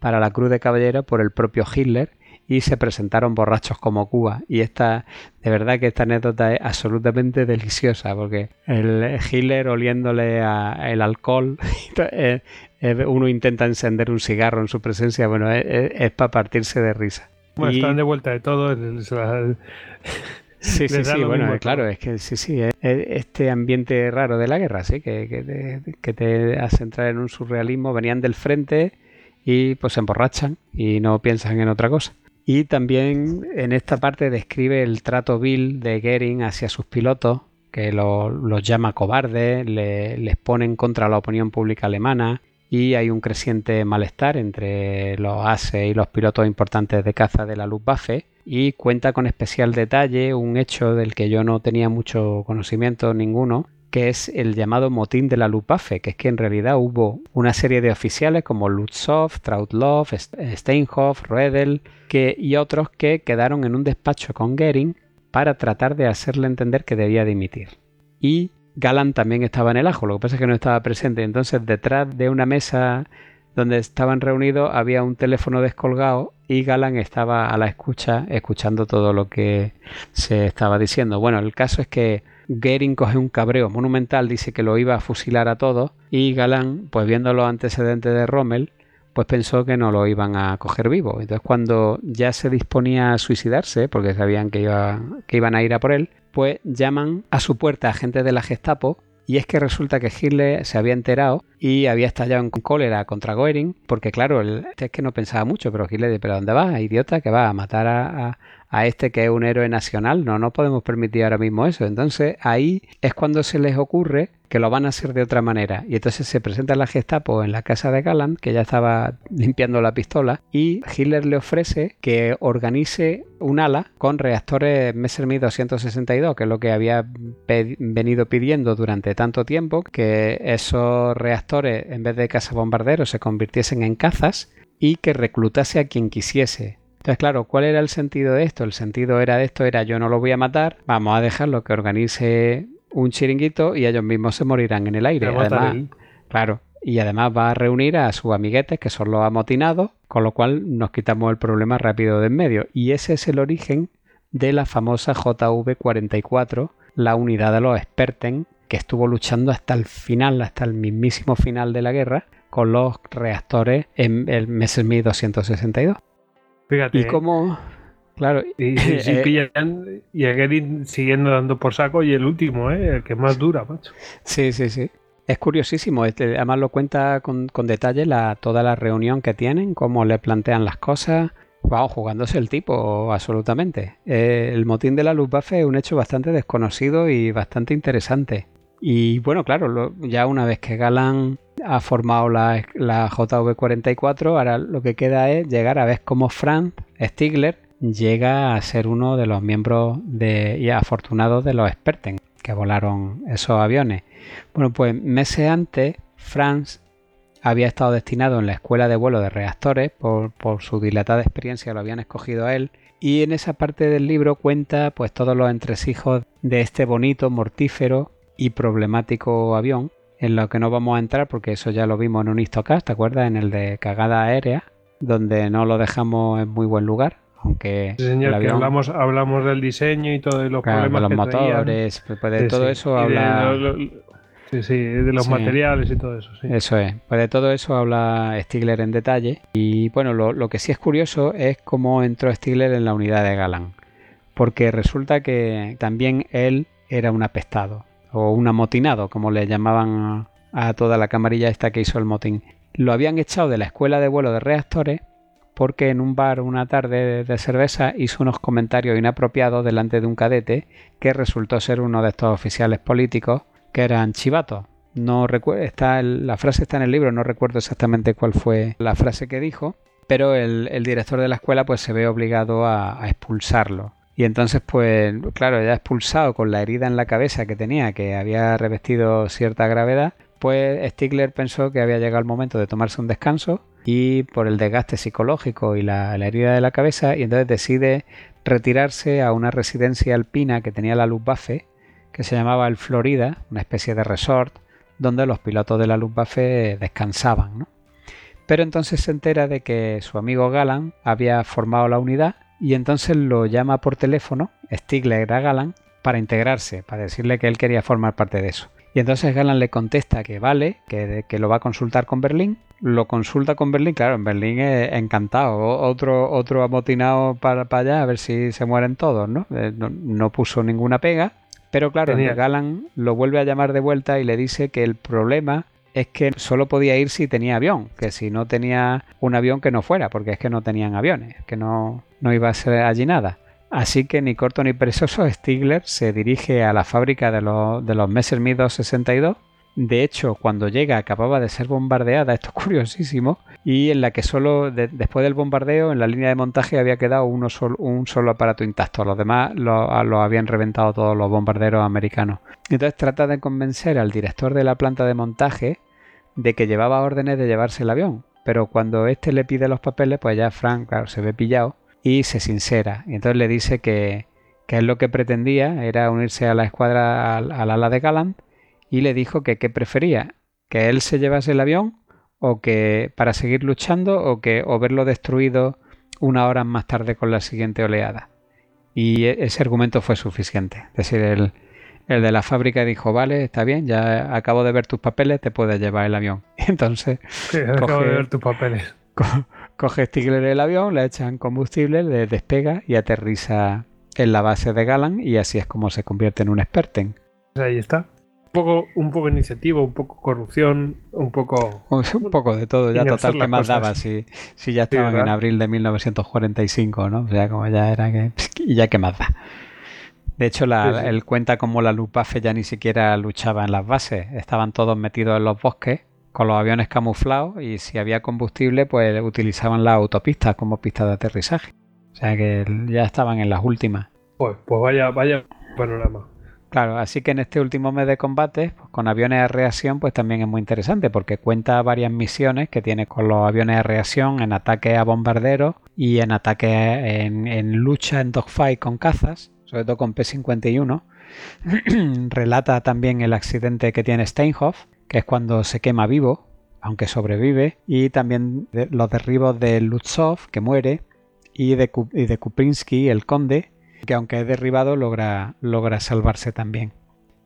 para la Cruz de Caballero por el propio Hitler y se presentaron borrachos como Cuba. Y esta, de verdad que esta anécdota es absolutamente deliciosa, porque el Hitler oliéndole a el alcohol *laughs* uno intenta encender un cigarro en su presencia, bueno, es, para partirse de risa. Bueno, están de vuelta de todo. Sí, *laughs* sí, sí, bueno, claro, es que sí, sí, este ambiente raro de la guerra, sí, que, que, te, que te hace entrar en un surrealismo, venían del frente y pues se emborrachan y no piensan en otra cosa. Y también en esta parte describe el trato vil de Goering hacia sus pilotos, que los llama cobardes, le, les ponen contra la opinión pública alemana, y hay un creciente malestar entre los ASE y los pilotos importantes de caza de la Luftwaffe y cuenta con especial detalle un hecho del que yo no tenía mucho conocimiento ninguno que es el llamado motín de la Luftwaffe, que es que en realidad hubo una serie de oficiales como Lutzow, Trautlov, Steinhoff, Redel que, y otros que quedaron en un despacho con Goering para tratar de hacerle entender que debía dimitir. Y Galan también estaba en el ajo, lo que pasa es que no estaba presente. Entonces, detrás de una mesa donde estaban reunidos había un teléfono descolgado y Galan estaba a la escucha, escuchando todo lo que se estaba diciendo. Bueno, el caso es que Goering coge un cabreo monumental, dice que lo iba a fusilar a todos y Galan, pues viendo los antecedentes de Rommel, pues pensó que no lo iban a coger vivo. Entonces cuando ya se disponía a suicidarse, porque sabían que, iba, que iban a ir a por él, pues llaman a su puerta a gente de la Gestapo y es que resulta que Hitler se había enterado y había estallado en cólera contra Goering, porque claro, él, es que no pensaba mucho, pero Hitler dice, ¿pero dónde vas, idiota? Que va a matar a, a este que es un héroe nacional. No, no podemos permitir ahora mismo eso. Entonces ahí es cuando se les ocurre que lo van a hacer de otra manera. Y entonces se presenta la Gestapo en la casa de Galland, que ya estaba limpiando la pistola, y Hitler le ofrece que organice un ala con reactores Messerschmitt 262, que es lo que había venido pidiendo durante tanto tiempo, que esos reactores en vez de cazabombarderos se convirtiesen en cazas y que reclutase a quien quisiese. Entonces, claro, ¿cuál era el sentido de esto? El sentido era de esto era yo no lo voy a matar, vamos a dejarlo que organice un chiringuito y ellos mismos se morirán en el aire. Además, claro, y además va a reunir a sus amiguetes que son los amotinados, con lo cual nos quitamos el problema rápido de en medio. Y ese es el origen de la famosa JV-44, la unidad de los Sperten, que estuvo luchando hasta el final, hasta el mismísimo final de la guerra, con los reactores en el Messerschmitt 262. Fíjate. Y cómo. Claro. Y, *laughs* eh, y, a Gary siguiendo dando por saco y el último, ¿eh? el que más dura, macho. Sí, sí, sí. Es curiosísimo. Este, además lo cuenta con, detalle la, toda la reunión que tienen, cómo le plantean las cosas. Wow, jugándose el tipo, absolutamente. Eh, el motín de la Luftwaffe es un hecho bastante desconocido y bastante interesante. Y bueno, claro, ya una vez que Galán ha formado la, JV44, ahora lo que queda es llegar a ver cómo Frank Stigler llega a ser uno de los miembros de, y afortunados de los Sperten que volaron esos aviones. Bueno, pues meses antes, Franz había estado destinado en la escuela de vuelo de reactores por, por, su dilatada experiencia, lo habían escogido a él. Y en esa parte del libro cuenta pues todos los entresijos de este bonito, mortífero y problemático avión, en lo que no vamos a entrar porque eso ya lo vimos en un histocast, ¿te acuerdas? En el de cagada aérea, donde no lo dejamos en muy buen lugar, aunque señor, hablamos, hablamos del diseño y todos los problemas de los motores, pues, pues de todo eso habla... sí, sí, de los materiales y todo eso. Sí. Eso es, pues de todo eso habla Stigler en detalle. Y bueno, lo, lo que sí es curioso es cómo entró Stigler en la unidad de Galan. Porque resulta que también él era un apestado o un amotinado, como le llamaban a toda la camarilla esta que hizo el motín. lo habían echado de la escuela de vuelo de reactores porque en un bar una tarde de cerveza hizo unos comentarios inapropiados delante de un cadete que resultó ser uno de estos oficiales políticos que eran chivatos. No está la frase está en el libro, no recuerdo exactamente cuál fue la frase que dijo, pero el, director de la escuela pues se ve obligado a, a, expulsarlo. Y entonces pues claro, ya expulsado con la herida en la cabeza que tenía, que había revestido cierta gravedad, pues Stigler pensó que había llegado el momento de tomarse un descanso y por el desgaste psicológico y la, herida de la cabeza y entonces decide retirarse a una residencia alpina que tenía la Luftwaffe que se llamaba el Florida, una especie de resort donde los pilotos de la Luftwaffe descansaban. Pero entonces se entera de que su amigo Galan había formado la unidad y entonces lo llama por teléfono, Stigler a Galan, para integrarse, para decirle que él quería formar parte de eso. Y entonces Galan le contesta que vale, que, que lo va a consultar con Berlín lo consulta con Berlín, claro, en Berlín es encantado. Otro, otro amotinado para, para allá a ver si se mueren todos, ¿no? Eh, no, puso ninguna pega. Pero claro, Galan lo vuelve a llamar de vuelta y le dice que el problema es que solo podía ir si tenía avión, que si no tenía un avión que no fuera, porque es que no tenían aviones, que no, no iba a ser allí nada. Así que ni corto ni perezoso, Stigler se dirige a la fábrica de los, de los Messerschmitt 262 de hecho, cuando llega acababa de ser bombardeada, esto es curiosísimo, y en la que solo después del bombardeo en la línea de montaje había quedado uno un solo aparato intacto, los demás lo, habían reventado todos los bombarderos americanos. Entonces trata de convencer al director de la planta de montaje de que llevaba órdenes de llevarse el avión, pero cuando éste le pide los papeles, pues ya Frank se ve pillado y se sincera, y entonces le dice que, que él lo que pretendía era unirse a la escuadra al, al ala de Gallant y le dijo que qué prefería, que él se llevase el avión o que para seguir luchando o que o verlo destruido una hora más tarde con la siguiente oleada. Y e, ese argumento fue suficiente. Es decir, el, el de la fábrica dijo, vale, está bien, ya acabo de ver tus papeles, te puedes llevar el avión. *laughs* Entonces, acabo de ver tus papeles. *laughs* coge Stigler el avión, le echan combustible, le despega y aterriza en la base de Galan y así es como se convierte en un experten. Ahí está poco, un poco iniciativa, un poco corrupción, un poco. Un poco de todo, ya total que más daba si, si ya estaban en abril de 1945, ¿no? O sea, como ya era que. *laughs* Y ya que más da. De hecho, la, él cuenta como la Lupafe ya ni siquiera luchaba en las bases, estaban todos metidos en los bosques con los aviones camuflados y si había combustible, pues utilizaban las autopistas como pistas de aterrizaje. O sea que ya estaban en las últimas. Pues, pues vaya, vaya panorama. Claro, así que en este último mes de combate, pues, con aviones de reacción, pues también es muy interesante porque cuenta varias misiones que tiene con los aviones de reacción en ataque a bombarderos y en ataque en, lucha en dogfight con cazas, sobre todo con P-51. *clears throat* Relata también el accidente que tiene Steinhoff, que es cuando se quema vivo, aunque sobrevive, y también los derribos de Lutzov, que muere, y de, y de el conde, que aunque es derribado logra, logra salvarse también.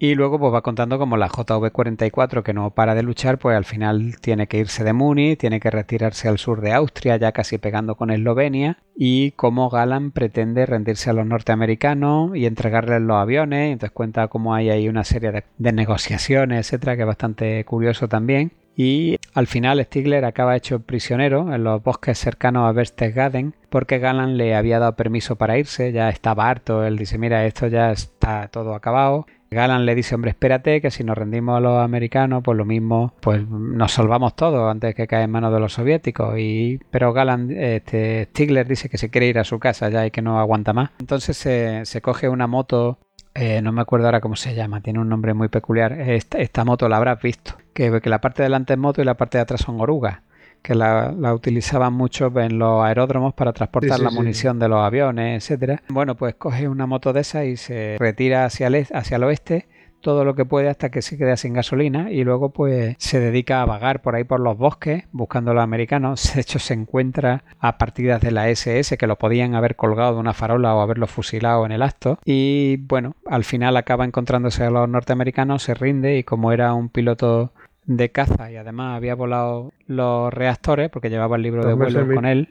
Y luego pues va contando como la JV-44 que no para de luchar, pues al final tiene que irse de Muni, tiene que retirarse al sur de Austria, ya casi pegando con Eslovenia, y cómo Galan pretende rendirse a los norteamericanos y entregarles los aviones, entonces cuenta cómo hay ahí una serie de, de negociaciones, etcétera, que es bastante curioso también. Y al final Stigler acaba hecho prisionero en los bosques cercanos a Berchtesgaden porque Galan le había dado permiso para irse, ya estaba harto, él dice, mira, esto ya está todo acabado. Galan le dice, hombre, espérate, que si nos rendimos a los americanos, pues lo mismo, pues nos salvamos todos antes que caer en manos de los soviéticos. Y, pero Galan, este, Stigler dice que se quiere ir a su casa ya y que no aguanta más. Entonces se, se coge una moto eh, no me acuerdo ahora cómo se llama, tiene un nombre muy peculiar. Esta, moto la habrás visto, que, que, la parte de delante es moto y la parte de atrás son orugas, que la, utilizaban mucho en los aeródromos para transportar la munición de los aviones, etcétera. Bueno, pues coge una moto de esa y se retira hacia el, hacia el oeste todo lo que puede hasta que se quede sin gasolina y luego pues se dedica a vagar por ahí por los bosques buscando a los americanos. *laughs* De hecho se encuentra a partidas de la SS que lo podían haber colgado de una farola o haberlo fusilado en el acto y bueno, al final acaba encontrándose a los norteamericanos, se rinde y como era un piloto de caza y además había volado los reactores porque llevaba el libro de vuelo con él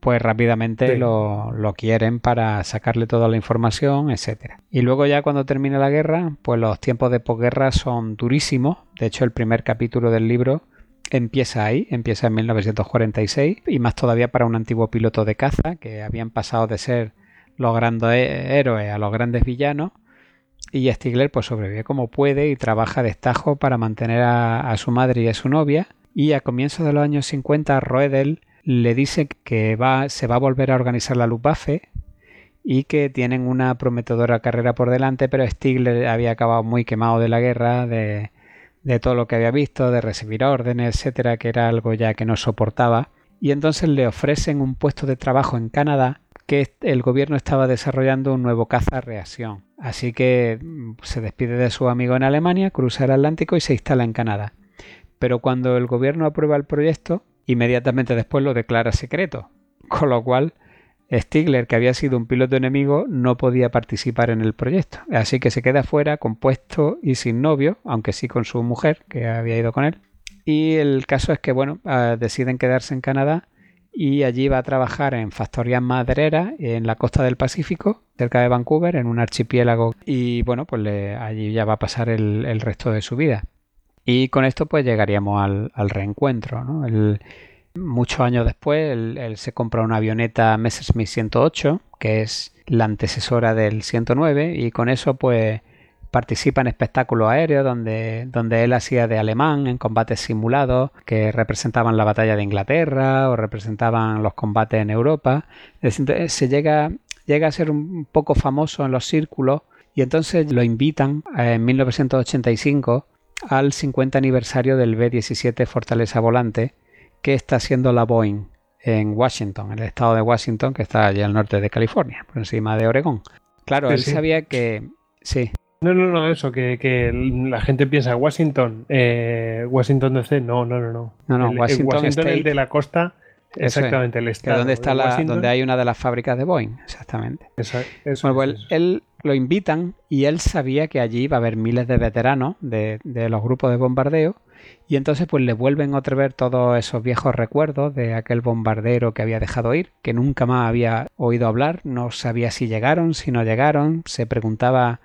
pues rápidamente lo, quieren para sacarle toda la información, etcétera. Y luego ya cuando termina la guerra, pues los tiempos de posguerra son durísimos. De hecho, el primer capítulo del libro empieza ahí, empieza en 1946 y más todavía para un antiguo piloto de caza que habían pasado de ser los grandes héroes a los grandes villanos y Stigler pues sobrevive como puede y trabaja de estajo para mantener a, su madre y a su novia y a comienzos de los años 50 Roedel le dice que se va a volver a organizar la Luftwaffe y que tienen una prometedora carrera por delante, pero Stigler había acabado muy quemado de la guerra, de, de todo lo que había visto, de recibir órdenes, etcétera, que era algo ya que no soportaba. Y entonces le ofrecen un puesto de trabajo en Canadá que el gobierno estaba desarrollando un nuevo caza reacción. Así que mm, se despide de su amigo en Alemania, cruza el Atlántico y se instala en Canadá. Pero cuando el gobierno aprueba el proyecto, inmediatamente después lo declara secreto. Con lo cual Stigler, que había sido un piloto enemigo, no podía participar en el proyecto. Así que se queda fuera, compuesto y sin novio, aunque sí con su mujer, que había ido con él. Y el caso es que, bueno, ah, deciden quedarse en Canadá y allí va a trabajar en factorías madereras en la costa del Pacífico, cerca de Vancouver, en un archipiélago. Y bueno, pues allí ya va a pasar el, resto de su vida. Y con esto pues llegaríamos al, reencuentro. ¿no? Muchos años después, él, se compra una avioneta Messerschmitt 108, que es la antecesora del 109, y con eso pues participa en espectáculos aéreos donde, donde él hacía de alemán en combates simulados que representaban la batalla de Inglaterra o representaban los combates en Europa. Se llega, llega a ser un poco famoso en los círculos y entonces lo invitan en 1985 al 50 aniversario del B-17 Fortaleza Volante qué está haciendo la Boeing en Washington, en el estado de Washington, que está allá al norte de California, por encima de Oregón. Claro, él sabía que... Sí. No, no, no, eso, que, la gente piensa Washington, eh, Washington DC, no, no, no, no. No, no, Washington, el de la costa, exactamente, el estado. donde, está la, donde hay una de las fábricas de Boeing, exactamente. Eso, bueno, pues él, lo invitan y él sabía que allí iba a haber miles de veteranos de, de los grupos de bombardeo y entonces pues le vuelven otra vez todos esos viejos recuerdos de aquel bombardero que había dejado ir, que nunca más había oído hablar, no sabía si llegaron, si no llegaron, se preguntaba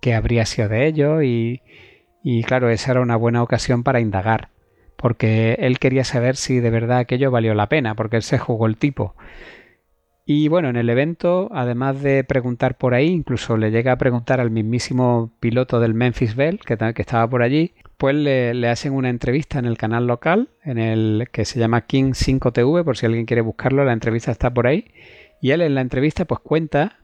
qué habría sido de ellos y, claro, esa era una buena ocasión para indagar, porque él quería saber si de verdad aquello valió la pena, porque él se jugó el tipo. Y bueno, en el evento, además de preguntar por ahí, incluso le llega a preguntar al mismísimo piloto del Memphis Bell, que, estaba por allí, pues le, hacen una entrevista en el canal local, en el que se llama King 5TV, por si alguien quiere buscarlo, la entrevista está por ahí. Y él en la entrevista pues cuenta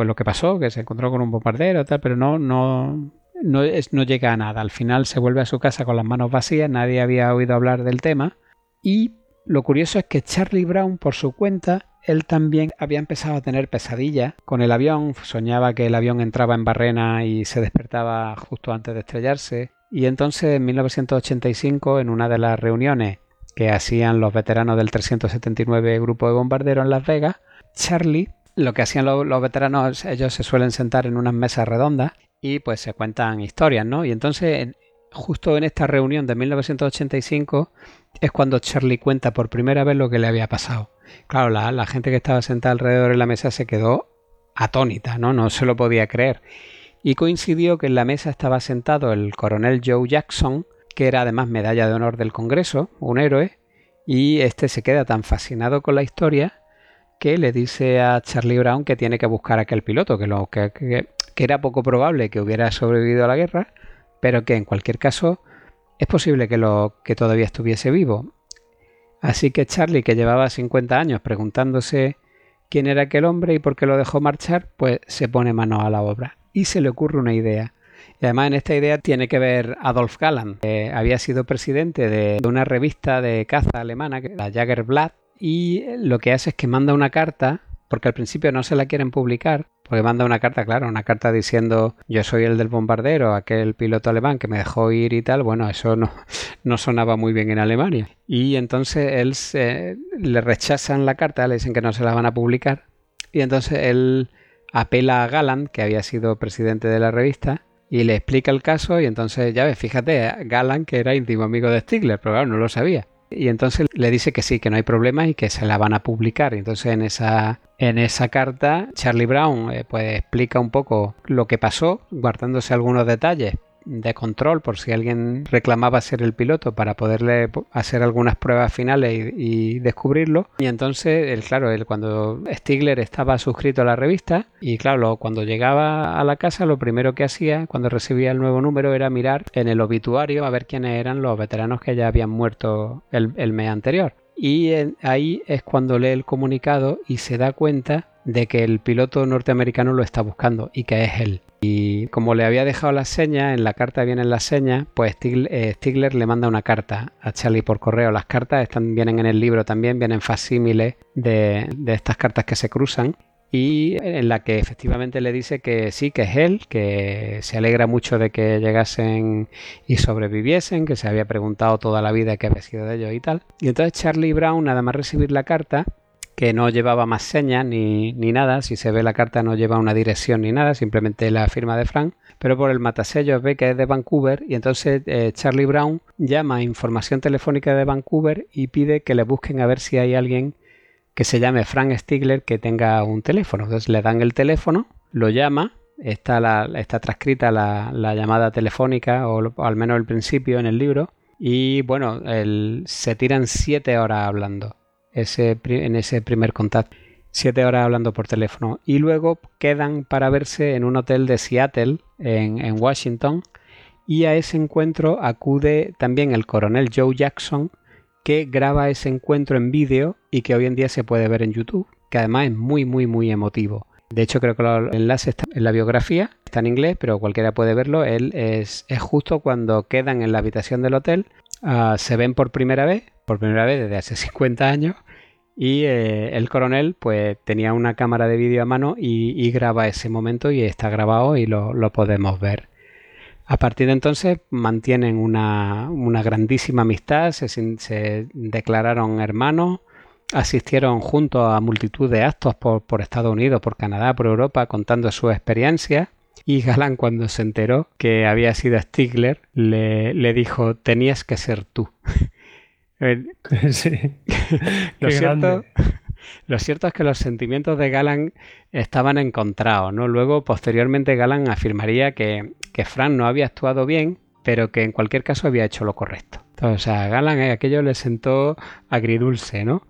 pues lo que pasó, que se encontró con un bombardero tal, pero no, no, no, es, no llega a nada. Al final se vuelve a su casa con las manos vacías, nadie había oído hablar del tema. Y lo curioso es que Charlie Brown, por su cuenta, él también había empezado a tener pesadillas con el avión, soñaba que el avión entraba en barrena y se despertaba justo antes de estrellarse. Y entonces en 1985, en una de las reuniones que hacían los veteranos del 379 Grupo de Bombarderos en Las Vegas, Charlie, lo que hacían los, veteranos, ellos se suelen sentar en unas mesas redondas y pues se cuentan historias, ¿no? Y entonces, justo en esta reunión de 1985, es cuando Charlie cuenta por primera vez lo que le había pasado. Claro, la, gente que estaba sentada alrededor de la mesa se quedó atónita, ¿no? No se lo podía creer y coincidió que en la mesa estaba sentado el coronel Joe Jackson, que era además medalla de honor del Congreso, un héroe, y este se queda tan fascinado con la historia que le dice a Charlie Brown que tiene que buscar a aquel piloto, que, lo, que, que, era poco probable que hubiera sobrevivido a la guerra, pero que en cualquier caso es posible que, lo, que todavía estuviese vivo. Así que Charlie, que llevaba 50 años preguntándose quién era aquel hombre y por qué lo dejó marchar, pues se pone mano a la obra y se le ocurre una idea. Y además en esta idea tiene que ver Adolf Galland, que había sido presidente de una revista de caza alemana, la Jagerblatt, y lo que hace es que manda una carta, porque al principio no se la quieren publicar, porque manda una carta, claro, una carta diciendo yo soy el del bombardero, aquel piloto alemán que me dejó ir y tal, bueno, eso no, *laughs* no sonaba muy bien en Alemania. Y entonces él se, le rechazan la carta, le dicen que no se la van a publicar, y entonces él apela a Galland, que había sido presidente de la revista, y le explica el caso y entonces, ya ves, fíjate, Galland que era íntimo amigo de Stigler, pero claro, no lo sabía. Y entonces le dice que sí, que no hay problema y que se la van a publicar. Entonces en esa, en esa carta Charlie Brown eh, pues explica un poco lo que pasó, guardándose algunos detalles de control por si alguien reclamaba ser el piloto para poderle hacer algunas pruebas finales y, descubrirlo. Y entonces, el, claro, él, cuando Stigler estaba suscrito a la revista y claro, cuando llegaba a la casa lo primero que hacía cuando recibía el nuevo número era mirar en el obituario a ver quiénes eran los veteranos que ya habían muerto el mes anterior. Y ahí es cuando lee el comunicado y se da cuenta de que el piloto norteamericano lo está buscando y que es él. Y como le había dejado las señas, en la carta vienen las señas, pues eh, Stigler, le manda una carta a Charlie por correo. Las cartas están, vienen en el libro también, vienen facsímiles de, de estas cartas que se cruzan y en la que efectivamente le dice que sí, que es él, que se alegra mucho de que llegasen y sobreviviesen, que se había preguntado toda la vida qué había sido de ellos y tal. Y entonces Charlie Brown, nada más recibir la carta, que no llevaba más señas ni, nada, si se ve la carta no lleva una dirección ni nada, simplemente la firma de Frank, pero por el matasellos ve que es de Vancouver y entonces eh, Charlie Brown llama a información telefónica de Vancouver y pide que le busquen a ver si hay alguien que se llame Frank Stigler que tenga un teléfono. Entonces le dan el teléfono, lo llama, está, la, está transcrita la, llamada telefónica o, al menos el principio en el libro y bueno, se tiran siete horas hablando ese, en ese primer contacto. Siete horas hablando por teléfono. Y luego quedan para verse en un hotel de Seattle, en, en Washington. Y a ese encuentro acude también el coronel Joe Jackson, que graba ese encuentro en vídeo y que hoy en día se puede ver en YouTube, que además es muy, muy, muy emotivo. De hecho, creo que el enlace está en la biografía, está en inglés, pero cualquiera puede verlo. Él es, es justo cuando quedan en la habitación del hotel, ah, se ven por primera vez, por primera vez desde hace *laughs* 50 años, y eh, el coronel pues tenía una cámara de vídeo a mano y, graba ese momento y está grabado y lo, podemos ver. A partir de entonces mantienen una, grandísima amistad, se, se, declararon hermanos, asistieron juntos a multitud de actos por, por, Estados Unidos, por Canadá, por Europa, contando su experiencia. Y Galán, cuando se enteró que había sido Stigler, le, le dijo, tenías que ser tú. *laughs* *laughs* lo, cierto, *laughs* lo, cierto, es que los sentimientos de Galan estaban encontrados, ¿no? Luego, posteriormente, Galan afirmaría que, que Fran no había actuado bien, pero que en cualquier caso había hecho lo correcto. Entonces, a Galan eh, aquello le sentó agridulce, ¿no?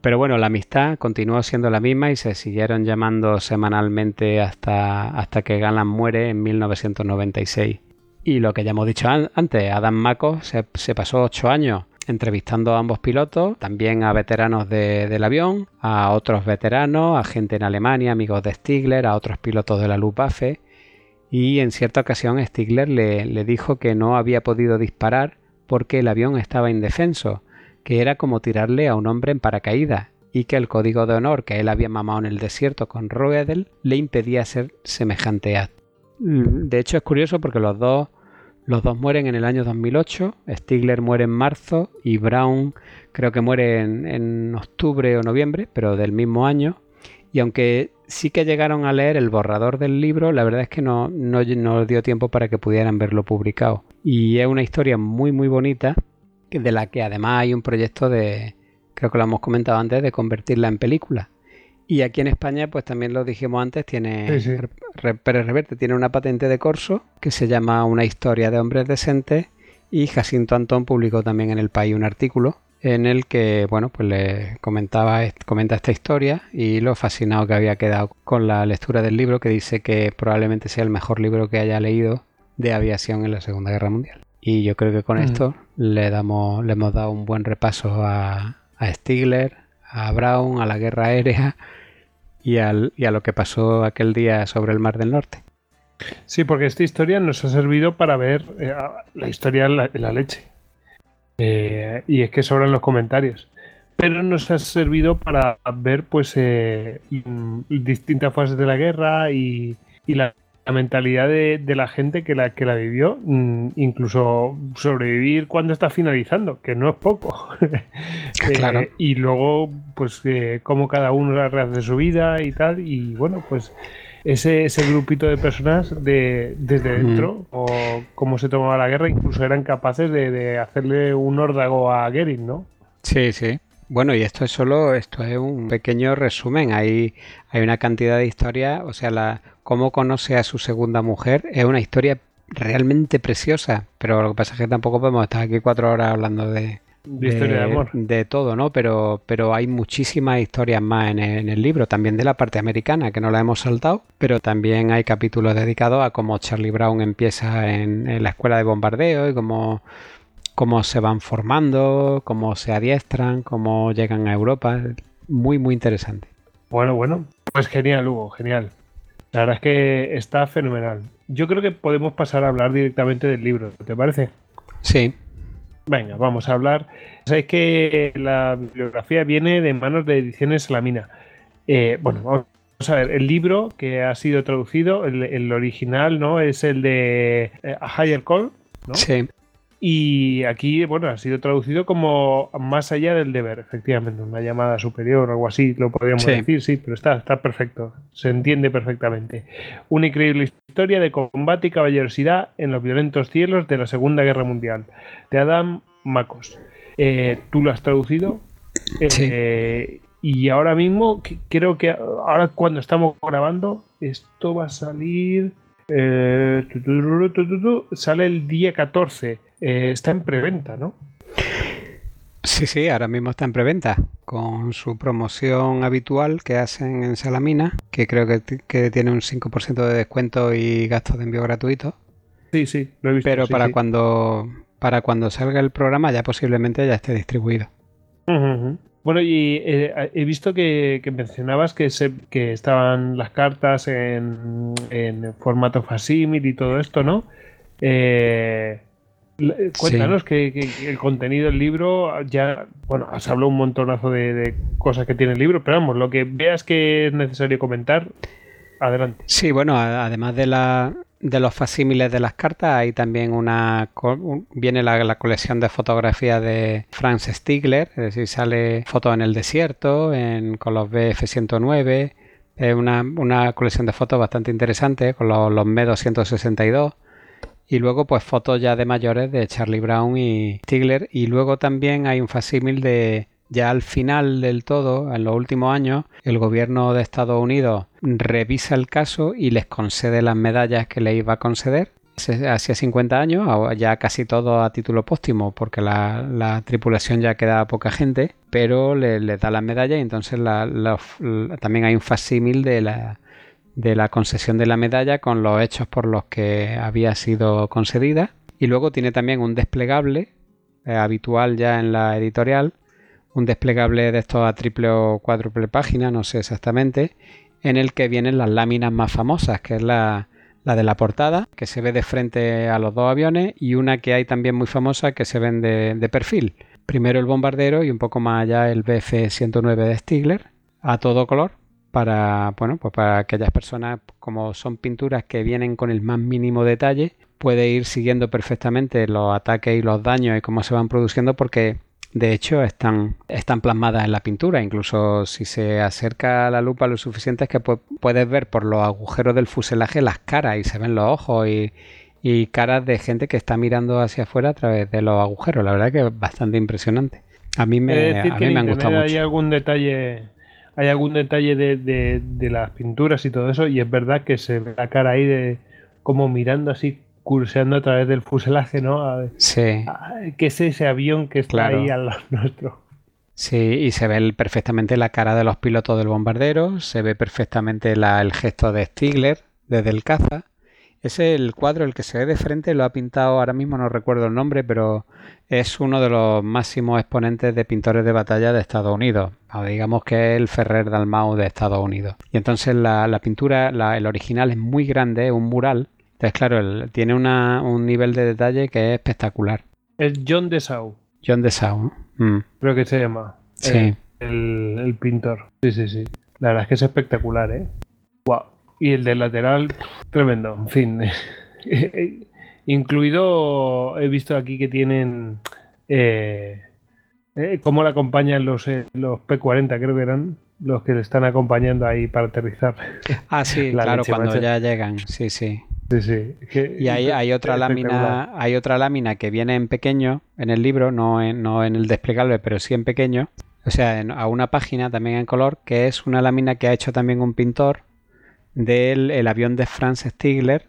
Pero bueno, la amistad continuó siendo la misma y se siguieron llamando semanalmente hasta, hasta que Galan muere en 1996. Y lo que ya hemos dicho antes, Adam Mako se, se pasó ocho años entrevistando a ambos pilotos, también a veteranos del avión, a otros veteranos, a gente en Alemania, amigos de Stigler, a otros pilotos de la Luftwaffe. Y en cierta ocasión Stigler le, le dijo que no había podido disparar porque el avión estaba indefenso, que era como tirarle a un hombre en paracaídas y que el código de honor que él había mamado en el desierto con Roedel le impedía hacer semejante acto. De hecho es curioso porque los dos los dos mueren en el año 2008, Stigler muere en marzo y Brown creo que muere en, octubre o noviembre, pero del mismo año. Y aunque sí que llegaron a leer el borrador del libro, la verdad es que no, no, dio tiempo para que pudieran verlo publicado. Y es una historia muy muy bonita, de la que además hay un proyecto de, creo que lo hemos comentado antes, de convertirla en película. Y aquí en España, pues también lo dijimos antes, tiene Pérez Reverte tiene una patente de corso que se llama Una historia de hombres decentes y Jacinto Antón publicó también en El País un artículo en el que, bueno, pues le comentaba comenta esta historia y lo fascinado que había quedado con la lectura del libro que dice que probablemente sea el mejor libro que haya leído de aviación en la Segunda Guerra Mundial. Y yo creo que con mm. esto le damos le hemos dado un buen repaso a, a Stigler, a Brown, a la guerra aérea y, al, y a lo que pasó aquel día sobre el Mar del Norte. Sí, porque esta historia nos ha servido para ver eh, la historia en la, leche. Eh, y es que sobran los comentarios. Pero nos ha servido para ver pues eh, distintas fases de la guerra y, y la la mentalidad de, la gente que la, que la vivió, mm, incluso sobrevivir cuando está finalizando, que no es poco. *laughs* Eh, y luego, pues, eh, cómo cada uno la rehace su vida y tal. Y bueno, pues ese, ese grupito de personas de, desde dentro, o cómo se tomaba la guerra, incluso eran capaces de, de hacerle un órdago a Gering, ¿no? Sí, sí. Bueno, y esto es solo, esto es un pequeño resumen. Hay, hay una cantidad de historias, o sea, la, cómo conoce a su segunda mujer es una historia realmente preciosa, pero lo que pasa es que tampoco podemos estar aquí cuatro horas hablando de, De historia de amor. de todo, ¿no? Pero, pero hay muchísimas historias más en el, en el libro, también de la parte americana, que no la hemos saltado, pero también hay capítulos dedicados a cómo Charlie Brown empieza en, en la escuela de bombardeo y cómo, cómo se van formando, cómo se adiestran, cómo llegan a Europa. Muy, muy interesante. Bueno, bueno. Pues genial, Hugo, genial. La verdad es que está fenomenal. Yo creo que podemos pasar a hablar directamente del libro, ¿te parece? Sí, Venga, vamos a hablar. Sabéis que la bibliografía viene de manos de Ediciones Lamina. Eh, bueno, vamos a ver. El libro que ha sido traducido, el, el original, ¿no? Es el de eh, A Higher Call, ¿no? sí. Y aquí, bueno, ha sido traducido como Más allá del deber, efectivamente, una llamada superior o algo así, lo podríamos Sí. decir, sí, pero está, está perfecto, se entiende perfectamente. Una increíble historia de combate y caballerosidad en los violentos cielos de la Segunda Guerra Mundial, de Adam Macos. Eh, ¿Tú lo has traducido? Eh, Y ahora mismo, creo que ahora cuando estamos grabando, esto va a salir... eh, tu, tu, tu, sale el día 14. Eh, está en preventa, ¿no? Sí, sí, ahora mismo está en preventa con su promoción habitual que hacen en Salamina, que creo que, tiene un 5% de descuento y gastos de envío gratuitos. Sí, sí, lo he visto. Pero sí, para sí. cuando para cuando salga el programa ya posiblemente ya esté distribuido. Bueno, y eh, he visto que, que mencionabas que, se, que estaban las cartas en, en formato facímil y todo esto, ¿no? Eh, cuéntanos que, que- que el contenido del libro ya, bueno, has hablado un montonazo de, de cosas que tiene el libro, pero vamos, lo que veas que es necesario comentar, adelante. Sí, bueno, además de la de los facímiles de las cartas, hay también una viene la, la colección de fotografías de Franz Stigler, es decir, sale fotos en el desierto, en, con los BF-109, es una, una colección de fotos bastante interesante con los, los M262 y luego pues fotos ya de mayores de Charlie Brown y Stigler y luego también hay un facímil de ya al final del todo, en los últimos años, el gobierno de Estados Unidos revisa el caso y les concede las medallas que le iba a conceder. Hacía 50 años, ya casi todo a título póstumo, porque la, la tripulación ya queda poca gente, pero le, les da las medallas y entonces la- la- también hay un facímil de la, de la concesión de la medalla con los hechos por los que había sido concedida. Y luego tiene también un desplegable eh, habitual ya en la editorial, un desplegable de estos a triple o cuádruple página, no sé exactamente, en el que vienen las láminas más famosas, que es la, la de la portada, que se ve de frente a los dos aviones, y una que hay también muy famosa que se ven de, de perfil. Primero el bombardero y un poco más allá el BF-109 de Stigler, a todo color, para, bueno, pues para aquellas personas, como son pinturas que vienen con el más mínimo detalle, puede ir siguiendo perfectamente los ataques y los daños y cómo se van produciendo porque de hecho están, están plasmadas en la pintura. Incluso si se acerca a la lupa lo suficiente es que pu- puedes ver por los agujeros del fuselaje las caras y se ven los ojos y, y caras de gente que está mirando hacia afuera a través de los agujeros. La verdad que es bastante impresionante. A mí me, a mí me han gustado internet hay mucho. algún detalle, hay algún detalle de, de- de las pinturas y todo eso, y es verdad que se ve la cara ahí de como mirando así, curseando a través del fuselaje, ¿no? A Sí. ah, ¿Qué es ese avión que está Claro. ahí al lado *laughs* nuestro? Sí, y se ve perfectamente la cara de los pilotos del bombardero, se ve perfectamente la- el gesto de Stigler desde el caza. Ese el cuadro, el que se ve de frente, lo ha pintado, ahora mismo no recuerdo el nombre, pero es uno de los máximos exponentes de pintores de batalla de Estados Unidos. O digamos que es el Ferrer Dalmau de Estados Unidos. Y entonces la, la pintura, la- el original es muy grande, es un mural. Entonces, claro, el- tiene una- un nivel de detalle que es espectacular. Es John Dessau, John Dessau. ¿no? Mm, creo que se llama. Sí. eh, el, el pintor. Sí, sí, sí. La verdad es que es espectacular, ¿eh? Wow. Y el del lateral, tremendo. En fin. *laughs* Incluido, he visto aquí que tienen. Eh, eh, cómo le acompañan los, eh, los P-40, creo que eran los que le están acompañando ahí para aterrizar. Ah, sí, *laughs* La claro, cuando ya llegan. Sí, sí. Sí, sí. Que- Y hay, hay otra lámina, hay otra lámina que viene en pequeño en el libro, no en, no en el desplegable, pero sí en pequeño. O sea, en- a una página también en color, que es una lámina que ha hecho también un pintor del el avión de Franz Stigler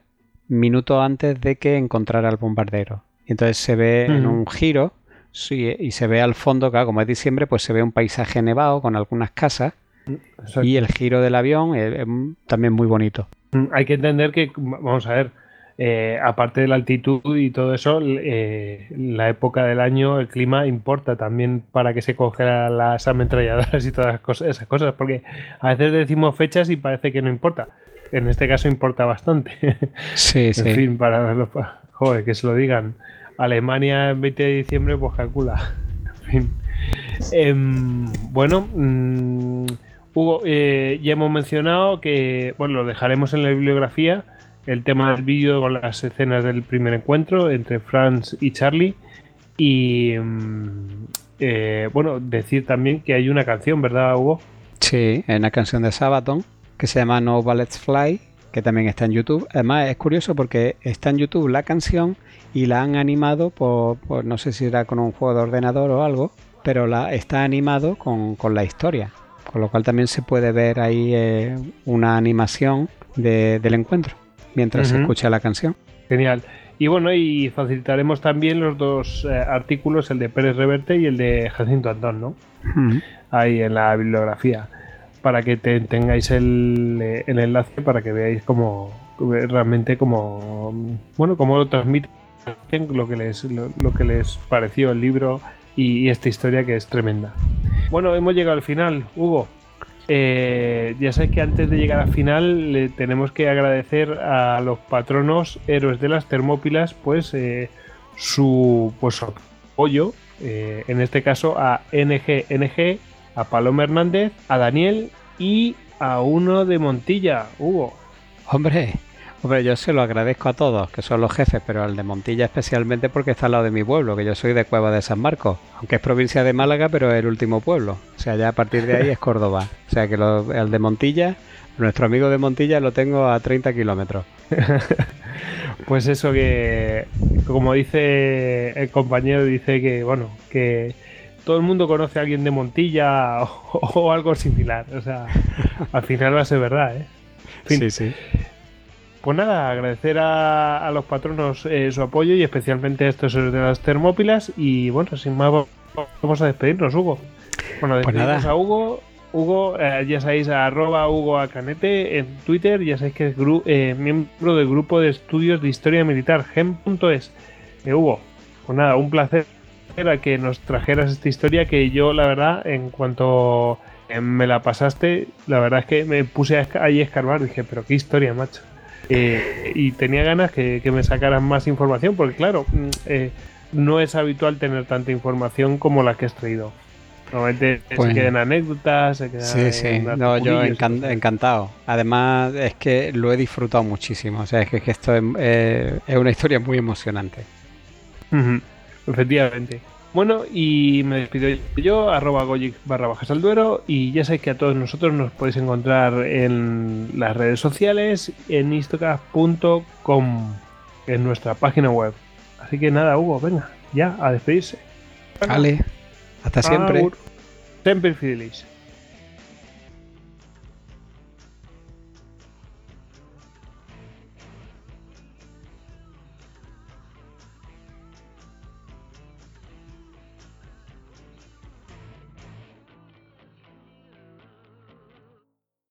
minutos antes de que encontrara el bombardero. Y entonces se ve en un giro sí, y se ve al fondo, claro, como es diciembre, pues se ve un paisaje nevado con algunas casas Exacto. y el giro del avión es, es también muy bonito. Mm, Hay que entender que, vamos a ver, eh, aparte de la altitud y todo eso, eh, la época del año, el clima importa también para que se congelan las ametralladoras y todas cosas, esas cosas, porque a veces decimos fechas y parece que no importa. En este caso importa bastante. *laughs* Sí, en sí. fin, para los, pa- joder, que se lo digan. Alemania el 20 de diciembre, pues calcula. *laughs* En fin. Em, bueno, mm, Hugo, eh, ya hemos mencionado que, bueno, lo dejaremos en la bibliografía, el tema del vídeo con las escenas del primer encuentro entre Franz y Charlie. Y, mm, eh, bueno, decir también que hay una canción, ¿verdad, Hugo? Sí, es una canción de Sabaton que se llama No Bullets Fly, que también está en YouTube. Además, es curioso porque está en YouTube la canción y la han animado por, por- no sé si era con un juego de ordenador o algo, pero la está animado con, con la historia. Con lo cual también se puede ver ahí eh, una animación de- del encuentro mientras se escucha la canción. Genial. Y bueno, y facilitaremos también los dos eh, artículos, el de Pérez Reverte y el de Jacinto Antón, ¿no? Ahí en la bibliografía para que te- tengáis el, eh, el enlace para que veáis cómo realmente como bueno cómo lo transmiten lo que les lo, lo que les pareció el libro y, y esta historia que es tremenda bueno hemos llegado al final Hugo Eh, ya sabéis que antes de llegar al final le tenemos que agradecer a los patronos héroes de las Termópilas pues eh, su pues apoyo eh, en este caso a NGNG, a Paloma Hernández, a Daniel y a uno de Montilla, Hugo. Hombre, hombre, yo se lo agradezco a todos, que son los jefes, pero al de Montilla especialmente porque está al lado de mi pueblo, que yo soy de Cueva de San Marcos, aunque es provincia de Málaga, pero es el último pueblo. O sea, ya a partir de ahí es Córdoba. O sea, que lo- el de Montilla, nuestro amigo de Montilla lo tengo a 30 kilómetros. *laughs* Pues eso que, como dice el compañero, dice que, bueno, que todo el mundo conoce a alguien de Montilla *laughs* o, o algo similar. O sea, al final va a ser verdad, ¿eh? Fin. Sí, sí. Pues nada, agradecer a, a los patronos eh, su apoyo y especialmente a estos de las Termópilas. Y bueno, sin más, vamos a despedirnos, Hugo. Bueno, Pues despedimos nada. a Hugo. Hugo, eh, ya sabéis, a arroba Hugo Acanete en Twitter, ya sabéis que es gru- eh, miembro del grupo de estudios de historia militar, gem.es. Eh, Hugo, pues nada, un placer a que nos trajeras esta historia que yo, la verdad, en cuanto eh, me la pasaste, la verdad es que me puse ahí a escarbar, dije, pero qué historia, macho. Eh, y tenía ganas que, que me sacaran más información, porque claro, mm, eh, no es habitual tener tanta información como la que has traído. Normalmente Pues- se quedan anécdotas, se quedan Sí, sí. No, yo encan- encantado. Además, es que lo he disfrutado muchísimo. O sea, es que, que esto es, eh, es una historia muy emocionante. Efectivamente. Bueno, y me despido yo, arroba goyic barra bajas al duero, y ya sabéis que a todos nosotros nos podéis encontrar en las redes sociales, en istocast.com, en nuestra página web. Así que nada, Hugo, venga, ya, a despedirse. Vale. Hasta siempre. Agur. Sempre fidelis.